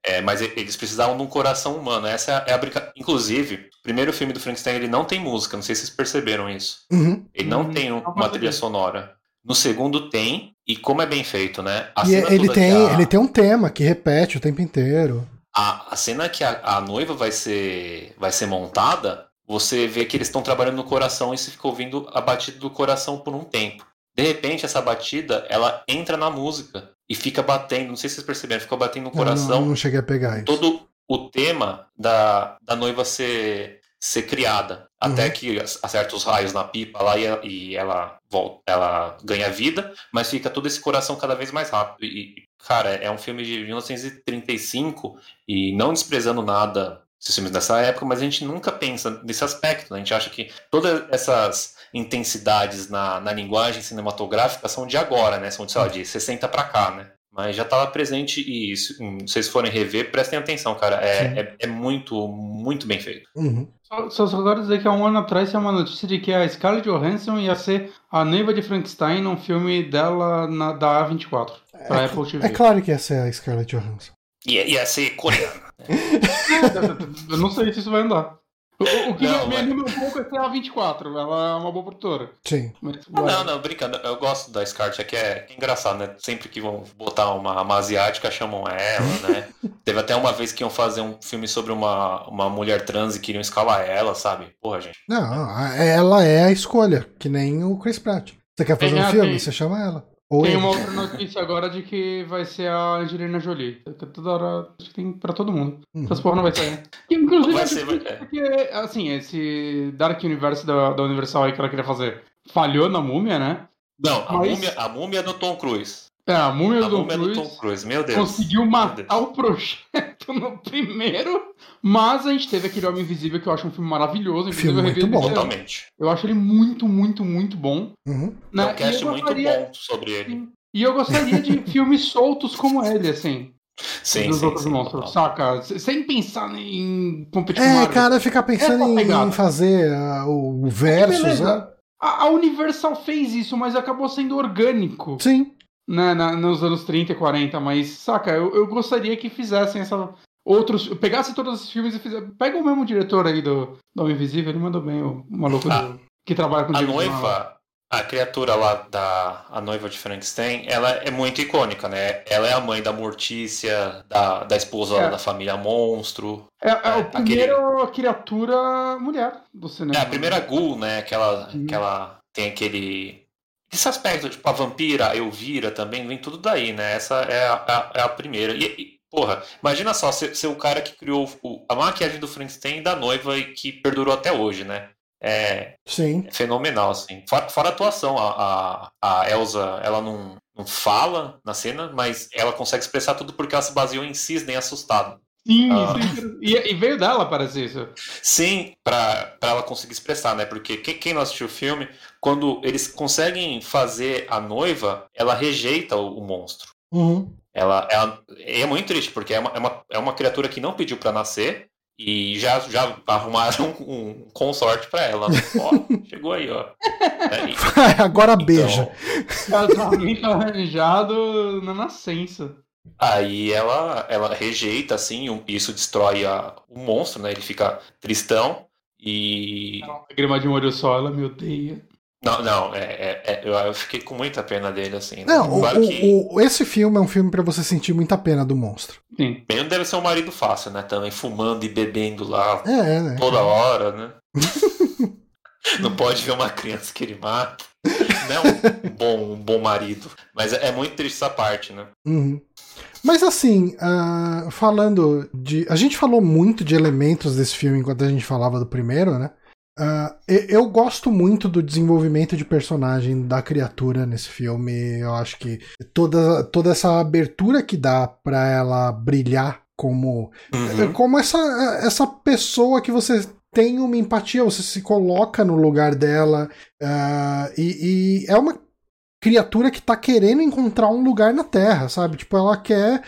É, mas eles precisavam de um coração humano. Essa é a, é brincadeira. Inclusive, o primeiro filme do Frankenstein ele não tem música. Não sei se vocês perceberam isso. Uhum. Ele não uhum. tem um, uma trilha sonora. No segundo tem, e como é bem feito, né? A e ele tem, a... ele tem um tema que repete o tempo inteiro. A, a cena que a, a, noiva vai ser, vai ser montada, você vê que eles estão trabalhando no coração e você fica ouvindo a batida do coração por um tempo. De repente, essa batida, ela entra na música e fica batendo, não sei se vocês perceberam, fica batendo no coração. Não, não cheguei a pegar isso. Todo o tema da, da noiva ser ser criada. Uhum. Até que acerta os raios na pipa lá e, e, ela volta, ela ganha vida, mas fica todo esse coração cada vez mais rápido. E, cara, é um filme de 1935 e não desprezando nada esses filmes dessa época, mas a gente nunca pensa nesse aspecto. Né? A gente acha que todas essas intensidades na, na linguagem cinematográfica são de agora, né? São de, sei lá, de 60 para cá, né? Mas já estava presente e se vocês forem rever, prestem atenção, cara. É, é, é, muito, muito bem feito. Uhum. Só, só quero dizer que há um ano atrás tinha uma notícia de que a Scarlett Johansson ia ser a noiva de Frankenstein num filme dela na, da A24, pra é, Apple TV. É claro que ia ser a Scarlett Johansson. Ia, ia ser coreana. Eu não sei se isso vai andar. O, o que não, me anima um pouco é ser a 24, ela é uma boa produtora. Sim. Mas, ah, não, não, brincando, eu gosto da Scarlett, é que é engraçado, né? Sempre que vão botar uma, uma asiática, chamam ela, né? Teve até uma vez que iam fazer um filme sobre uma, uma mulher trans e queriam escalar ela, sabe? Porra, gente. Não, ela é a escolha, que nem o Chris Pratt. Você quer fazer um filme? Tem... Você chama ela. Tem uma outra notícia agora de que vai ser a Angelina Jolie. Toda hora acho que tem pra todo mundo. Uhum. Essas porra não vai sair. Inclusive, vai ser, vai... porque, assim, esse Dark Universe da, da Universal aí que ela queria fazer falhou na múmia, né? Não, a, Mas... múmia, a múmia é do Tom Cruise. É, a múmia, a do, múmia Tom Cruise do Tom Cruise, meu Deus. Conseguiu matar Deus. o projeto no primeiro, mas a gente teve aquele Homem Invisível que eu acho um filme maravilhoso. Filme eu muito bom. Totalmente. Eu acho ele muito, muito, muito bom. Uhum. Né? É um cast gostaria... muito bom sobre ele. E eu gostaria de filmes soltos como ele, assim. Sim, dos sim, outros sim, monstros, saca? Sem pensar em competir É, cara, ficar pensando em, em, fazer uh, o versus. Né? A, a Universal fez isso, mas acabou sendo orgânico. Sim né, na, nos anos 30 e 40, mas, saca, eu, eu gostaria que fizessem essa. Outros. Pegasse todos esses filmes e fizesse. Pega o mesmo diretor aí do, do Homem Invisível, ele mandou bem, o maluco ah, do, que trabalha com A noiva, a criatura lá da a noiva de Frankenstein, ela é muito icônica, né? Ela é a mãe da Mortícia, da, da esposa é. da família Monstro. É, é, é a primeira aquele... criatura mulher do cinema. É a primeira Ghoul, né? Que ela, uhum. que ela tem aquele esse aspecto, tipo, a vampira, a Elvira também, vem tudo daí, né? Essa é a, a, é a primeira. E, e, porra, imagina só, ser, ser o cara que criou o, a maquiagem do Frankenstein da noiva e que perdurou até hoje, né? É, Sim. é fenomenal, assim. Fora, fora a atuação, a, a, a Elsa, ela não, não fala na cena, mas ela consegue expressar tudo porque ela se baseou em Cisne assustado. Sim, ah. sim. E, e, veio dela, parece isso. Sim, pra, pra ela conseguir expressar, né? Porque quem, quem não assistiu o filme, quando eles conseguem fazer a noiva, ela rejeita o, o monstro. Uhum. Ela, ela é muito triste, porque é uma, é uma, é uma criatura que não pediu para nascer, E já, já arrumaram um consorte pra ela. Né? Ó, chegou aí, ó. É, Agora beija. Então, casamento arranjado na nascença. Aí ela, ela rejeita, assim, isso destrói a, o monstro, né? Ele fica tristão e. Lágrima de um olho só, ela me odeia. Não, não, é, é, é, eu fiquei com muita pena dele, assim. Né? Não, claro o, que... o, esse filme é um filme para você sentir muita pena do monstro. Sim. Bem, deve ser um marido fácil, né? Também fumando e bebendo lá é, né? toda hora, né? Não pode ver uma criança que ele mata. Não é um bom, um bom marido. Mas é, é muito triste essa parte, né? Uhum. Mas assim, uh, falando de. A gente falou muito de elementos desse filme enquanto a gente falava do primeiro, né? Uh, eu gosto muito do desenvolvimento de personagem da criatura nesse filme. Eu acho que toda, toda essa abertura que dá para ela brilhar como, uhum. como essa, essa pessoa que você tem uma empatia, você se coloca no lugar dela. Uh, e, e, é uma criatura que tá querendo encontrar um lugar na Terra, sabe? Tipo, ela quer.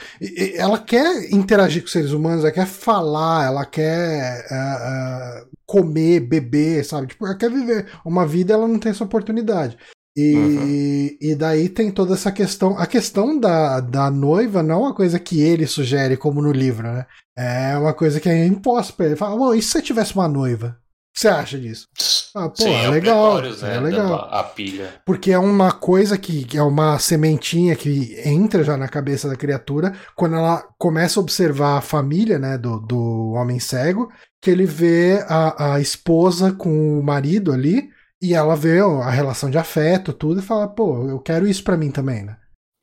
Ela quer interagir com seres humanos, ela quer falar, ela quer uh, uh, comer, beber, sabe? Tipo, ela quer viver uma vida ela não tem essa oportunidade. E, uhum. e daí tem toda essa questão. A questão da, da noiva não é uma coisa que ele sugere, como no livro, né? É uma coisa que é imposta pra ele. Fala, e se você tivesse uma noiva? Que você acha disso? Ah, pô, Sim, é, é legal. Né, é legal. A pilha. Porque é uma coisa que, que, é uma sementinha que entra já na cabeça da criatura quando ela começa a observar a família, né, do, do homem cego, que ele vê a, a esposa com o marido ali e ela vê a relação de afeto, tudo, e fala, pô, eu quero isso para mim também, né?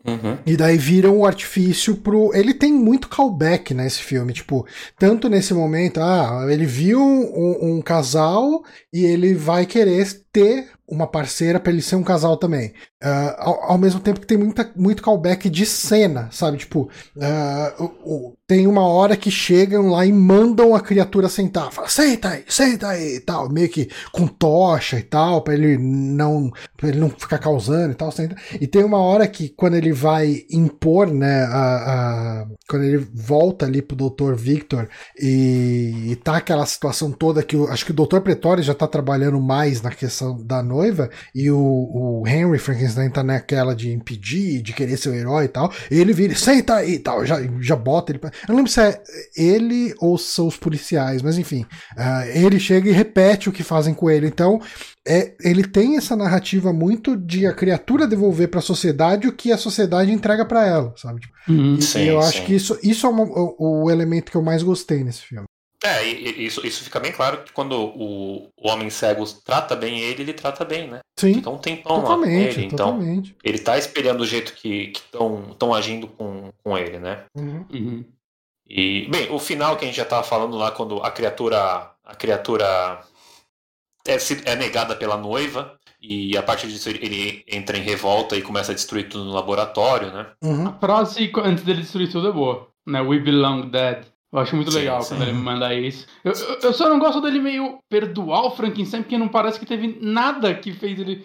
Uhum. E daí vira um artifício pro. Ele tem muito callback nesse filme, tipo, tanto nesse momento, ah, ele viu um, um casal e ele vai querer ter uma parceira para ele ser um casal também. Uh, ao, ao, mesmo tempo que tem muita, muito callback de cena, sabe? Tipo, uh, uh, tem uma hora que chegam lá e mandam a criatura sentar. Fala, senta aí, senta aí e tal. Meio que com tocha e tal, para ele não pra ele não ficar causando e tal. Senta. E tem uma hora que quando ele vai impor, né, a, a quando ele volta ali pro Dr. Victor e, e tá aquela situação toda que acho que o Dr. Pretório já tá trabalhando mais na questão da noiva e o, o Henry Frankenstein tá naquela de impedir, de querer ser o herói e tal. E ele vira, senta aí e tal, já, já bota ele. Pra... Eu não lembro se é ele ou são os policiais, mas enfim. Uh, ele chega e repete o que fazem com ele. Então, é, ele tem essa narrativa muito de a criatura devolver para a sociedade o que a sociedade entrega para ela, sabe? Tipo, uhum, e, sim, eu sim. acho que isso, isso é uma, o, o, elemento que eu mais gostei nesse filme. É, isso, isso fica bem claro que quando o, o homem cego trata bem ele, ele trata bem, né? Sim. Fica um tempão totalmente, lá com ele. Então, totalmente. ele tá espelhando o jeito que estão agindo com, com ele, né? Uhum. Uhum. E, bem, o final que a gente já tava falando lá, quando a criatura. A criatura é, é negada pela noiva. E a partir disso ele entra em revolta e começa a destruir tudo no laboratório, né? Uhum. A frase antes dele destruir tudo é boa, né? We belong dead. Eu acho muito sim, legal sim. quando ele me manda isso. Eu, eu, eu, só não gosto dele meio perdoar o Frankenstein, porque não parece que teve nada que fez ele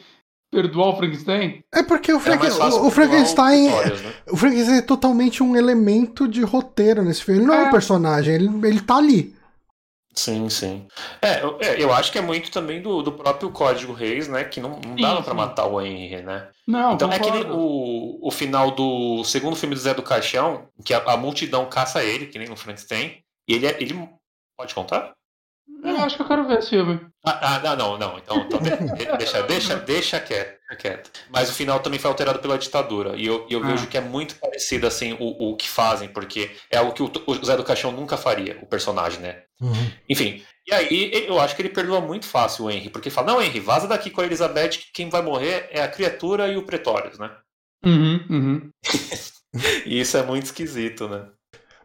perdoar o Frankenstein. É porque o, Frank, o, o Frankenstein. né? O Frankenstein é totalmente um elemento de roteiro nesse filme. Ele não é, é um personagem, ele, ele tá ali. Sim, sim. É, eu, é, eu acho que é muito também do, do próprio Código Reis, né? Que não, não dava para matar o Henry, né? Não, então concordo. é que nem o, o final do segundo filme do Zé do Caixão, que a, a multidão caça ele, que nem no Frankenstein, e ele, é, ele pode contar? Eu acho que eu quero ver esse filme. Ah, ah não, não, Então, então deixa, deixa, deixa quieto, quieto. Mas o final também foi alterado pela ditadura. E eu, eu ah. vejo que é muito parecido assim o, o que fazem, porque é algo que o, o Zé do Caixão nunca faria, o personagem, né? Uhum. Enfim. E aí eu acho que ele perdoa muito fácil o Henry, porque fala, não, Henry, vaza daqui com a Elizabeth, que quem vai morrer é a criatura e o Pretórios, né? Uhum, uhum. e isso é muito esquisito, né?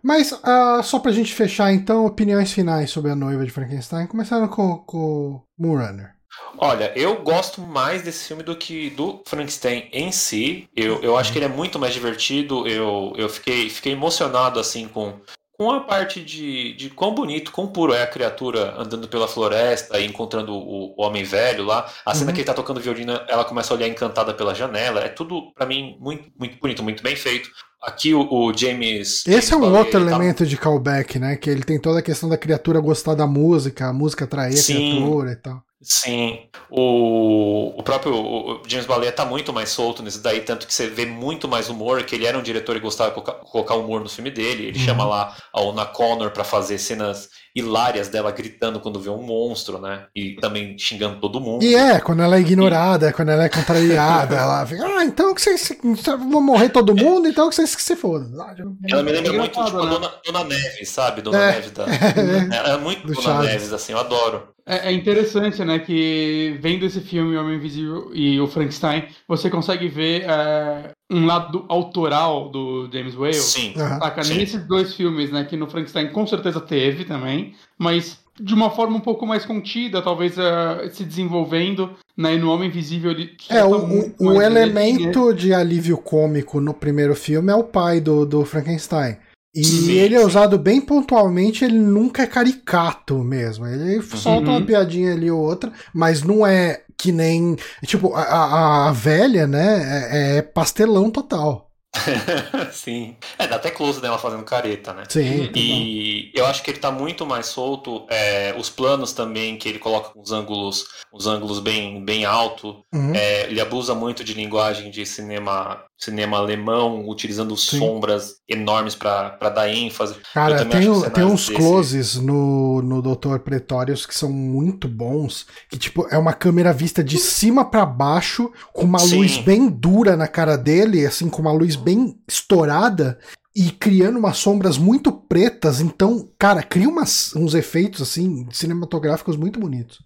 Mas, uh, só pra gente fechar, então, opiniões finais sobre a noiva de Frankenstein, começando com, com Moonrunner. Olha, eu gosto mais desse filme do que do Frankenstein em si. Eu, eu acho que ele é muito mais divertido. Eu, eu fiquei, fiquei emocionado assim com, com a parte de, de quão bonito, quão puro é a criatura andando pela floresta e encontrando o, o homem velho lá. A cena uhum. que ele tá tocando violino, ela começa a olhar encantada pela janela. É tudo, para mim, muito, muito bonito, muito bem feito aqui o, o James. Esse é um James outro tá- elemento de callback, né? Que ele tem toda a questão da criatura gostar da música, a música atrair a criatura e tal. Sim. O, o próprio o James Ballet tá muito mais solto nisso daí, tanto que você vê muito mais humor, que ele era um diretor e gostava de colocar, colocar humor no filme dele. Ele Uhum. chama lá a Ona Connor pra fazer cenas hilárias dela gritando quando vê um monstro, né? E também xingando todo mundo. E é, quando ela é ignorada, quando ela é contrariada, ela fica, ah, então que vocês vão morrer todo mundo, então que vocês que se fodam. Ah, Ela me lembra É muito tipo, né? Dona, Dona Neves, sabe? Dona É. Neves da. É. Ela é muito Do Dona Chaves. Neves, assim, eu adoro. É, é interessante, né, que vendo esse filme, O Homem Invisível e o Frankenstein, você consegue ver é, um lado autoral do James Whale. Sim. Saca? Sim. Nesses dois filmes, né, que no Frankenstein com certeza teve também, mas de uma forma um pouco mais contida, talvez eh, se desenvolvendo, né, e no Homem Invisível ele É, o, o, o mais dele, né? elemento de alívio cômico no primeiro filme é o pai do, do Frankenstein. E Sim, ele é sim. usado bem pontualmente, ele nunca é caricato mesmo. Ele solta uma Uhum. piadinha ali ou outra, mas não é que nem. Tipo, a, a, a velha, né? É, é pastelão total. Sim. É, dá até close dela fazendo careta, né? Sim. E eu acho que ele tá muito mais solto. é, os planos também, que ele coloca os ângulos, os ângulos bem, bem alto. Uhum. É, ele abusa muito de linguagem de cinema, cinema alemão, utilizando Sim. sombras enormes pra dar ênfase. Cara, tem, tem uns desse- closes no, no Dr. Pretórios que são muito bons. Que, tipo, é uma câmera vista de cima pra baixo, com uma Sim. luz bem dura na cara dele, assim, com uma luz bem estourada. E criando umas sombras muito pretas, então, cara, cria umas, uns efeitos assim cinematográficos muito bonitos.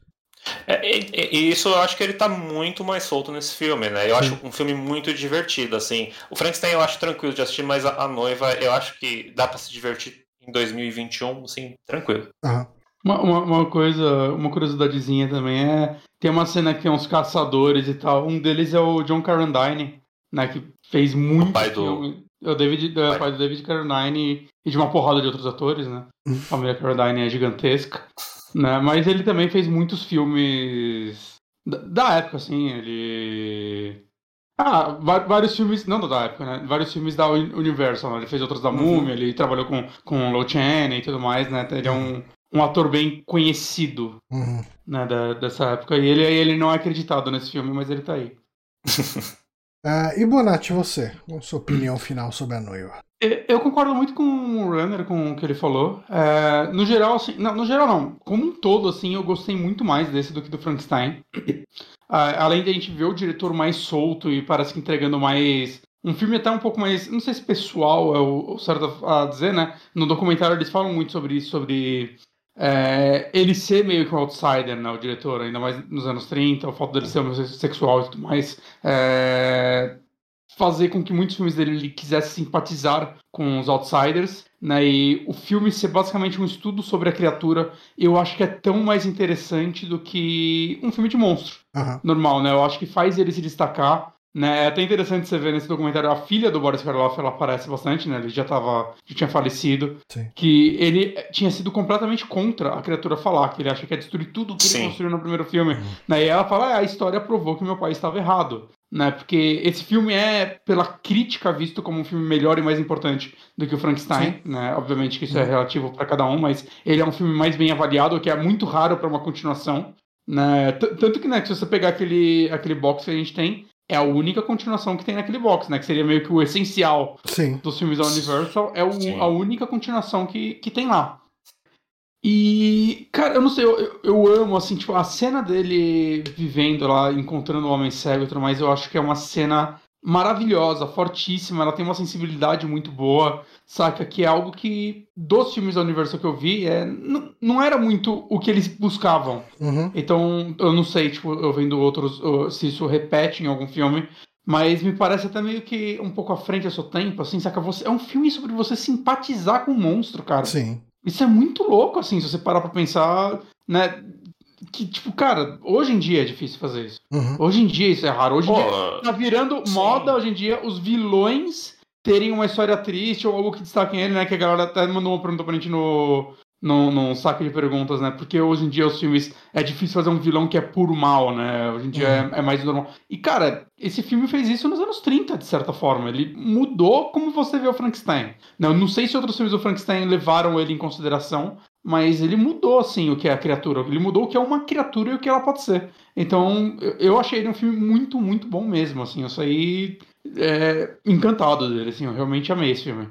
É, e, isso eu acho que ele tá muito mais solto nesse filme, né? Eu acho um filme muito divertido, assim. O Frankenstein eu acho tranquilo de assistir, mas a, a noiva eu acho que dá pra se divertir em 2021, assim, tranquilo. Aham. Uma, uma, uma coisa, uma curiosidadezinha também é. Tem uma cena que tem uns caçadores e tal. Um deles é o John Carradine, né? Que fez muito pai do- filme. É o David, é, pai- pai do David Carradine e de uma porrada de outros atores, né? Uhum. A família Carradine é gigantesca. Né? Mas ele também fez muitos filmes da, da época, assim. Ele. Ah, vários filmes, não da época, né? Vários filmes da Uni- Universal, né? Ele fez outros da Múmia, ele trabalhou com, com Lo Chaney e tudo mais, né? Ele é um, um ator bem conhecido, Uhum. né? Da, dessa época. E ele, ele não é acreditado nesse filme, mas ele tá aí. Ah, e Bonatti, você? Qual a sua opinião final sobre a noiva? Eu concordo muito com o Runner, com o que ele falou. É, no geral, assim, não, no geral não. Como um todo, assim, eu gostei muito mais desse do que do Frankenstein. Ah, além de a gente ver o diretor mais solto e parece que entregando mais. Um filme até um pouco mais. Não sei se pessoal é o, o certo a dizer, né? No documentário eles falam muito sobre isso, sobre é, ele ser meio que um outsider, né? O diretor, ainda mais nos anos 30, o fato dele ser homossexual e tudo mais. É, fazer com que muitos filmes dele ele quisesse simpatizar com os outsiders, né? E o filme ser basicamente um estudo sobre a criatura, eu acho que é tão mais interessante do que um filme de monstro Aham. normal, né? Eu acho que faz ele se destacar. Né? É até interessante você ver nesse documentário a filha do Boris Karloff, ela aparece bastante, né? Ele já tava, já tinha falecido, Sim. que ele tinha sido completamente contra a criatura falar, que ele acha que é destruir tudo que Sim. ele construiu no primeiro filme. Né? E ela fala, ah, a história provou que meu pai estava errado. Né? Porque esse filme é, pela crítica, visto como um filme melhor e mais importante do que o Frankenstein. Né? Obviamente que isso é relativo para cada um, mas ele é um filme mais bem avaliado, o que é muito raro para uma continuação. Né? T- Tanto que, né, que se você pegar aquele, aquele box que a gente tem, é a única continuação que tem naquele box, né? Que seria meio que o essencial Sim. dos filmes da Universal, é o- a única continuação que, que tem lá. E, cara, eu não sei, eu, eu- amo, assim, tipo, a cena dele vivendo lá, encontrando o Homem Cego e tudo mais, eu acho que é uma cena maravilhosa, fortíssima, ela tem uma sensibilidade muito boa, saca? Que é algo que, dos filmes da Universal que eu vi, é, não, era muito o que eles buscavam. Uhum. Então, eu não sei, tipo, eu vendo outros, se isso repete em algum filme, mas me parece até meio que um pouco à frente do seu tempo, assim, saca? Você, é um filme sobre você simpatizar com o monstro, cara. Sim. Isso é muito louco, assim, se você parar pra pensar, né? Que, tipo, cara, hoje em dia é difícil fazer isso. Uhum. Hoje em dia isso é raro. Hoje em dia tá virando Sim. moda hoje em dia os vilões terem uma história triste ou algo que destaquem ele, né? Que a galera até mandou uma pergunta pra gente no, num, num saco de perguntas, né? Porque hoje em dia os filmes é difícil fazer um vilão que é puro mal, né? Hoje em dia Uhum. é, é mais normal. E, cara, esse filme fez isso nos anos 30, de certa forma. Ele mudou como você vê o Frankenstein. Não, não sei se outros filmes do Frankenstein levaram ele em consideração, mas ele mudou, assim, o que é a criatura. Ele mudou o que é uma criatura e o que ela pode ser. Então, eu, eu achei ele um filme muito, muito bom mesmo, assim. Eu saí é, encantado dele, assim. Eu realmente amei esse filme.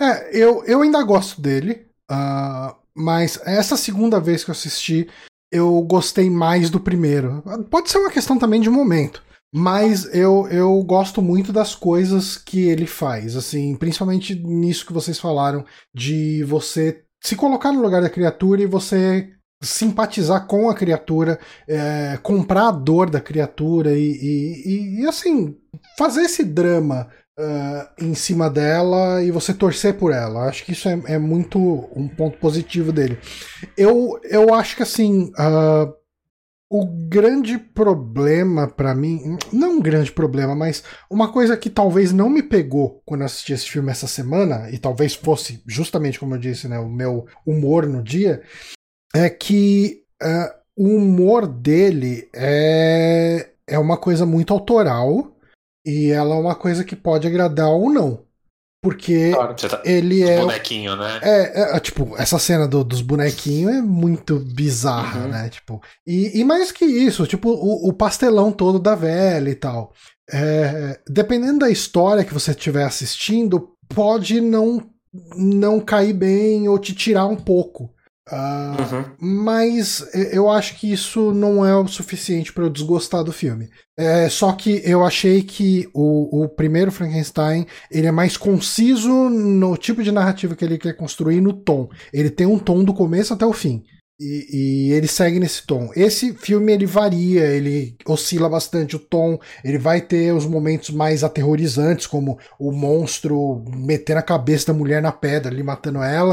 É, eu, eu ainda gosto dele, ah, mas essa segunda vez que eu assisti, eu gostei mais do primeiro. Pode ser uma questão também de momento, mas eu, eu gosto muito das coisas que ele faz, assim, principalmente nisso que vocês falaram, de você se colocar no lugar da criatura e você simpatizar com a criatura, é, comprar a dor da criatura e, e, e, e, assim, fazer esse drama uh, em cima dela e você torcer por ela. Acho que isso é, é muito um ponto positivo dele. Eu, eu acho que assim. Uh, o grande problema para mim, não um grande problema, mas uma coisa que talvez não me pegou quando eu assisti esse filme essa semana, e talvez fosse justamente como eu disse, né, o meu humor no dia, é que uh, o humor dele é, é uma coisa muito autoral e ela é uma coisa que pode agradar ou não. Porque claro, tá... ele é. bonequinho, né? É, é, tipo, essa cena do, dos bonequinhos é muito bizarra, uhum. né? Tipo, e, e, mais que isso, tipo, o, o pastelão todo da velha e tal. É, dependendo da história que você estiver assistindo, pode não, não cair bem ou te tirar um pouco. Uh, uhum. Mas eu acho que isso não é o suficiente para eu desgostar do filme. É, só que eu achei que o, o primeiro Frankenstein ele é mais conciso no tipo de narrativa que ele quer construir no tom. Ele tem um tom do começo até o fim. E, e, ele segue nesse tom. Esse filme ele varia, ele oscila bastante o tom. Ele vai ter os momentos mais aterrorizantes, como o monstro metendo a cabeça da mulher na pedra, ali matando ela.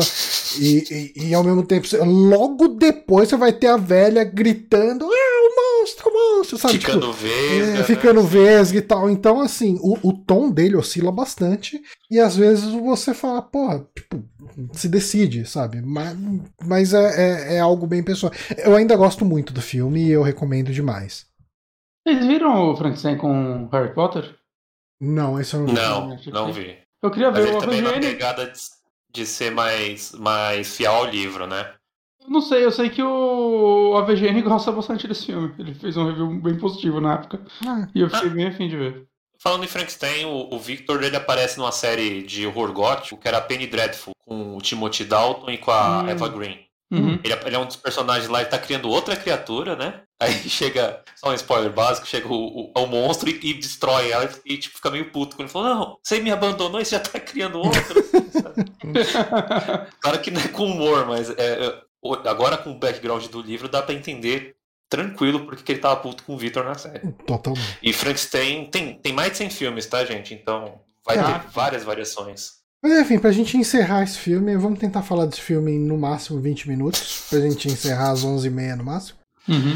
E, e, e ao mesmo tempo, logo depois você vai ter a velha gritando: Ah, o monstro, o monstro, sabe? Ficando tipo, vesga. É, ficando vesga e tal. Então, assim, o, o tom dele oscila bastante. E às vezes você fala, porra, tipo, se decide, sabe? Mas, mas é, é, é, algo bem pessoal. Eu ainda gosto muito do filme e eu recomendo demais. Vocês viram o Frankenstein com Harry Potter? Não, esse eu não vi. Não, não vi. Eu queria mas ver ele o também na pegada de, de ser mais, mais fiel ao livro, né? Eu Não sei, eu sei que o AVGN gosta bastante desse filme. Ele fez um review bem positivo na época. Ah, E eu fiquei bem afim de ver. Falando em Frankenstein, o, o Victor ele aparece numa série de horror gótico que era Penny Dreadful, com o Timothy Dalton e com a Hum. Eva Green. Uhum. Ele, ele é um dos personagens lá e tá criando outra criatura, né? Aí chega, só um spoiler básico, chega o, o, o monstro e, e destrói ela e tipo, fica meio puto. Quando ele falou, não, você me abandonou e você já tá criando outro. sabe? claro que não é com humor, mas é, é, agora com o background do livro dá pra entender tranquilo porque que ele tava puto com o Victor na série. totalmente. E Frankenstein tem, tem mais de 100 filmes, tá, gente? Então vai Ah. ter várias variações. Mas enfim, pra gente encerrar esse filme, vamos tentar falar desse filme em no máximo 20 minutos, pra gente encerrar às 11h30 no máximo. Uhum.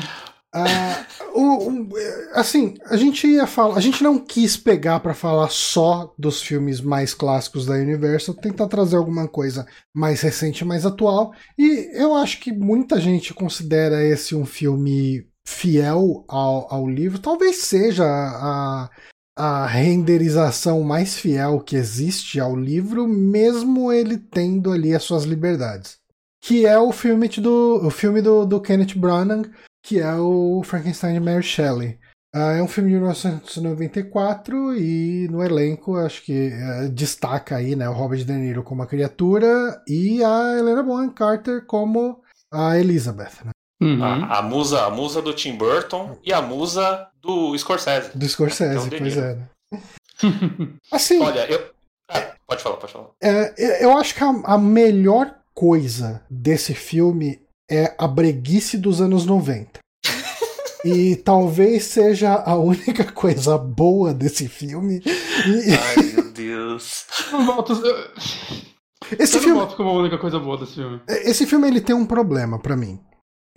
O- assim, a gente ia falar, a gente não quis pegar pra falar só dos filmes mais clássicos da Universal, tentar trazer alguma coisa mais recente, mais atual. E eu acho que muita gente considera esse um filme fiel ao, ao livro. Talvez seja a, a renderização mais fiel que existe ao livro, mesmo ele tendo ali as suas liberdades. Que é o filme do, o filme do, do Kenneth Branagh, que é o Frankenstein de Mary Shelley. Ah, é um filme de 1994 e no elenco acho que eh, destaca aí né, o Robert De Niro como a criatura e a Helena Bonham Carter como a Elizabeth, né, Uhum. A, a musa, a musa do Tim Burton e a musa do Scorsese. do Scorsese, Então, pois é. né. Assim, Olha, eu. Ah, pode falar, pode falar. É, eu acho que a, a melhor coisa desse filme é a breguice dos anos 90. E talvez seja a única coisa boa desse filme. E- Ai, meu Deus. Eu não esse eu não filme, boto como a única coisa boa desse filme. esse filme ele tem um problema pra mim.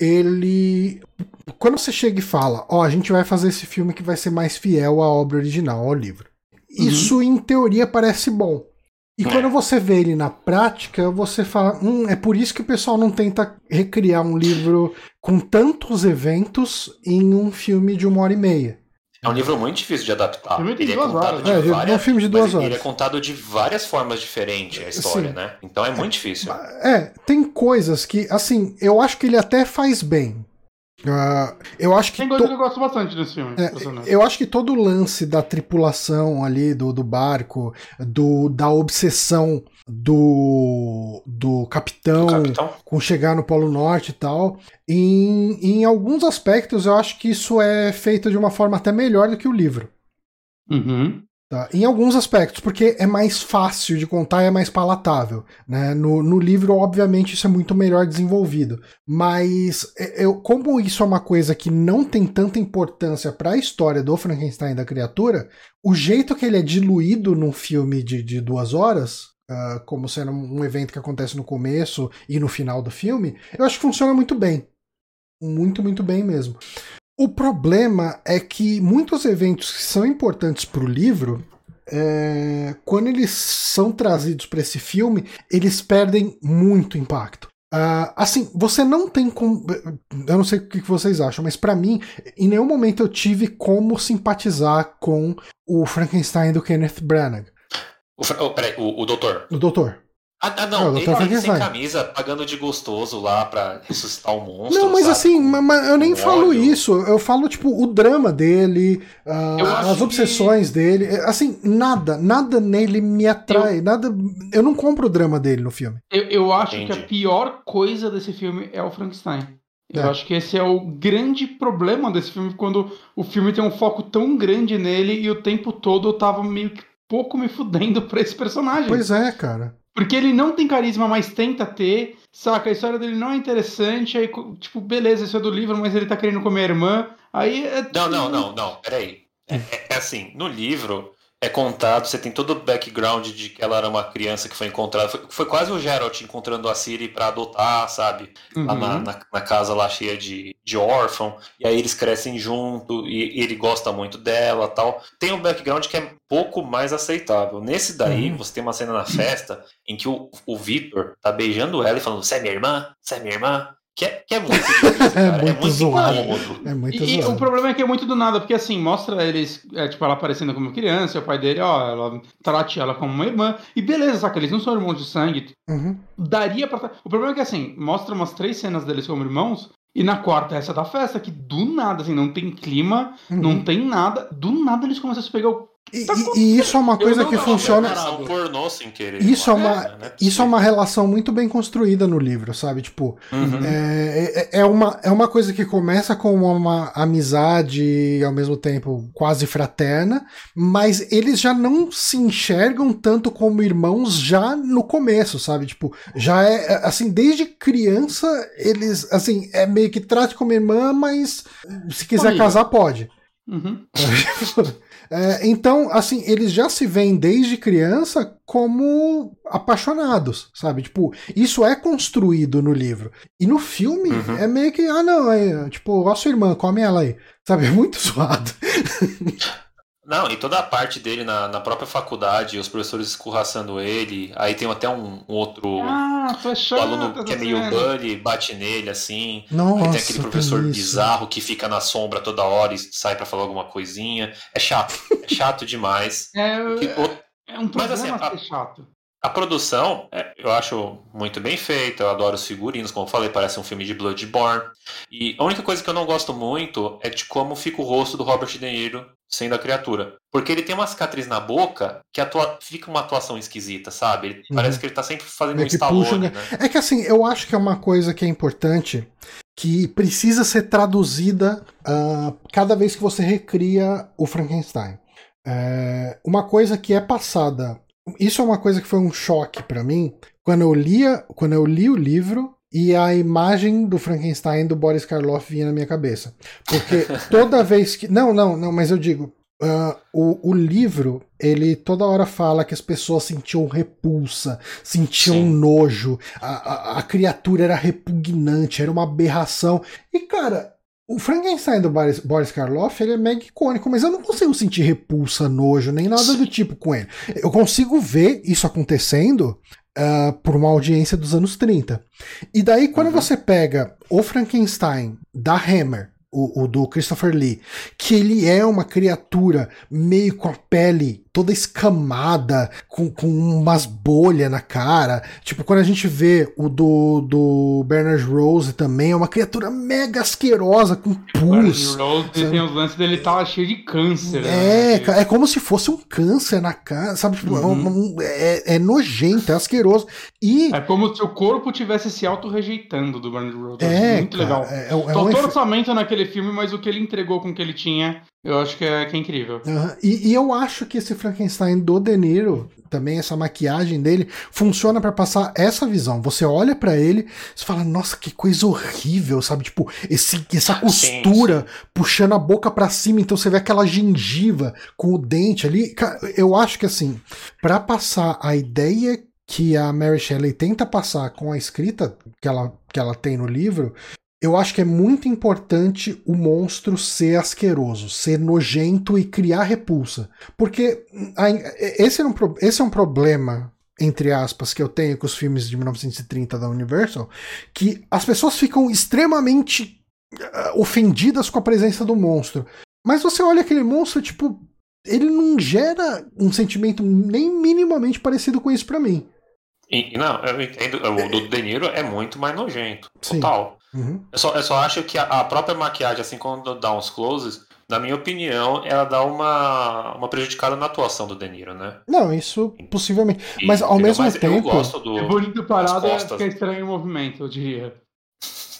Ele quando você chega e fala, ó, a gente vai fazer esse filme que vai ser mais fiel à obra original, ao livro. Isso em teoria parece bom. E quando você vê ele na prática, você fala, hum, é por isso que o pessoal não tenta recriar um livro com tantos eventos em um filme de uma hora e meia. É um livro muito difícil de adaptar. Filme de Ele é duas contado horas. de É, ele é um várias, filme de duas Ele horas. é contado de várias formas diferentes, a história, Sim. né? Então é muito difícil. É, tem coisas que, assim, eu acho que ele até faz bem. Ah, eu acho que. Tem to- coisa que eu gosto bastante desse filme. É, eu acho que todo o lance da tripulação ali do, do barco, do, da obsessão do, do capitão, O capitão. com chegar no Polo Norte e tal, em, em alguns aspectos eu acho que isso é feito de uma forma até melhor do que o livro. Uhum. Tá? Em alguns aspectos, porque é mais fácil de contar e é mais palatável. Né? No, no livro, obviamente, isso é muito melhor desenvolvido. Mas é- eu, como isso é uma coisa que não tem tanta importância para a história do Frankenstein da criatura, o jeito que ele é diluído num filme de, de duas horas. ah, como sendo um evento que acontece no começo e no final do filme, eu acho que funciona muito bem. Muito, muito bem mesmo. O problema é que muitos eventos que são importantes para o livro, é, quando eles são trazidos para esse filme, eles perdem muito impacto. Ah, assim, você não tem como. Eu não sei o que vocês acham, mas para mim, em nenhum momento eu tive como simpatizar com o Frankenstein do Kenneth Branagh, O, oh, peraí, o, o doutor. o Doutor. Ah, ah, não, ele, ele sem camisa, pagando de gostoso lá pra ressuscitar o monstro. Não, mas sabe? assim, ma- ma- eu nem falo ódio. isso. Eu falo, tipo, o drama dele, Eu acho as obsessões dele. É, Assim, nada, nada nele me atrai. Nada. Eu não compro o drama dele no filme. Eu, eu acho Entendi. que a pior coisa desse filme é o Frankenstein. Eu É. acho que esse é o grande problema desse filme, quando o filme tem um foco tão grande nele e o tempo todo eu tava meio que pouco me fudendo pra esse personagem. Pois é, cara. Porque ele não tem carisma, mas tenta ter, saca? A história dele não é interessante, aí, tipo, beleza, isso é do livro, mas ele tá querendo comer a irmã. Aí é. Não, não, não, não, peraí. É- é assim, no livro é contado, você tem todo o background de que ela era uma criança que foi encontrada. Foi, foi quase o Geralt encontrando a Ciri pra adotar, sabe? Lá na, Uhum. na, na casa lá cheia de, de órfão. E aí eles crescem junto e, ele gosta muito dela tal. Tem um background que é pouco mais aceitável. Nesse daí, Uhum. você tem uma cena na festa em que o, o Victor tá beijando ela e falando: Você é minha irmã? Você é minha irmã? Que é, que é muito difícil, cara. muito é muito zoado. incômodo. É muito E, e zoado. o problema é que é muito do nada, porque assim, mostra eles, é, tipo, ela aparecendo como criança, e o pai dele, ó, ela trate ela como uma irmã, e beleza, saca? Eles não são irmãos de sangue, Uhum. daria pra. O problema é que assim, mostra umas três cenas deles como irmãos, e na quarta essa da festa, que do nada, assim, não tem clima, Uhum. não tem nada, do nada eles começam a se pegar o. E, Tá e- isso é uma coisa que funciona. é pornô sem querer. Isso é uma, é isso é uma relação muito bem construída no livro, sabe? Tipo, Uhum. é, é, é uma, é uma coisa que começa com uma amizade e ao mesmo tempo quase fraterna, mas eles já não se enxergam tanto como irmãos já no começo, sabe? Tipo, já é é, assim, desde criança eles, assim, é meio que trate como irmã, mas se quiser casar pode. Uhum. É, então, assim, eles já se veem desde criança como apaixonados, sabe? Tipo, isso é construído no livro. E no filme Uhum. é meio que, ah, não, é, tipo, a sua irmã, come ela aí. Sabe? É muito zoado. Não, e toda a parte dele na, na própria faculdade, os professores escorraçando ele, aí tem até um, um outro Ah, tu é aluno que é essa meio bully, bate nele assim. Nossa, aí tem aquele professor tem bizarro que fica na sombra toda hora e sai pra falar alguma coisinha. É chato, é chato demais. É, é um Mas, assim, problema a- chato. A produção, é, eu acho muito bem feita, eu adoro os figurinos, como eu falei, parece um filme de Bloodborne. E a única coisa que eu não gosto muito é de como fica o rosto do Robert De Niro sendo a criatura. Porque ele tem uma cicatriz na boca que atua- fica uma atuação esquisita, sabe? Ele- Uhum. Parece que ele tá sempre fazendo Meio um puxa, Stallone, né? né? É que assim, eu acho que é uma coisa que é importante que precisa ser traduzida ah, cada vez que você recria o Frankenstein. É, uma coisa que é passada. Isso é uma coisa que foi um choque pra mim quando eu lia, quando eu li o livro e a imagem do Frankenstein do Boris Karloff vinha na minha cabeça. Porque toda vez que. Não, não, não, mas eu digo. ah, o, o livro, ele toda hora fala que as pessoas sentiam repulsa, sentiam Sim. nojo, a, a, a criatura era repugnante, era uma aberração. E, cara, o Frankenstein do Boris, Boris Karloff ele é mega icônico, mas eu não consigo sentir repulsa, nojo, nem nada do tipo com ele. Eu consigo ver isso acontecendo uh, por uma audiência dos anos 30. E daí, quando uhum. você pega o Frankenstein da Hammer o, o, do Christopher Lee, que ele é uma criatura meio com a pele toda escamada, com, com umas bolhas na cara. Tipo, quando a gente vê o do, do Bernard Rose também, é uma criatura mega asquerosa, com pus. Bernard Rose tem os lances dele tá cheio de câncer. É, né? é como se fosse um câncer na cara, sabe? Tipo, é uhum. é, é, nojento, é asqueroso. E... É como se o corpo tivesse se auto-rejeitando do Bernard Rose. É, muito cara, legal. É, é, é Faltou um orçamento naquele filme, mas o que ele entregou com o que ele tinha eu acho que é, que é incrível. Uhum. E, e, eu acho que esse Frankenstein do De Niro, também essa maquiagem dele, funciona para passar essa visão. Você olha para ele, você fala, nossa, que coisa horrível, sabe? Tipo, esse, essa costura sim, sim. puxando a boca para cima, então você vê aquela gengiva com o dente ali. Eu acho que assim, para passar a ideia que a Mary Shelley tenta passar com a escrita que ela, que ela tem no livro, eu acho que é muito importante o monstro ser asqueroso, ser nojento e criar repulsa. Porque esse é um, esse é um problema, entre aspas, que eu tenho com os filmes de 1930 da Universal, que as pessoas ficam extremamente uh, ofendidas com a presença do monstro. Mas você olha aquele monstro, tipo, ele não gera um sentimento nem minimamente parecido com isso para mim. E, não, eu entendo. O do De Niro é muito mais nojento. Total. Uhum. Eu, só, eu só acho que a, a, própria maquiagem, assim, quando dá uns closes, na minha opinião, ela dá uma, uma prejudicada na atuação do De Niro, né? Não, isso possivelmente. E, mas ao mesmo mas tempo. Eu gosto do. É bonito parado, é fica estranho o movimento, eu diria.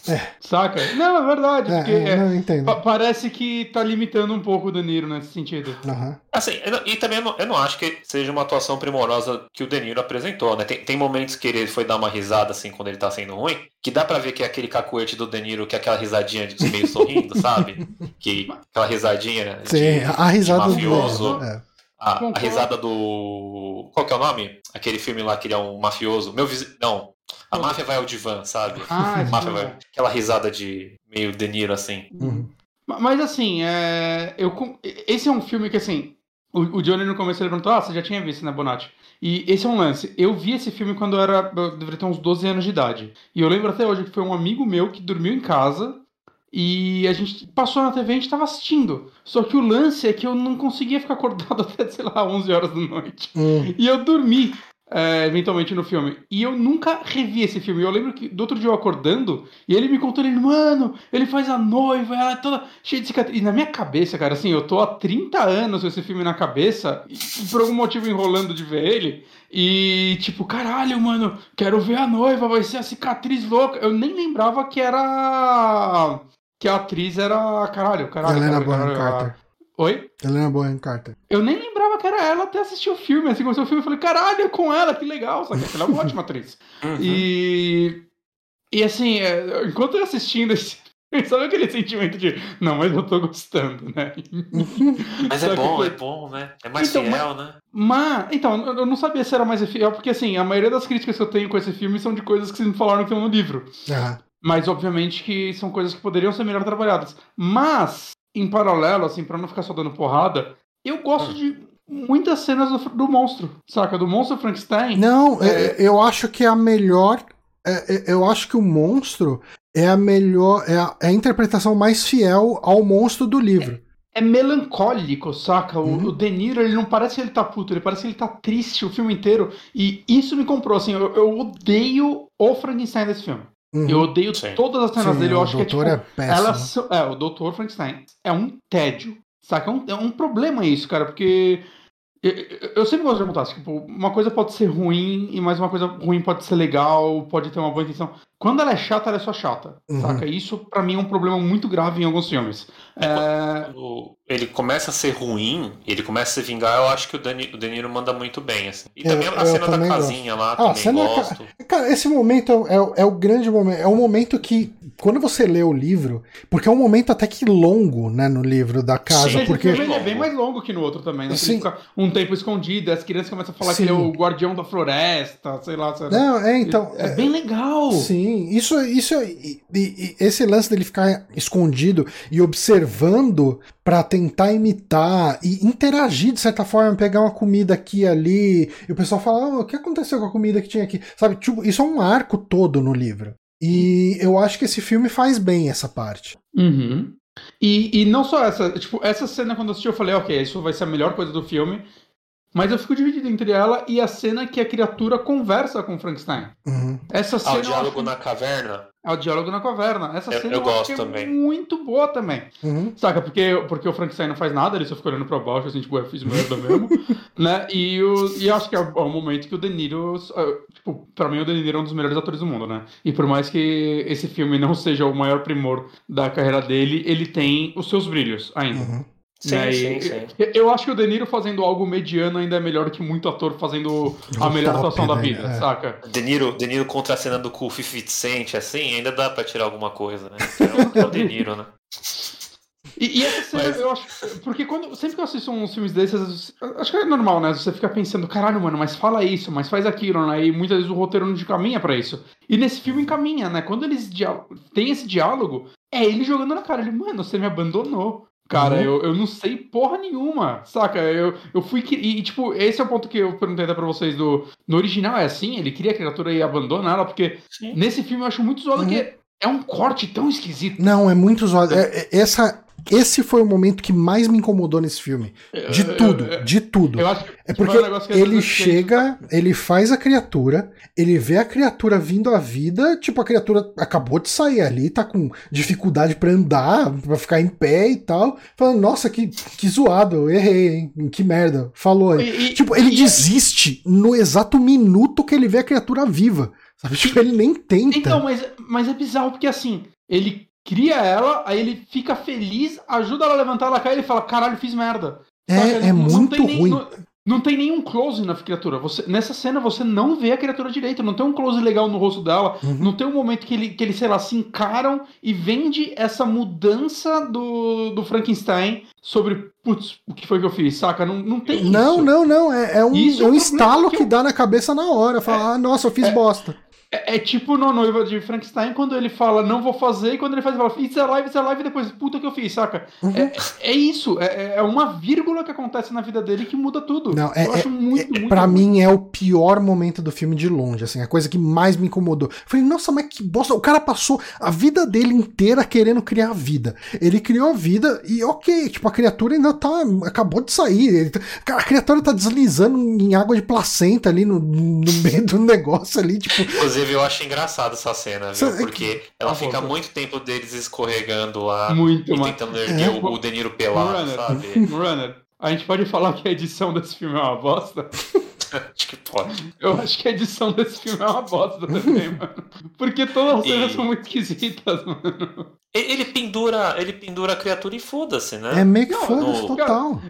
É. Saca? Não, é verdade. É, porque é, não, entendo. Pa parece que tá limitando um pouco o De Niro nesse sentido. Uhum. Assim, e também eu não, eu não, acho que seja uma atuação primorosa que o De Niro apresentou, né? Tem, tem momentos que ele foi dar uma risada, assim, quando ele tá sendo ruim, que dá pra ver que é aquele cacuete do De Niro, que é aquela risadinha de meio sorrindo, sabe? Que, aquela risadinha de, Sim, a risada de mafioso. Do... É. A, a, risada do. Qual que é o nome? Aquele filme lá que ele é um mafioso. Meu vizinho. Não, a máfia vai ao divã, sabe? Ah, a máfia vai... Aquela risada de meio De Niro, assim. Uhum. Mas assim, é... eu... esse é um filme que, assim, o, Johnny no começo ele perguntou, ah, você já tinha visto, né, Bonatti? E esse é um lance. Eu vi esse filme quando eu era. Eu deveria ter uns 12 anos de idade. E eu lembro até hoje que foi um amigo meu que dormiu em casa. E a gente passou na TV e a gente tava assistindo. Só que o lance é que eu não conseguia ficar acordado até, sei lá, 11 horas da noite. Uhum. E eu dormi é, eventualmente no filme. E eu nunca revi esse filme. Eu lembro que do outro dia eu acordando e ele me contou, ele, mano, ele faz a noiva, ela é toda cheia de cicatriz. E na minha cabeça, cara, assim, eu tô há 30 anos com esse filme na cabeça e, por algum motivo enrolando de ver ele. E tipo, caralho, mano, quero ver a noiva, vai ser a cicatriz louca. Eu nem lembrava que era. Que a atriz era. Caralho, caralho. Helena caralho, Bonham Carter. Oi? Helena Bonham Carter. Eu nem lembrava que era ela até assistir o filme. Assim, começou o filme, eu falei, caralho, é com ela, que legal. Só que ela é uma ótima atriz. Uhum. E. E assim, é, enquanto eu assistindo esse Sabe aquele sentimento de, não, mas eu tô gostando, né? Mas é bom, que... é bom, né? É mais então, fiel, mas, né? Mas, então, eu não sabia se era mais fiel, porque assim, a maioria das críticas que eu tenho com esse filme são de coisas que vocês me falaram que estão no livro. Uhum. Mas, obviamente, que são coisas que poderiam ser melhor trabalhadas. Mas, em paralelo, assim, para não ficar só dando porrada, eu gosto hum. de muitas cenas do, do, monstro, saca? Do monstro Frankenstein. Não, é... é eu acho que é a melhor. É, é, eu acho que o monstro é a melhor. É a, é a interpretação mais fiel ao monstro do livro. É, melancólico, saca? O, uhum. o De Niro, ele não parece que ele tá puto, ele parece que ele tá triste o filme inteiro. E isso me comprou, assim, eu, eu odeio o Frankenstein desse filme. Uhum. Eu odeio Sim. todas as cenas Sim, dele. Eu acho que é tipo. É, elas, é, o Doutor Frankenstein é um tédio. Saca? É um, é um problema isso, cara, porque. Eu, sempre gosto de perguntar, tipo, uma coisa pode ser ruim, e mais uma coisa ruim pode ser legal, pode ter uma boa intenção. Quando ela é chata, ela é só chata, uhum. saca? Isso, para mim, é um problema muito grave em alguns filmes. É... Quando ele começa a ser ruim, ele começa a se vingar, eu acho que o, Dani, o Danilo manda muito bem, assim. E também eu, a cena da casinha gosto. lá, ah, também gosto. Cara, esse momento é, é, é, o grande momento, é o momento que quando você lê o livro, porque é um momento até que longo, né, no livro da casa, Sim, porque ele é bem mais longo que no outro também, né? Sim. Fica um tempo escondido, as crianças começam a falar Sim. que ele é o guardião da floresta, sei lá. Sei lá. não, é então, é, bem legal. Sim, isso, isso e, e- esse lance dele ficar escondido e observando pra tentar imitar e interagir de certa forma, pegar uma comida aqui e ali, e o pessoal fala, "Ah, o que aconteceu com a comida que tinha aqui? Sabe, tipo, isso é um arco todo no livro. E eu acho que esse filme faz bem essa parte. Uhum. E, e não só essa, tipo, essa cena quando eu assisti eu falei, ok, isso vai ser a melhor coisa do filme. Mas eu fico dividido entre ela e a cena que a criatura conversa com o Frankenstein. Uhum. Essa Ah, cena. o eu diálogo acho- na caverna? É o diálogo na caverna. Essa Eu- cena eu gosto é também. muito boa também. Uhum. Saca? Porque, porque o Frankenstein não faz nada, ele só fica olhando pra baixo, assim, tipo, eu fiz merda mesmo. né? E, o, e eu acho que é o, é o momento que o De Niro. Tipo, pra mim o De Niro é um dos melhores atores do mundo, né? E por mais que esse filme não seja o maior primor da carreira dele, ele tem os seus brilhos ainda. Uhum. Sim, né? sim, E- sim. Eu, acho que o De Niro fazendo algo mediano ainda é melhor que muito ator fazendo a O melhor top, atuação da né? vida, É. saca? De Niro, De Niro contra a cena do cu 50 Cent, assim, ainda dá pra tirar alguma coisa, né? É o- o De Niro, né? E, e essa cena, Mas- eu acho. Porque quando, sempre que eu assisto uns filmes desses, acho que é normal, né? Você fica pensando, caralho, mano, mas fala isso, mas faz aquilo, né? E muitas vezes o roteiro não caminha pra isso. E nesse filme encaminha, né? Quando eles dia- tem esse diálogo, é ele jogando na cara. Ele, mano, você me abandonou. Cara, Uhum. eu, eu não sei porra nenhuma, saca? Eu, eu fui. que- E, tipo, esse é o ponto que eu perguntei até pra vocês do. No original é assim, ele cria a criatura e abandona ela, porque Sim. nesse filme eu acho muito zoado Uhum. que é um corte tão esquisito. Não, é muito zoado. É- é- essa, esse foi o momento que mais me incomodou nesse filme. De Eu- tudo, eu- de tudo. Eu acho que É porque às ele eu fiquei- chega, ele faz a criatura, ele vê a criatura vindo à vida, tipo, a criatura acabou de sair ali, tá com dificuldade pra andar, pra ficar em pé e tal. Falando, nossa, que, que zoado, eu errei, hein? Que merda. Falou aí. E- e- Tipo, ele e- desiste no exato minuto que ele vê a criatura viva. Sabe? Tipo, ele nem tenta. Então, mas, mas é bizarro porque assim, ele cria ela, aí ele fica feliz, ajuda ela a levantar, ela cai e ele fala: caralho, fiz merda. Saca? é, é Não- não muito tem nem- ruim. não, não tem nenhum close na criatura. Você, nessa cena você não vê a criatura direito, não tem um close legal no rosto dela, Uhum. não tem um momento que ele, que ele, sei lá, se encaram e vende essa mudança do, do Frankenstein sobre, putz, o que foi que eu fiz, saca? Não, não tem Não, isso. não, não. É, é um, é é um estalo que, que eu- dá na cabeça na hora. Fala, ah, nossa, eu fiz bosta. É, é tipo no Noiva de Frankenstein, quando ele fala, não vou fazer, e quando ele faz, ele fala, it's alive, it's alive, e depois, puta que eu fiz, saca? Uhum. É, é isso, é, é uma vírgula que acontece na vida dele que muda tudo. Não, é- eu acho muito, muito Pra ruim. mim é o pior momento do filme de longe, assim, a coisa que mais me incomodou. Falei, nossa, mas que bosta, o cara passou a vida dele inteira querendo criar a vida. Ele criou a vida e ok, tipo, a criatura ainda tá, acabou de sair. Ele tá- a criatura tá deslizando em água de placenta ali no, no meio do negócio ali, tipo, Inclusive, eu acho engraçado essa cena, viu? Porque ela Ah, fica pô, muito tempo deles escorregando lá Muito, e tentando erguer É. o, o De Niro pelado, sabe? Runner, a gente pode falar que a edição desse filme é uma bosta? Acho que pode. Eu acho que a edição desse filme é uma bosta também, mano. Porque todas as cenas E- são muito esquisitas, mano. Ele pendura, ele pendura a criatura e foda-se, né? é meio que foda-se no- total.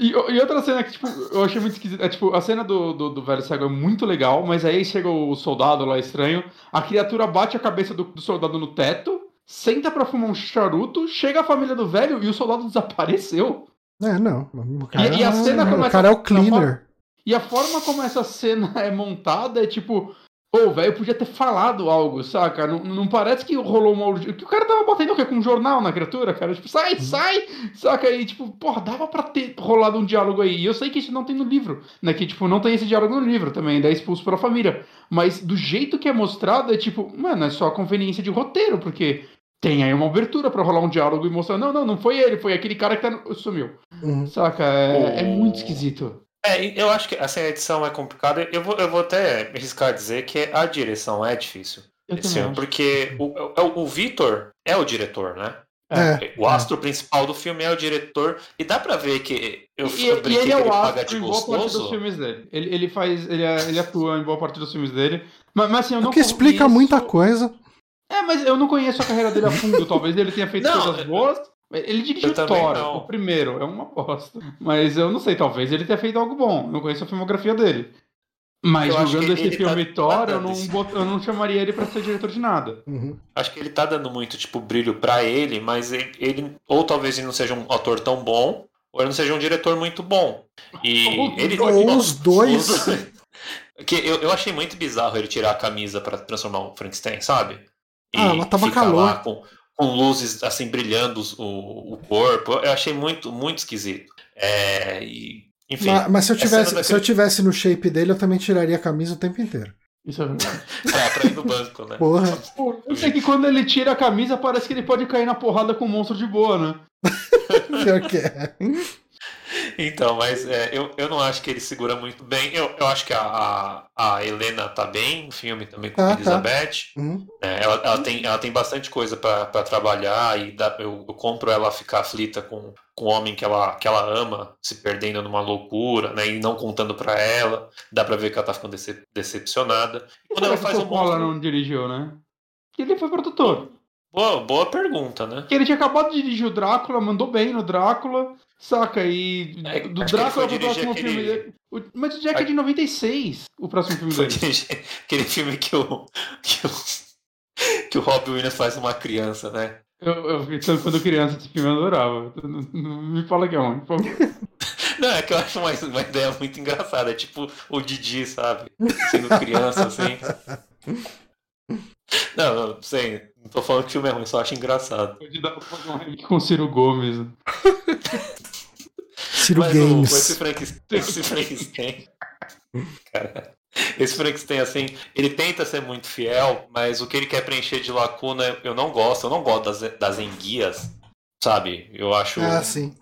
E, e outra cena que, tipo, eu achei muito esquisita. É, tipo, a cena do, do, do velho cego é muito legal, mas aí chega o soldado lá estranho, a criatura bate a cabeça do, do soldado no teto, senta pra fumar um charuto, chega a família do velho e o soldado desapareceu. É, não. O cara, e a cena o começa cara é o cleaner. E a forma como essa cena é montada é tipo. Ô, velho, podia ter falado algo, saca? Não, não parece que rolou uma urgência. Que o cara tava batendo o quê? Com um jornal na criatura, cara? Tipo, sai, sai! Saca? E, tipo, porra, dava pra ter rolado um diálogo aí. E eu sei que isso não tem no livro, né? Que, tipo, não tem esse diálogo no livro também, daí expulso pela família. Mas do jeito que é mostrado, é tipo, mano, é só conveniência de roteiro, porque tem aí uma abertura pra rolar um diálogo e mostrar, não, não, não foi ele, foi aquele cara que tá no... sumiu. Uhum. Saca? É, é muito esquisito. É, eu acho que essa edição é complicada. Eu vou, eu vou até me arriscar a dizer que a direção é difícil. Eu Esse acho. porque o, o, o Vitor é o diretor, né? É. O astro principal do filme é o diretor. E dá pra ver que eu, E, eu e ele é ele o paga astro de em boa parte dos gostoso. filmes dele. Ele, ele faz. Ele, é- ele atua em boa parte dos filmes dele. Mas, mas assim, eu O não que explica conheço- muita coisa. É, mas eu não conheço a carreira dele a fundo. Talvez ele tenha feito Não, coisas boas. Ele dirigiu Thor, o primeiro, é uma bosta. Mas eu não sei, talvez ele tenha feito algo bom. Eu não conheço a filmografia dele. Mas Eu julgando esse ele filme tá- Thor, tá eu não, esse- bot- eu não chamaria ele pra ser diretor de nada. Uhum. Acho que ele tá dando muito, tipo, brilho pra ele, mas ele, ele- ou talvez ele não seja um ator tão bom, ou ele não seja um diretor muito bom. E Ou os ele dois. Ou os dois. os dois. que eu, eu achei muito bizarro ele tirar a camisa pra transformar o Frankenstein, sabe? E Ah, mas tava calor. lá com, com luzes assim brilhando o, o corpo. Eu achei muito, muito esquisito. É, e, enfim. Mas, mas se eu tivesse, daquele- se eu tivesse no shape dele, eu também tiraria a camisa o tempo inteiro. Isso é verdade. pra, pra ir no banco, né? Porra. Pô, eu sei que quando ele tira a camisa, parece que ele pode cair na porrada com o monstro de boa, né? Pior que é. Então, mas é, eu, eu não acho que ele segura muito bem. Eu, eu acho que a, a, a Helena tá bem no filme também com Tá, a tá. Elizabeth. Uhum. É, ela, ela, tem, ela tem bastante coisa pra pra trabalhar e dá- eu, eu compro ela ficar aflita com, com o homem que ela, que ela ama, se perdendo numa loucura, né? E não contando pra ela. Dá pra ver que ela tá ficando decep- decepcionada. E Quando ela que faz o o Coppola monstro. não dirigiu, né? Que ele foi produtor. Boa, boa pergunta, né? Que ele tinha acabado de dirigir o Drácula, mandou bem no Drácula, saca? E É, do Drácula pro próximo aquele- filme dele. o- Mas o Jack é de 96, o próximo filme Foi dele. aquele filme que o, que o, que o Robin Williams faz uma criança, né? Eu, eu vi tanto quando criança esse filme eu adorava. Não, não me fala que é ruim, por favor. Não, é que eu acho uma, uma ideia muito engraçada. É tipo o Didi, sabe? Sendo criança, assim. Não, não, sei. Não tô falando que o filme é ruim, só acho engraçado. Pode dar pra fazer um remake com o Ciro Gomes. Ciro Mas o, Games. esse, Frankenstein, esse Frankenstein. Cara, esse Frankenstein, assim, ele tenta ser muito fiel, mas o que ele quer preencher de lacuna eu não gosto. Eu não gosto das, das enguias, sabe? Eu acho. Ah, sim.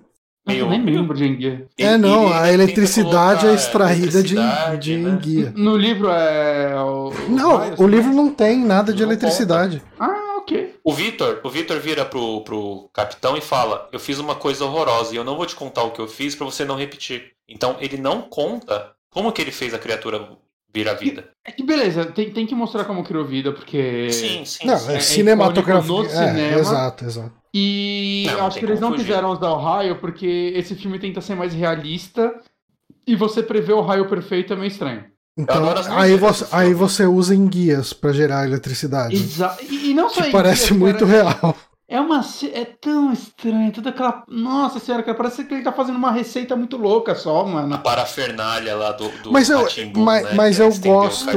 Eu nem lembro de enguia. É, não, ele a eletricidade colocar é extraída de, eletricidade, de né? enguia. No livro é. O, o Não, o livro não tem nada de eletricidade. Ah, ok. O Vitor, o Vitor vira pro, pro capitão e fala: Eu fiz uma coisa horrorosa e eu não vou te contar o que eu fiz pra você não repetir. Então ele não conta como que ele fez a criatura vir à vida. É que beleza, tem, tem que mostrar como criou vida, porque. Sim, sim. Não, sim. é, é cinematografia. icônico no É, cinema. exato, exato. E Não, acho que eles não fugir. quiseram usar o raio porque esse filme tenta ser mais realista e você prever o raio perfeito é meio estranho. Então, aí você, aí você usa enguias pra gerar eletricidade. Exa e, e não só Que isso, parece é, muito cara, real. É uma. É tão estranho, toda aquela. Nossa senhora, cara, parece que ele tá fazendo uma receita muito louca só, A mano. parafernália lá do, do Mas eu- mas- né, mas eu gosto-.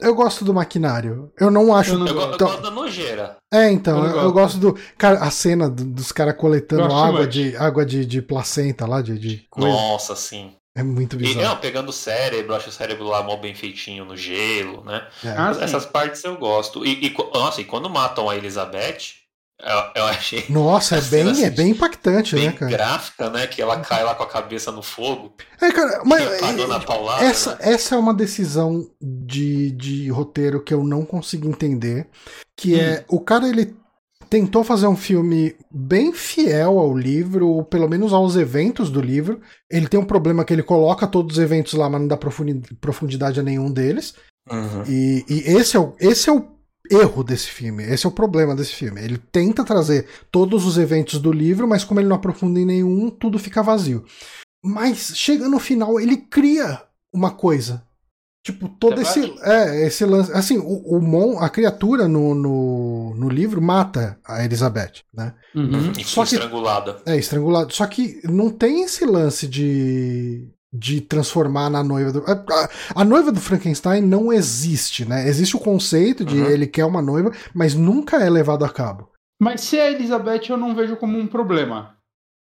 Eu gosto do maquinário. Eu não acho. Eu não Eu, go- eu gosto da nojeira. É, então, Eu eu, gosto. eu gosto do. Cara, a cena do- dos caras coletando Gosto água de, água de, de placenta lá, de, de coisa. Nossa, sim. É muito E, bizarro. não, pegando o cérebro, acho o cérebro lá mó bem feitinho no gelo, né? É. Ah. Essas partes eu gosto. E, e nossa, e quando matam a Elizabeth, eu, eu achei Nossa, é bem, é assim, bem impactante, bem né, cara? gráfica, né? Que ela cai lá com a cabeça no fogo, É, cara, mas a paulada. essa, né? essa é uma decisão de, de roteiro que eu não consigo entender. Que Hum. é o cara ele tentou fazer um filme bem fiel ao livro, ou pelo menos aos eventos do livro. Ele tem um problema que ele coloca todos os eventos lá, mas não dá profundi- profundidade a nenhum deles. Uhum. E, e esse, é o, esse é o erro desse filme, esse é o problema desse filme. Ele tenta trazer todos os eventos do livro, mas como ele não aprofunda em nenhum, tudo fica vazio. Mas chega no final, ele cria uma coisa. Tipo, todo Você esse. É, esse lance. Assim, o, o Mon, a criatura no, no, no livro mata a Elizabeth, né? Uhum. E Só que- estrangulada. É, estrangulado. Só que não tem esse lance de. De transformar na noiva do. A, a- a noiva do Frankenstein não existe, né? Existe o conceito de Uhum. ele quer uma noiva, mas nunca é levado a cabo. Mas se é Elizabeth, eu não vejo como um problema.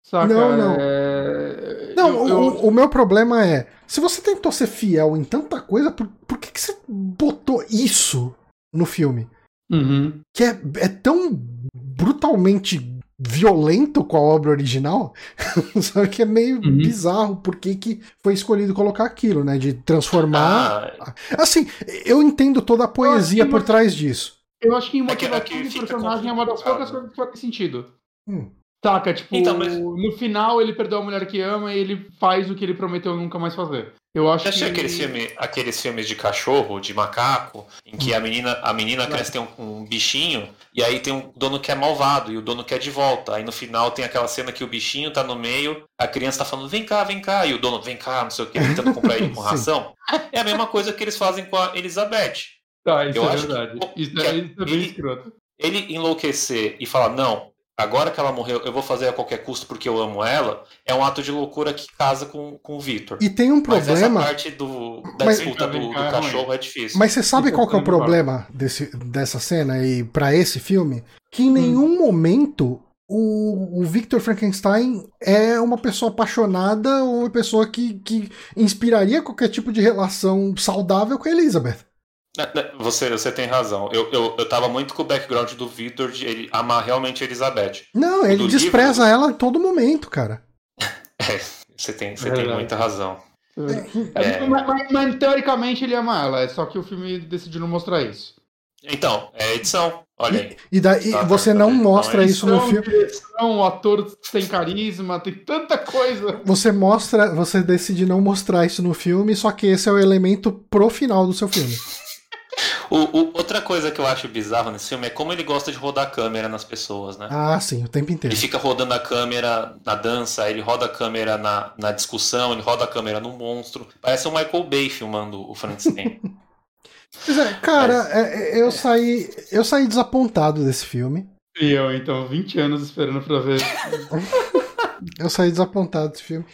Saca? Não, não. É... Não, eu- o, eu- o meu problema é. Se você tentou ser fiel em tanta coisa, por, por que, que você botou isso no filme? Uhum. Que é, é tão brutalmente violento com a obra original, sabe que é meio Uhum. bizarro por que, foi escolhido colocar aquilo, né? De transformar. Ah, Assim, eu entendo toda a poesia por trás disso. Eu acho que em É que- é que personagem é uma das poucas coisas que faz sentido. Hum. Saca, tipo, Então, mas- no final ele perdeu a mulher que ama e ele faz o que ele prometeu nunca mais fazer. Eu acho Já que. aqueles, filme, aqueles filmes de cachorro, de macaco, em que a menina, a menina cresce tem um, um bichinho, e aí tem um dono que é malvado, e o dono quer de volta. Aí no final tem aquela cena que o bichinho tá no meio, a criança tá falando, vem cá, vem cá, e o dono, vem cá, não sei o que, tentando comprar ele com ração. É a mesma coisa que eles fazem com a Elizabeth. Tá, isso Eu é acho que- verdade. Isso, que é, isso é bem ele- escroto. Ele enlouquecer e falar, não, agora que ela morreu, eu vou fazer a qualquer custo porque eu amo ela, é um ato de loucura que casa com, com o Victor. E tem um Mas essa problema. parte do, da Mas- disputa do, do cachorro é difícil. Mas você sabe qual que é o problema desse, dessa cena e para esse filme? Que em nenhum momento o, o Victor Frankenstein é uma pessoa apaixonada ou uma pessoa que, que inspiraria qualquer tipo de relação saudável com a Elizabeth. Né, né, Você, você tem razão. Eu, eu, eu tava muito com o background do Victor de ele amar realmente a Elizabeth. Não, ele do despreza livro- ela em todo momento, cara. É, você tem, você É tem muita razão. É, É. Mas, mas- mas, teoricamente ele ama ela, é só que o filme decidiu não mostrar isso. Então, é edição. Olha aí. E daí Tá, você tá, não tá. mostra Então é isso no filme. direção, o ator tem carisma, tem tanta coisa. Você mostra, você decide não mostrar isso no filme, só que esse é o elemento pro final do seu filme. O, o- outra coisa que eu acho bizarro nesse filme é como ele gosta de rodar a câmera nas pessoas, né? Ah, sim, o tempo inteiro. Ele fica rodando a câmera na dança, ele roda a câmera na, na discussão, ele roda a câmera no monstro. Parece o Michael Bay filmando o Frankenstein. Pois é, cara, é, é, eu saí, eu saí desapontado desse filme. E eu, então, 20 anos esperando pra ver. Eu saí desapontado desse filme.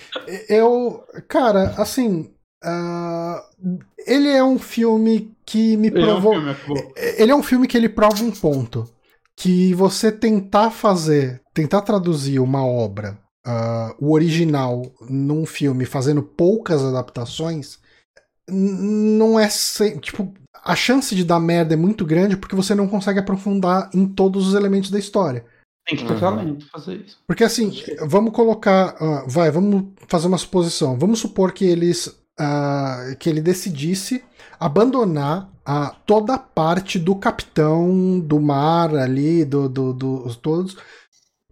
Eu, cara, assim, ah, ele é um filme que me Ele é um provou. filme, acabou. Ele é um filme que ele prova um ponto. Que você tentar fazer, tentar traduzir uma obra, ah, o original, num filme, fazendo poucas adaptações, não é. sem- tipo, a chance de dar merda é muito grande porque você não consegue aprofundar em todos os elementos da história. Tem que ter Uhum. talento fazer isso. Porque assim, vamos colocar. ah, vai, vamos fazer uma suposição. Vamos supor que eles. ah, que ele decidisse abandonar a, toda a parte do capitão, do mar ali, do, do, do- todos,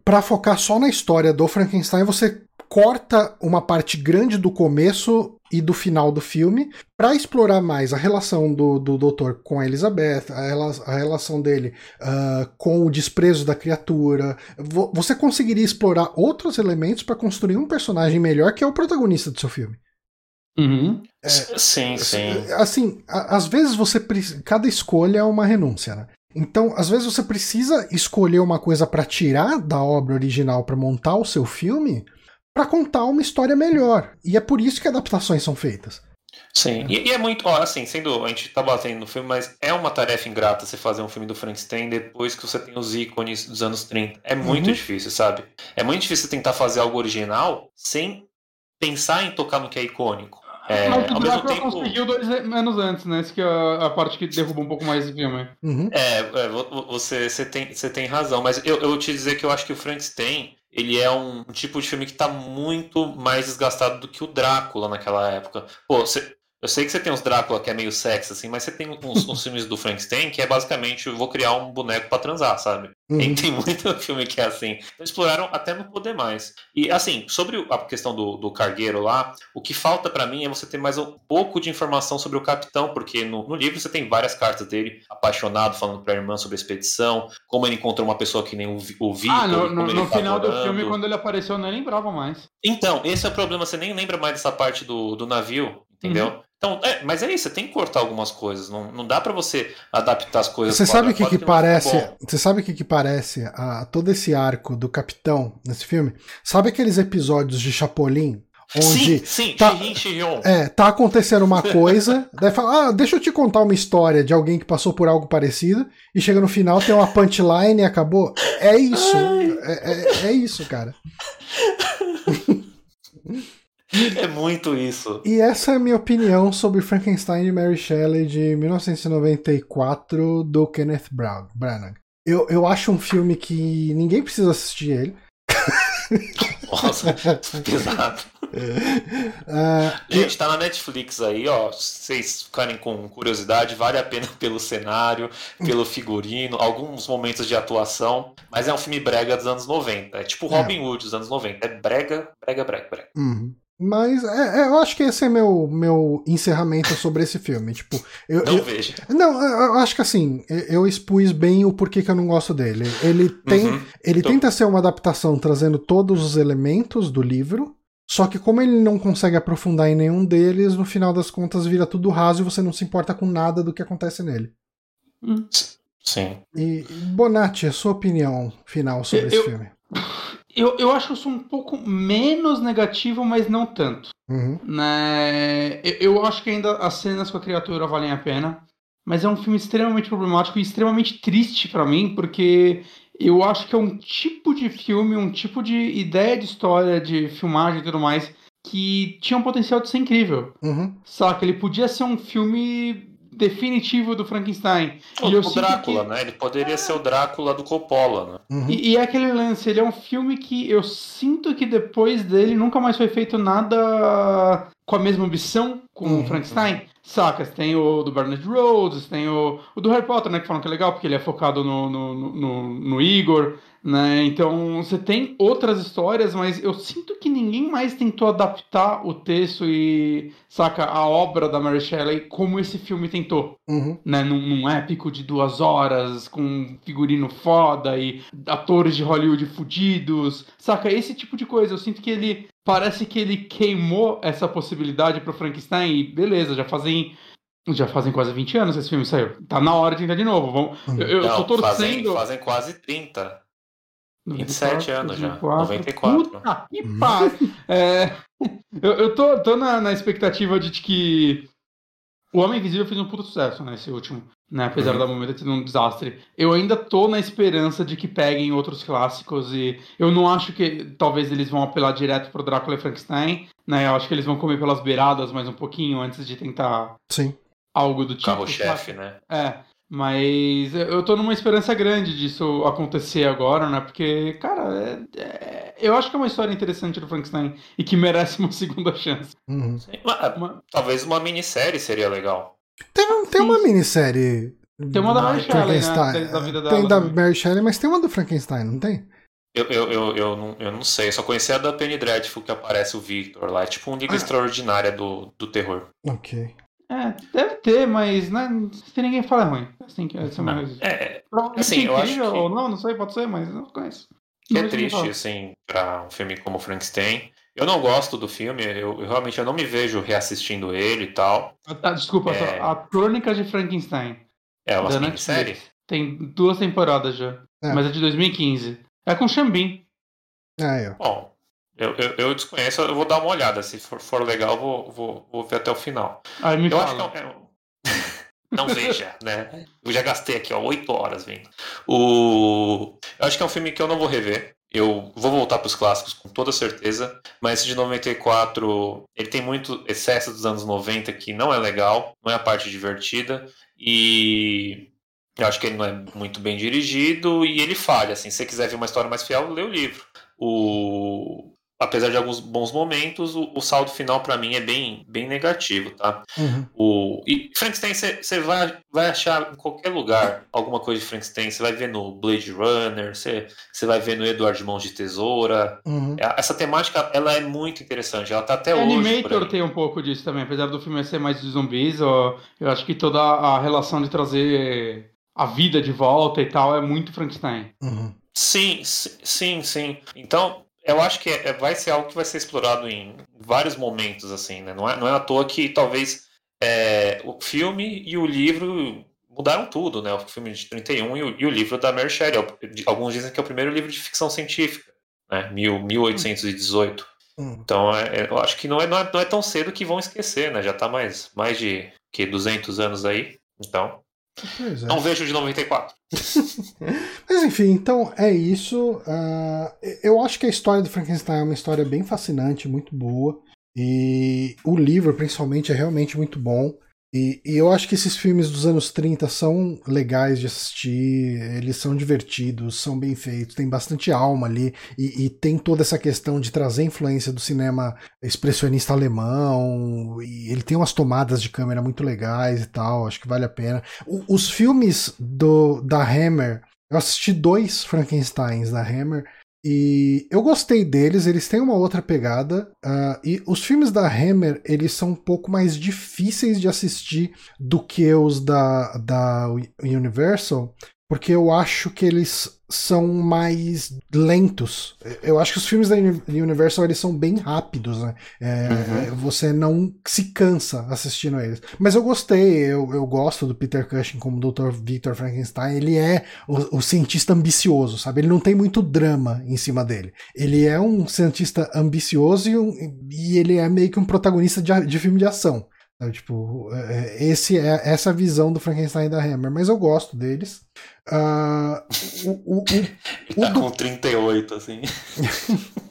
para focar só na história do Frankenstein, você corta uma parte grande do começo e do final do filme para explorar mais a relação do, do doutor com a Elizabeth, a, a relação dele ah, com o desprezo da criatura. Vo- Você conseguiria explorar outros elementos para construir um personagem melhor que é o protagonista do seu filme. Uhum. Sim, sim. Assim, a- às vezes você cada escolha é uma renúncia, né? Então, às vezes você precisa escolher uma coisa para tirar da obra original para montar o seu filme, para contar uma história melhor. E é por isso que adaptações são feitas. Sim, e, e é muito, ó, assim, sendo, a gente tá batendo no filme, mas é uma tarefa ingrata você fazer um filme do Frankenstein depois que você tem os ícones dos anos 30. É muito Uhum. difícil, sabe? É muito difícil você tentar fazer algo original sem pensar em tocar no que é icônico. É, Mas o Drácula tempo. conseguiu dois anos antes, né? Essa que é a, parte que derruba um pouco mais o filme. Uhum. É, é, vo- vo- você, você, tem, você tem razão, mas eu, eu te dizer que eu acho que o Frankenstein ele é um, um tipo de filme que tá muito mais desgastado do que o Drácula naquela época. Pô, você- eu sei que você tem uns Drácula que é meio sexy, assim, mas você tem uns, uns filmes do Frankenstein que é basicamente eu vou criar um boneco pra transar, sabe? Uhum. Tem muito filme que é assim. Então exploraram até não poder mais. E assim, sobre a questão do, do cargueiro lá, o que falta pra mim é você ter mais um pouco de informação sobre o capitão, porque no, no livro você tem várias cartas dele, apaixonado, falando pra irmã sobre a expedição, como ele encontrou uma pessoa que nem o, o Victor. ah, no, no- no tá final do morando. filme, quando ele apareceu, eu nem lembrava mais. Então, esse é o problema, você nem lembra mais dessa parte do, do navio, entendeu? Uhum. Então, é, mas é isso, você tem que cortar algumas coisas, não, não dá pra você adaptar as coisas. Você sabe o que, que parece? Você sabe o que, que parece a todo esse arco do capitão nesse filme? Sabe aqueles episódios de Chapolin onde Sim, sim, tá- é, tá acontecendo uma coisa, daí fala, ah, deixa eu te contar uma história de alguém que passou por algo parecido, e chega no final, tem uma punchline e acabou. É isso. É, é- é isso, cara. É muito isso. E essa é a minha opinião sobre Frankenstein de Mary Shelley de 1994 do Kenneth Brown, Branagh. Eu, eu acho um filme que ninguém precisa assistir ele. Nossa, pesado. Ah, Gente, tá na Netflix aí, ó. Se vocês ficarem com curiosidade, vale a pena pelo cenário, pelo figurino, alguns momentos de atuação. Mas é um filme brega dos anos 90. É tipo É. Robin Hood dos anos 90. É brega, brega, brega, brega. Uhum. Mas é, é, eu acho que esse é meu, meu encerramento sobre esse filme. Tipo, eu, Não eu- veja. não, eu acho que assim, eu- expus bem o porquê que eu não gosto dele. Ele tem, Uhum. ele Então- tenta ser uma adaptação trazendo todos os elementos do livro, só que como ele não consegue aprofundar em nenhum deles, no final das contas vira tudo raso e você não se importa com nada do que acontece nele. Sim. E Bonatti, a sua opinião final sobre Eu- esse eu- filme? Eu, eu acho isso um pouco menos negativo, mas não tanto. Uhum, Né? Eu, eu acho que ainda as cenas com a criatura valem a pena, mas é um filme extremamente problemático e extremamente triste pra mim, porque eu acho que é um tipo de filme, um tipo de ideia de história, de filmagem e tudo mais, que tinha um potencial de ser incrível. uhum, Saca? Ele podia ser um filme definitivo do Frankenstein. O, E eu o sinto Drácula, que- né? Ele poderia ser o Drácula do Coppola, né? uhum. E, e é aquele lance, ele é um filme que eu sinto que depois dele nunca mais foi feito nada com a mesma ambição com Uhum. o Frankenstein. Sacas? Tem o do Bernard Rhodes, tem o, o do Harry Potter, né? Que falam que é legal, porque ele é focado no, no, no- no, Igor, né? Então você tem outras histórias, mas eu sinto que ninguém mais tentou adaptar o texto e, saca, a obra da Mary Shelley como esse filme tentou uhum. né, num, num épico de duas horas, com figurino foda e atores de Hollywood fudidos, saca? Esse tipo de coisa. Eu sinto que ele. Parece que ele queimou essa possibilidade pro Frankenstein e beleza, já fazem. Já fazem quase 20 anos que esse filme saiu. Tá na hora de tentar de novo. Vamos, eu, eu Não, tô fazem, torcendo. fazem quase 30. 94, 27 anos já, 94. 94. Puta que Hum. pariu. É, eu, eu tô, tô na, na expectativa de que o Homem Invisível fez um puto sucesso, né, esse último. Né, apesar Uhum. da momento ter sido um desastre. Eu ainda tô na esperança de que peguem outros clássicos e eu não acho que talvez eles vão apelar direto pro Drácula e Frankenstein, né? Eu acho que eles vão comer pelas beiradas mais um pouquinho antes de tentar Sim. algo do tipo. Carro-chefe, né? É, mas eu tô numa esperança grande disso acontecer agora, né? Porque, cara, é- é- eu acho que é uma história interessante do Frankenstein e que merece uma segunda chance. Uhum. Sim, mas, Uma- Talvez uma minissérie seria legal. Tem, um- tem uma minissérie. Tem uma da Mary Shelley, né? Da- da vida Tem dela da também. Mary Shelley, mas tem uma do Frankenstein, não tem? Eu, eu, eu, eu, não, eu não sei, eu só conheci a da Penny Dreadful que aparece o Victor lá. É tipo um Liga Ah. Extraordinária do, do terror. Ok. É, deve ter, mas né, se ninguém fala é ruim. Assim, que essa é uma... É, assim, eu acho que- ou não, não sei, pode ser, mas não conheço. que Não é triste, assim, pra um filme como Frankenstein. Eu não gosto do filme, eu, eu realmente eu não me vejo reassistindo ele e tal. Ah, desculpa, É. a Crônica de Frankenstein. É uma? Netflix. Tem duas temporadas já. É. Mas é de 2015. É com Xambin. Aí, ó. Bom, eu, eu, eu desconheço, eu vou dar uma olhada. Se for, for legal, eu vou, vou, vou ver até o final. Aí me Eu acho fala. que é um- é um- Não veja, né? Eu já gastei aqui, ó, oito horas vendo. O... Eu acho que é um filme que eu não vou rever. Eu vou voltar para os clássicos com toda certeza. Mas esse de 94, ele tem muito excesso dos anos 90 que não é legal, não é a parte divertida. E eu acho que ele não é muito bem dirigido e ele falha. Assim, se você quiser ver uma história mais fiel, lê o livro. O... Apesar de alguns bons momentos, o, o saldo final para mim é bem, bem negativo, tá? Uhum. O... E Frankenstein você vai, vai achar em qualquer lugar alguma coisa de Frankenstein. Você vai ver no Blade Runner, você vai ver no Eduardo de Mãos de Tesoura. Uhum. É, Essa temática ela é muito interessante. Ela tá até hoje. por Animator tem um pouco disso também, apesar do filme ser mais de zumbis, ó, eu acho que toda a relação de trazer a vida de volta e tal é muito Frankenstein. Uhum. Sim, si- sim, sim. Então, eu acho que é- vai ser algo que vai ser explorado em vários momentos, assim, né? Não é, não é à toa que talvez é, o filme e o livro mudaram tudo, né? O filme de 31 e o, e o livro da Mary Shelley. É Alguns dizem que é o primeiro livro de ficção científica, né? Mil, 1818. Uhum. Então, é- é- eu acho que não é, não, é, não é tão cedo que vão esquecer, né? Já tá mais, mais de que 200 anos aí. Então, Pois é. não vejo de 94. Mas enfim, então é isso. Ah, eu acho que a história do Frankenstein é uma história bem fascinante, muito boa. E o livro, principalmente, é realmente muito bom. E, e eu acho que esses filmes dos anos 30 são legais de assistir, eles são divertidos, são bem feitos, tem bastante alma ali, e, e tem toda essa questão de trazer influência do cinema expressionista alemão, e ele tem umas tomadas de câmera muito legais e tal, acho que vale a pena. O- os filmes do, da Hammer, eu assisti dois Frankensteins da Hammer, E eu gostei deles, eles têm uma outra pegada. Uh, e os filmes da Hammer, eles são um pouco mais difíceis de assistir do que os da, da Universal, porque eu acho que eles são mais lentos. Eu acho que os filmes da Universal eles são bem rápidos, né? É, uhum. Você não se cansa assistindo eles. Mas eu gostei, eu, eu gosto do Peter Cushing como Dr. Victor Frankenstein. Ele é o, o, cientista ambicioso, sabe? Ele não tem muito drama em cima dele. Ele é um cientista ambicioso e, um, e ele é meio que um protagonista de, de filme de ação. Sabe? Tipo, é, é, esse é essa visão do Frankenstein da Hammer, mas eu gosto deles. Uh, o, o, o, Ele tá do... com 38, assim.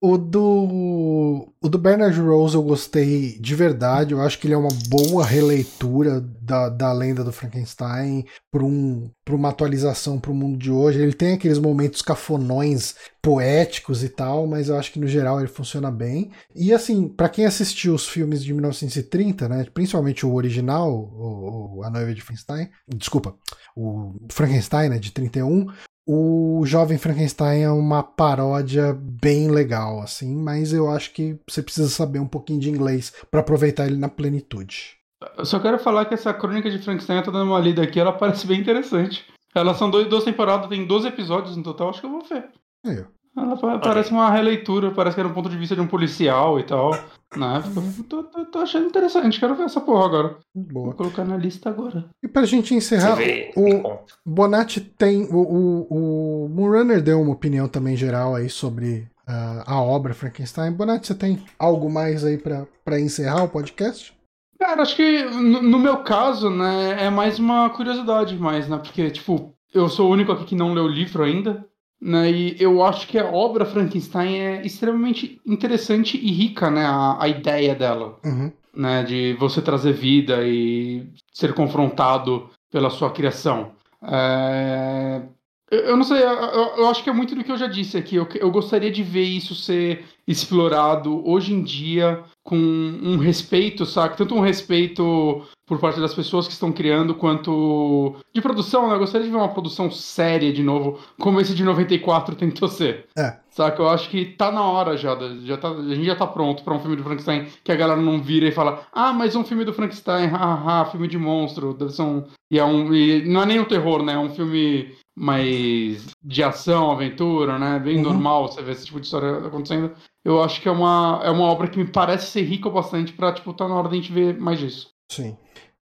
O do, o do Bernard Rose eu gostei de verdade. Eu acho que ele é uma boa releitura da, da lenda do Frankenstein para um, uma atualização para o mundo de hoje. Ele tem aqueles momentos cafonões poéticos e tal, mas eu acho que no geral ele funciona bem. E assim, para quem assistiu os filmes de 1930, né, principalmente o original, o, o A Noiva de Frankenstein, desculpa, o Frankenstein, né, de 31, o Jovem Frankenstein é uma paródia bem legal, assim, mas eu acho que você precisa saber um pouquinho de inglês para aproveitar ele na plenitude. Eu só quero falar que essa crônica de Frankenstein, eu tô dando uma lida aqui, ela parece bem interessante. Elas são dois, duas temporadas, tem 12 episódios no total, acho que eu vou ver. Aí, ela parece uma releitura, parece que era um ponto de vista de um policial e tal. Na época. Uhum. Tô, tô, tô, achando interessante, quero ver essa porra agora. Boa. Vou colocar na lista agora. E pra gente encerrar, o Bonatti tem. O, o, o Moonrunner deu uma opinião também geral aí sobre uh, a obra Frankenstein. Bonatti, você tem algo mais aí pra, pra encerrar o podcast? Cara, acho que no, no meu caso, né, é mais uma curiosidade mais, né? Porque, tipo, eu sou o único aqui que não leu o livro ainda. Né, e eu acho que a obra Frankenstein é extremamente interessante e rica, né? A, a ideia dela. Uhum. Né, de você trazer vida e ser confrontado pela sua criação. É... Eu, não sei, eu, eu, acho que é muito do que eu já disse aqui. Eu, eu gostaria de ver isso ser explorado hoje em dia com um respeito, sabe? Tanto um respeito por parte das pessoas que estão criando, quanto de produção, né? Eu gostaria de ver uma produção séria de novo, como esse de 94 tentou ser. É. Saca? Eu acho que tá na hora já. já tá, a gente já tá pronto pra um filme do Frankenstein que a galera não vira e fala: Ah, mas um filme do Frankenstein, haha, filme de monstro. Deve ser um. E, é um, e não é nem um terror, né? É um filme mais de ação, aventura, né? Bem uhum. normal você ver esse tipo de história acontecendo. Eu acho que é uma, é uma obra que me parece ser rica bastante pra, tipo, tá na hora de a gente ver mais disso. Sim.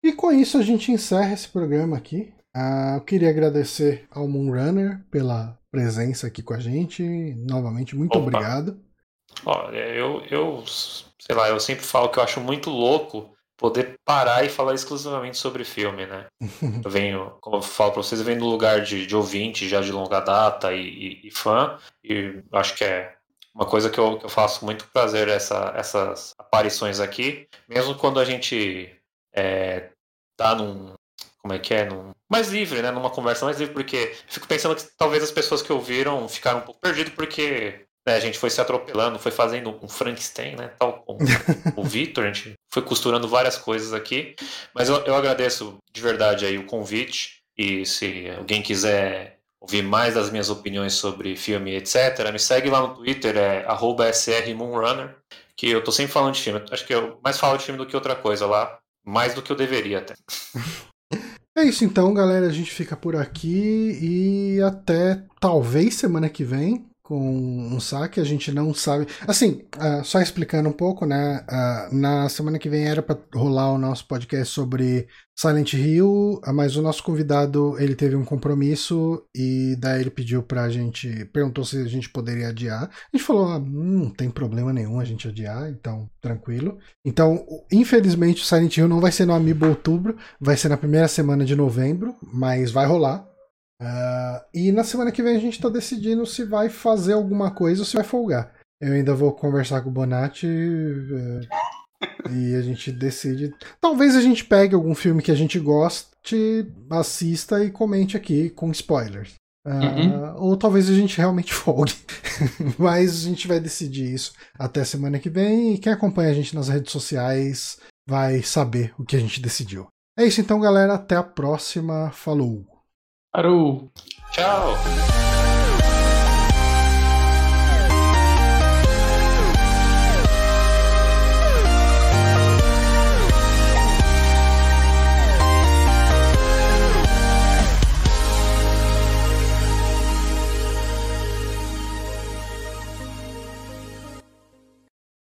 E com isso a gente encerra esse programa aqui. Uh, eu queria agradecer ao Moonrunner pela presença aqui com a gente. Novamente, muito Opa. obrigado. Olha, eu, eu, sei lá, eu sempre falo que eu acho muito louco poder parar e falar exclusivamente sobre filme, né? eu venho, como eu falo pra vocês, eu venho do lugar de, de ouvinte já de longa data e, e, e fã, e acho que é uma coisa que eu, que eu faço muito prazer essa, essas aparições aqui, mesmo quando a gente é, tá num. Como é que é? Num, mais livre, né? Numa conversa mais livre, porque fico pensando que talvez as pessoas que ouviram ficaram um pouco perdidas porque né, a gente foi se atropelando, foi fazendo um Frankenstein, né? Tal como o Victor, a gente foi costurando várias coisas aqui. Mas eu, eu agradeço de verdade aí o convite. E se alguém quiser ouvir mais das minhas opiniões sobre filme, etc., me segue lá no Twitter, é srmoonrunner, que eu tô sempre falando de filme. Acho que eu mais falo de filme do que outra coisa lá. Mais do que eu deveria até. É isso então, galera. A gente fica por aqui e até talvez semana que vem com um saque, a gente não sabe. Assim, uh, só explicando um pouco, né? Uh, na semana que vem era para rolar o nosso podcast sobre Silent Hill, uh, mas o nosso convidado ele teve um compromisso e daí ele pediu pra gente, perguntou se a gente poderia adiar. A gente falou, ah, não tem problema nenhum a gente adiar, então tranquilo. Então, infelizmente, o Silent Hill não vai ser no Amiibo Outubro, vai ser na primeira semana de novembro, mas vai rolar. Uh, e na semana que vem a gente está decidindo se vai fazer alguma coisa ou se vai folgar. Eu ainda vou conversar com o Bonatti uh, e a gente decide. Talvez a gente pegue algum filme que a gente goste, assista e comente aqui com spoilers. Uh, uhum. Ou talvez a gente realmente folgue. Mas a gente vai decidir isso até semana que vem. E quem acompanha a gente nas redes sociais vai saber o que a gente decidiu. É isso então, galera. Até a próxima. Falou! Parou! Tchau!